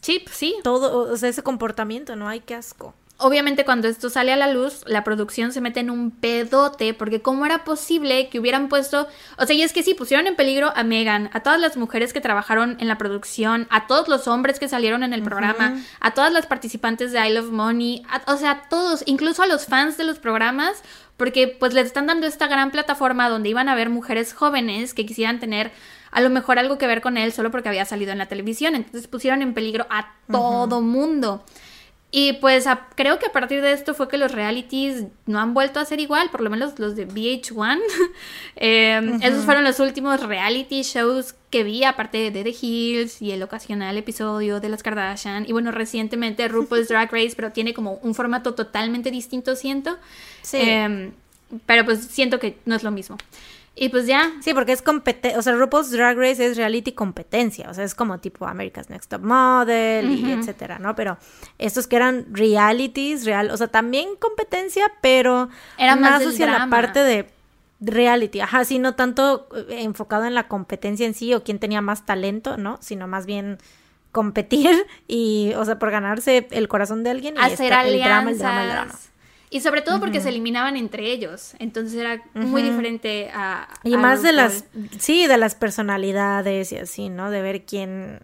Chip, sí. Todo, o sea, ese comportamiento, ¿no? Ay, qué asco. Obviamente cuando esto sale a la luz, la producción se mete en un pedote, porque cómo era posible que hubieran puesto, o sea, y es que sí, pusieron en peligro a Megan, a todas las mujeres que trabajaron en la producción, a todos los hombres que salieron en el programa, a todas las participantes de I Love Money, o sea, a todos, incluso a los fans de los programas, porque pues les están dando esta gran plataforma donde iban a ver mujeres jóvenes que quisieran tener a lo mejor algo que ver con él solo porque había salido en la televisión, entonces pusieron en peligro a todo mundo. Y pues creo que a partir de esto fue que los realities no han vuelto a ser igual, por lo menos los de VH1. Em, esos fueron los últimos reality shows que vi, aparte de The Hills y el ocasional episodio de las Kardashian. Y bueno, recientemente RuPaul's Drag Race, pero tiene como un formato totalmente distinto, siento. Sí. Em, pero pues siento que no es lo mismo. Y pues ya. Sí, porque es competencia, o sea, RuPaul's Drag Race es reality competencia, o sea, es como tipo America's Next Top Model y etcétera, ¿no? Pero estos que eran realities, real, o sea, también competencia, pero Era más, hacia la parte de reality, ajá, sí, no tanto eh, enfocado en la competencia en sí o quién tenía más talento, ¿no? Sino más bien competir y, o sea, por ganarse el corazón de alguien y hacer alianzas. el drama, el drama, el drama. Y sobre todo porque se eliminaban entre ellos. Entonces era muy diferente a. Y más de las. Sí, de las personalidades y así, ¿no? De ver quién.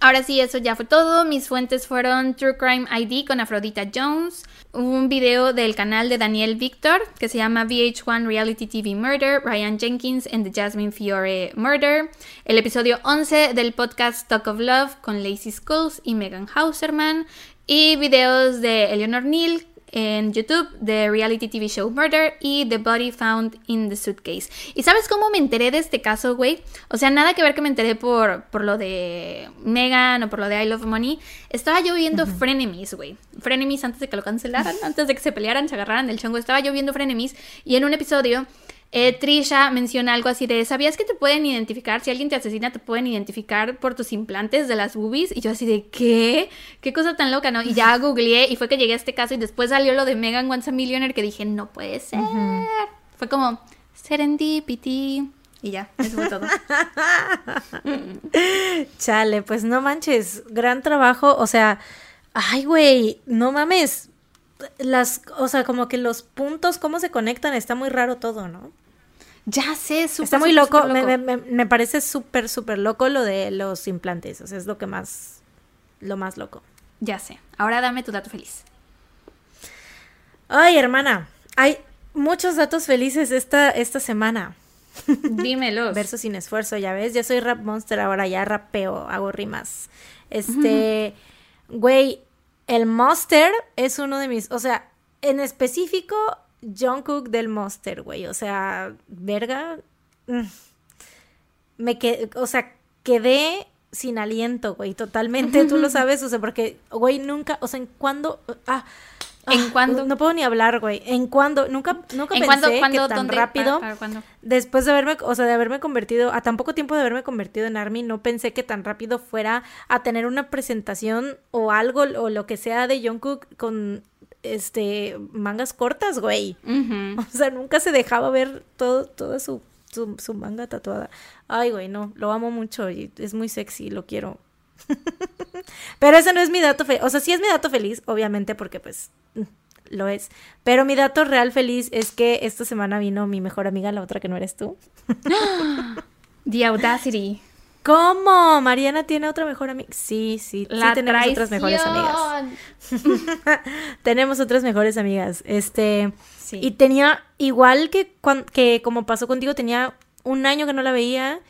Ahora sí, eso ya fue todo. Mis fuentes fueron True Crime ID con Afrodita Jones, un video del canal de Daniel Victor que se llama VH1 Reality TV Murder, Ryan Jenkins and the Jasmine Fiore Murder, el episodio 11 del podcast Talk of Love con Lacey Skulls y Megan Hauserman, y videos de Eleanor Neal en YouTube de reality TV show Murder y The Body Found in the Suitcase. ¿Y sabes cómo me enteré de este caso, güey? O sea, nada que ver que me enteré por, por lo de Megan o por lo de I Love Money. Estaba yo viendo Frenemies, güey. Frenemies antes de que lo cancelaran, antes de que se pelearan, se agarraran el chongo. Estaba yo viendo Frenemies y en un episodio eh, Trisha menciona algo así de, ¿sabías que te pueden identificar? Si alguien te asesina, te pueden identificar por tus implantes de las boobies. Y yo así de, ¿qué? ¿Qué cosa tan loca, no? Y ya googleé y fue que llegué a este caso y después salió lo de Megan Once a Millionaire que dije, no puede ser. Fue como, serendipity. Y ya, eso fue todo. Chale, pues no manches, gran trabajo. O sea, ay, güey, no mames. Las, o sea, como que los puntos, cómo se conectan, está muy raro todo, ¿no? Ya sé, súper. Está muy loco. Me, parece súper, súper loco lo de los implantes. O sea, es lo que más. Lo más loco. Ya sé. Ahora dame tu dato feliz. Ay, hermana. Hay muchos datos felices esta, esta semana. Dímelos. Verso sin esfuerzo, ya ves. Ya soy rap monster ahora, ya rapeo, hago rimas. Este. Güey, el monster es uno de mis. O sea, en específico, Jungkook del Monster, güey. O sea, verga. Mm, me quedé, o sea, quedé sin aliento, güey, totalmente, tú lo sabes, o sea, porque, güey, nunca, o sea, en cuándo, ah, ¿En ah, cuándo? No puedo ni hablar, güey. ¿En cuándo? Nunca, nunca pensé que tan rápido. después de haberme, o sea, de haberme convertido, a tan poco tiempo de haberme convertido en Army, no pensé que tan rápido fuera a tener una presentación o algo o lo que sea de Jungkook con este mangas cortas, güey. O sea, nunca se dejaba ver todo, toda su, su, manga tatuada. Ay, güey, no, lo amo mucho y es muy sexy, lo quiero. Pero ese no es mi dato feliz. O sea, sí es mi dato feliz, obviamente, porque pues mm, lo es. Pero mi dato real feliz es que esta semana vino mi mejor amiga, la otra que no eres tú. The Audacity. ¿Cómo? Mariana tiene otra mejor amiga. Sí, sí, la sí tenemos otras mejores amigas. tenemos otras mejores amigas. Este, y tenía igual que que como pasó contigo tenía un año que no la veía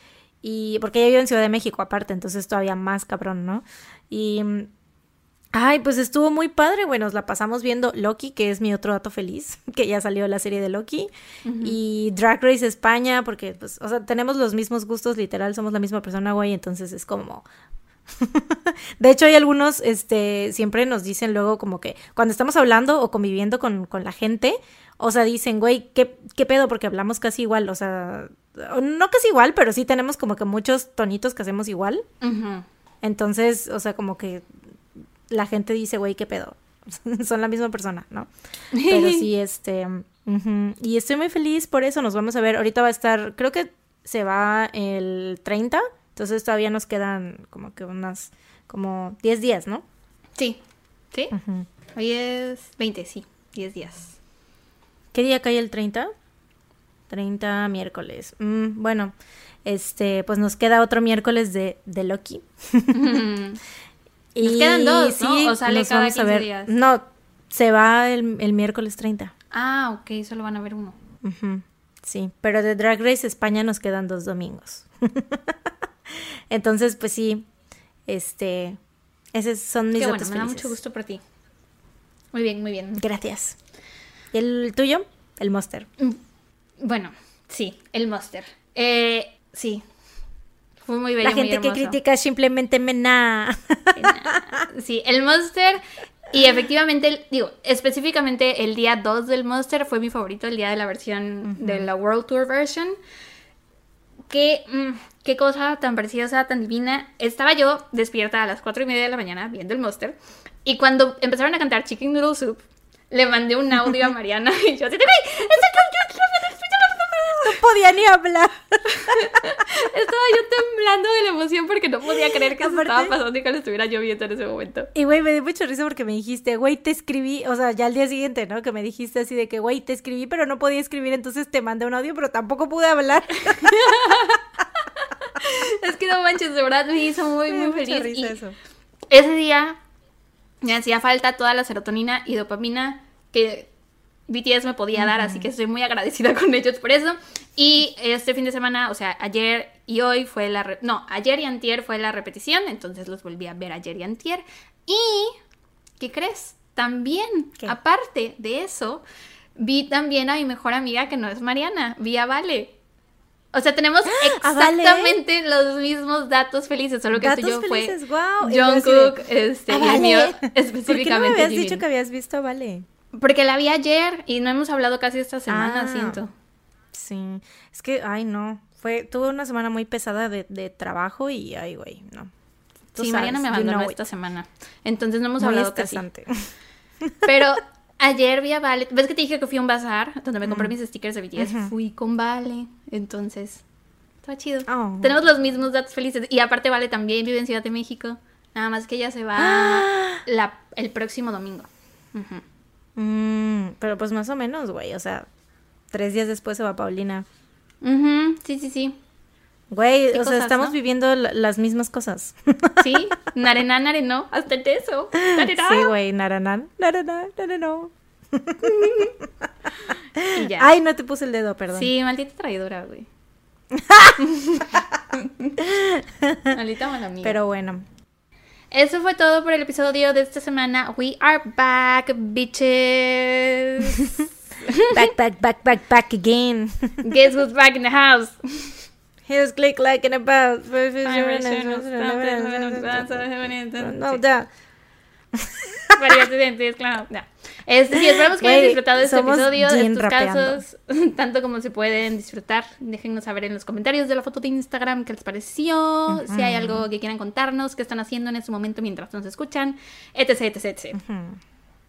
y porque ella vive en Ciudad de México aparte, entonces todavía más cabrón, ¿no? Y Ay, pues estuvo muy padre, güey. Nos la pasamos viendo Loki, que es mi otro dato feliz, que ya salió la serie de Loki. Y Drag Race España, porque, pues, o sea, tenemos los mismos gustos, literal, somos la misma persona, güey. Entonces es como. de hecho, hay algunos, este, siempre nos dicen luego como que cuando estamos hablando o conviviendo con, con la gente, o sea, dicen, güey, ¿qué, ¿qué pedo? Porque hablamos casi igual, o sea, no casi igual, pero sí tenemos como que muchos tonitos que hacemos igual. Entonces, o sea, como que la gente dice, güey, qué pedo. Son la misma persona, ¿no? Pero sí, este. Y estoy muy feliz por eso. Nos vamos a ver. Ahorita va a estar, creo que se va el 30. Entonces todavía nos quedan como que unas, como 10 días, ¿no? Sí. ¿Sí? Hoy es 20, sí. 10 días. ¿Qué día cae el 30? 30 miércoles. Mm, bueno, este, pues nos queda otro miércoles de, de Loki. Nos quedan dos, ¿no? o sale cada 15 días. No, se va el, miércoles 30. Ah, ok, solo van a ver uno. Sí, pero de Drag Race España nos quedan dos domingos. Entonces, pues sí, este, esos son mis Qué bueno, me da mucho gusto por ti. Muy bien, muy bien. Gracias. ¿Y el tuyo? El Monster. Mm, bueno, sí, el Monster. Eh, sí, fue muy bello. La gente que critica simplemente mena. Sí, el Monster. Y efectivamente, digo, específicamente el día 2 del Monster fue mi favorito, el día de la versión de la World Tour version. Qué, mm, qué cosa tan preciosa, tan divina. Estaba yo despierta a las 4 y media de la mañana viendo el Monster. Y cuando empezaron a cantar Chicken Noodle Soup, le mandé un audio a Mariana y yo así, ¡Ey! No podía ni hablar. Estaba yo temblando de la emoción porque no podía creer que se estaba pasando y que le estuviera lloviendo en ese momento. Y güey, me dio mucho risa porque me dijiste, güey, te escribí, o sea, ya al día siguiente, ¿no? Que me dijiste así de que, güey, te escribí, pero no podía escribir, entonces te mandé un audio, pero tampoco pude hablar. es que no manches, de verdad me hizo muy, muy feliz. Risa eso. Ese día me hacía falta toda la serotonina y dopamina que BTS me podía dar, así que estoy muy agradecida con ellos por eso. Y este fin de semana, o sea, ayer y hoy fue la... No, ayer y antier fue la repetición, entonces los volví a ver ayer y antier. Y, ¿qué crees? También, aparte de eso, vi también a mi mejor amiga que no es Mariana, vi a Vale. O sea, tenemos exactamente los mismos datos felices, solo que datos yo felices, fue wow. Jungkook, este, y el mío específicamente. ¿Por qué no me habías dicho que habías visto a Vale? Porque la vi ayer y no hemos hablado casi esta semana, ah, siento. Sí, es que, ay, no. Fue, tuve una semana muy pesada de, de trabajo y, ay, güey, no. sí, Mariana me abandonó esta semana. Entonces no hemos hablado casi. Pero ayer vi a Vale. ¿Ves que te dije que fui a un bazar donde me compré mis stickers de BTS? Fui con Vale. Entonces, estaba chido. Oh. Tenemos los mismos datos felices. Y aparte, Vale también vive en Ciudad de México. Nada más que ella se va la, el próximo domingo. Mm, pero pues más o menos, güey. O sea, tres días después se va Paulina. Sí, sí, sí. Güey, o sea, estamos viviendo las mismas cosas. Sí, narená, narenó, hasta el eso. Sí, güey, naraná, naraná, narenó. Y ya. Ay, no te puse el dedo, perdón. Sí, maldita traidora, güey. maldita mala mía. Pero bueno, eso fue todo por el episodio de esta semana. We are back, bitches. back, back, back, back, back again. Guess who's back in the house? Here's click like in about. No, da. Varios accidentes, claro. Este, sí, esperamos que hayan disfrutado de este episodio, de estos casos, tanto como se pueden disfrutar. Déjennos saber en los comentarios de la foto de Instagram qué les pareció, si hay algo que quieran contarnos, qué están haciendo en ese momento mientras nos escuchan, etc, etc, etc.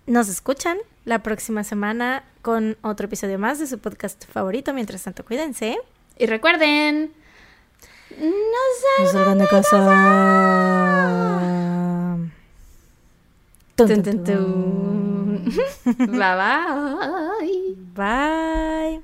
Nos escuchan la próxima semana con otro episodio más de su podcast favorito. Mientras tanto, cuídense. Y recuerden, no salgan de casa. Dun, dun, dun, bye bye. Bye.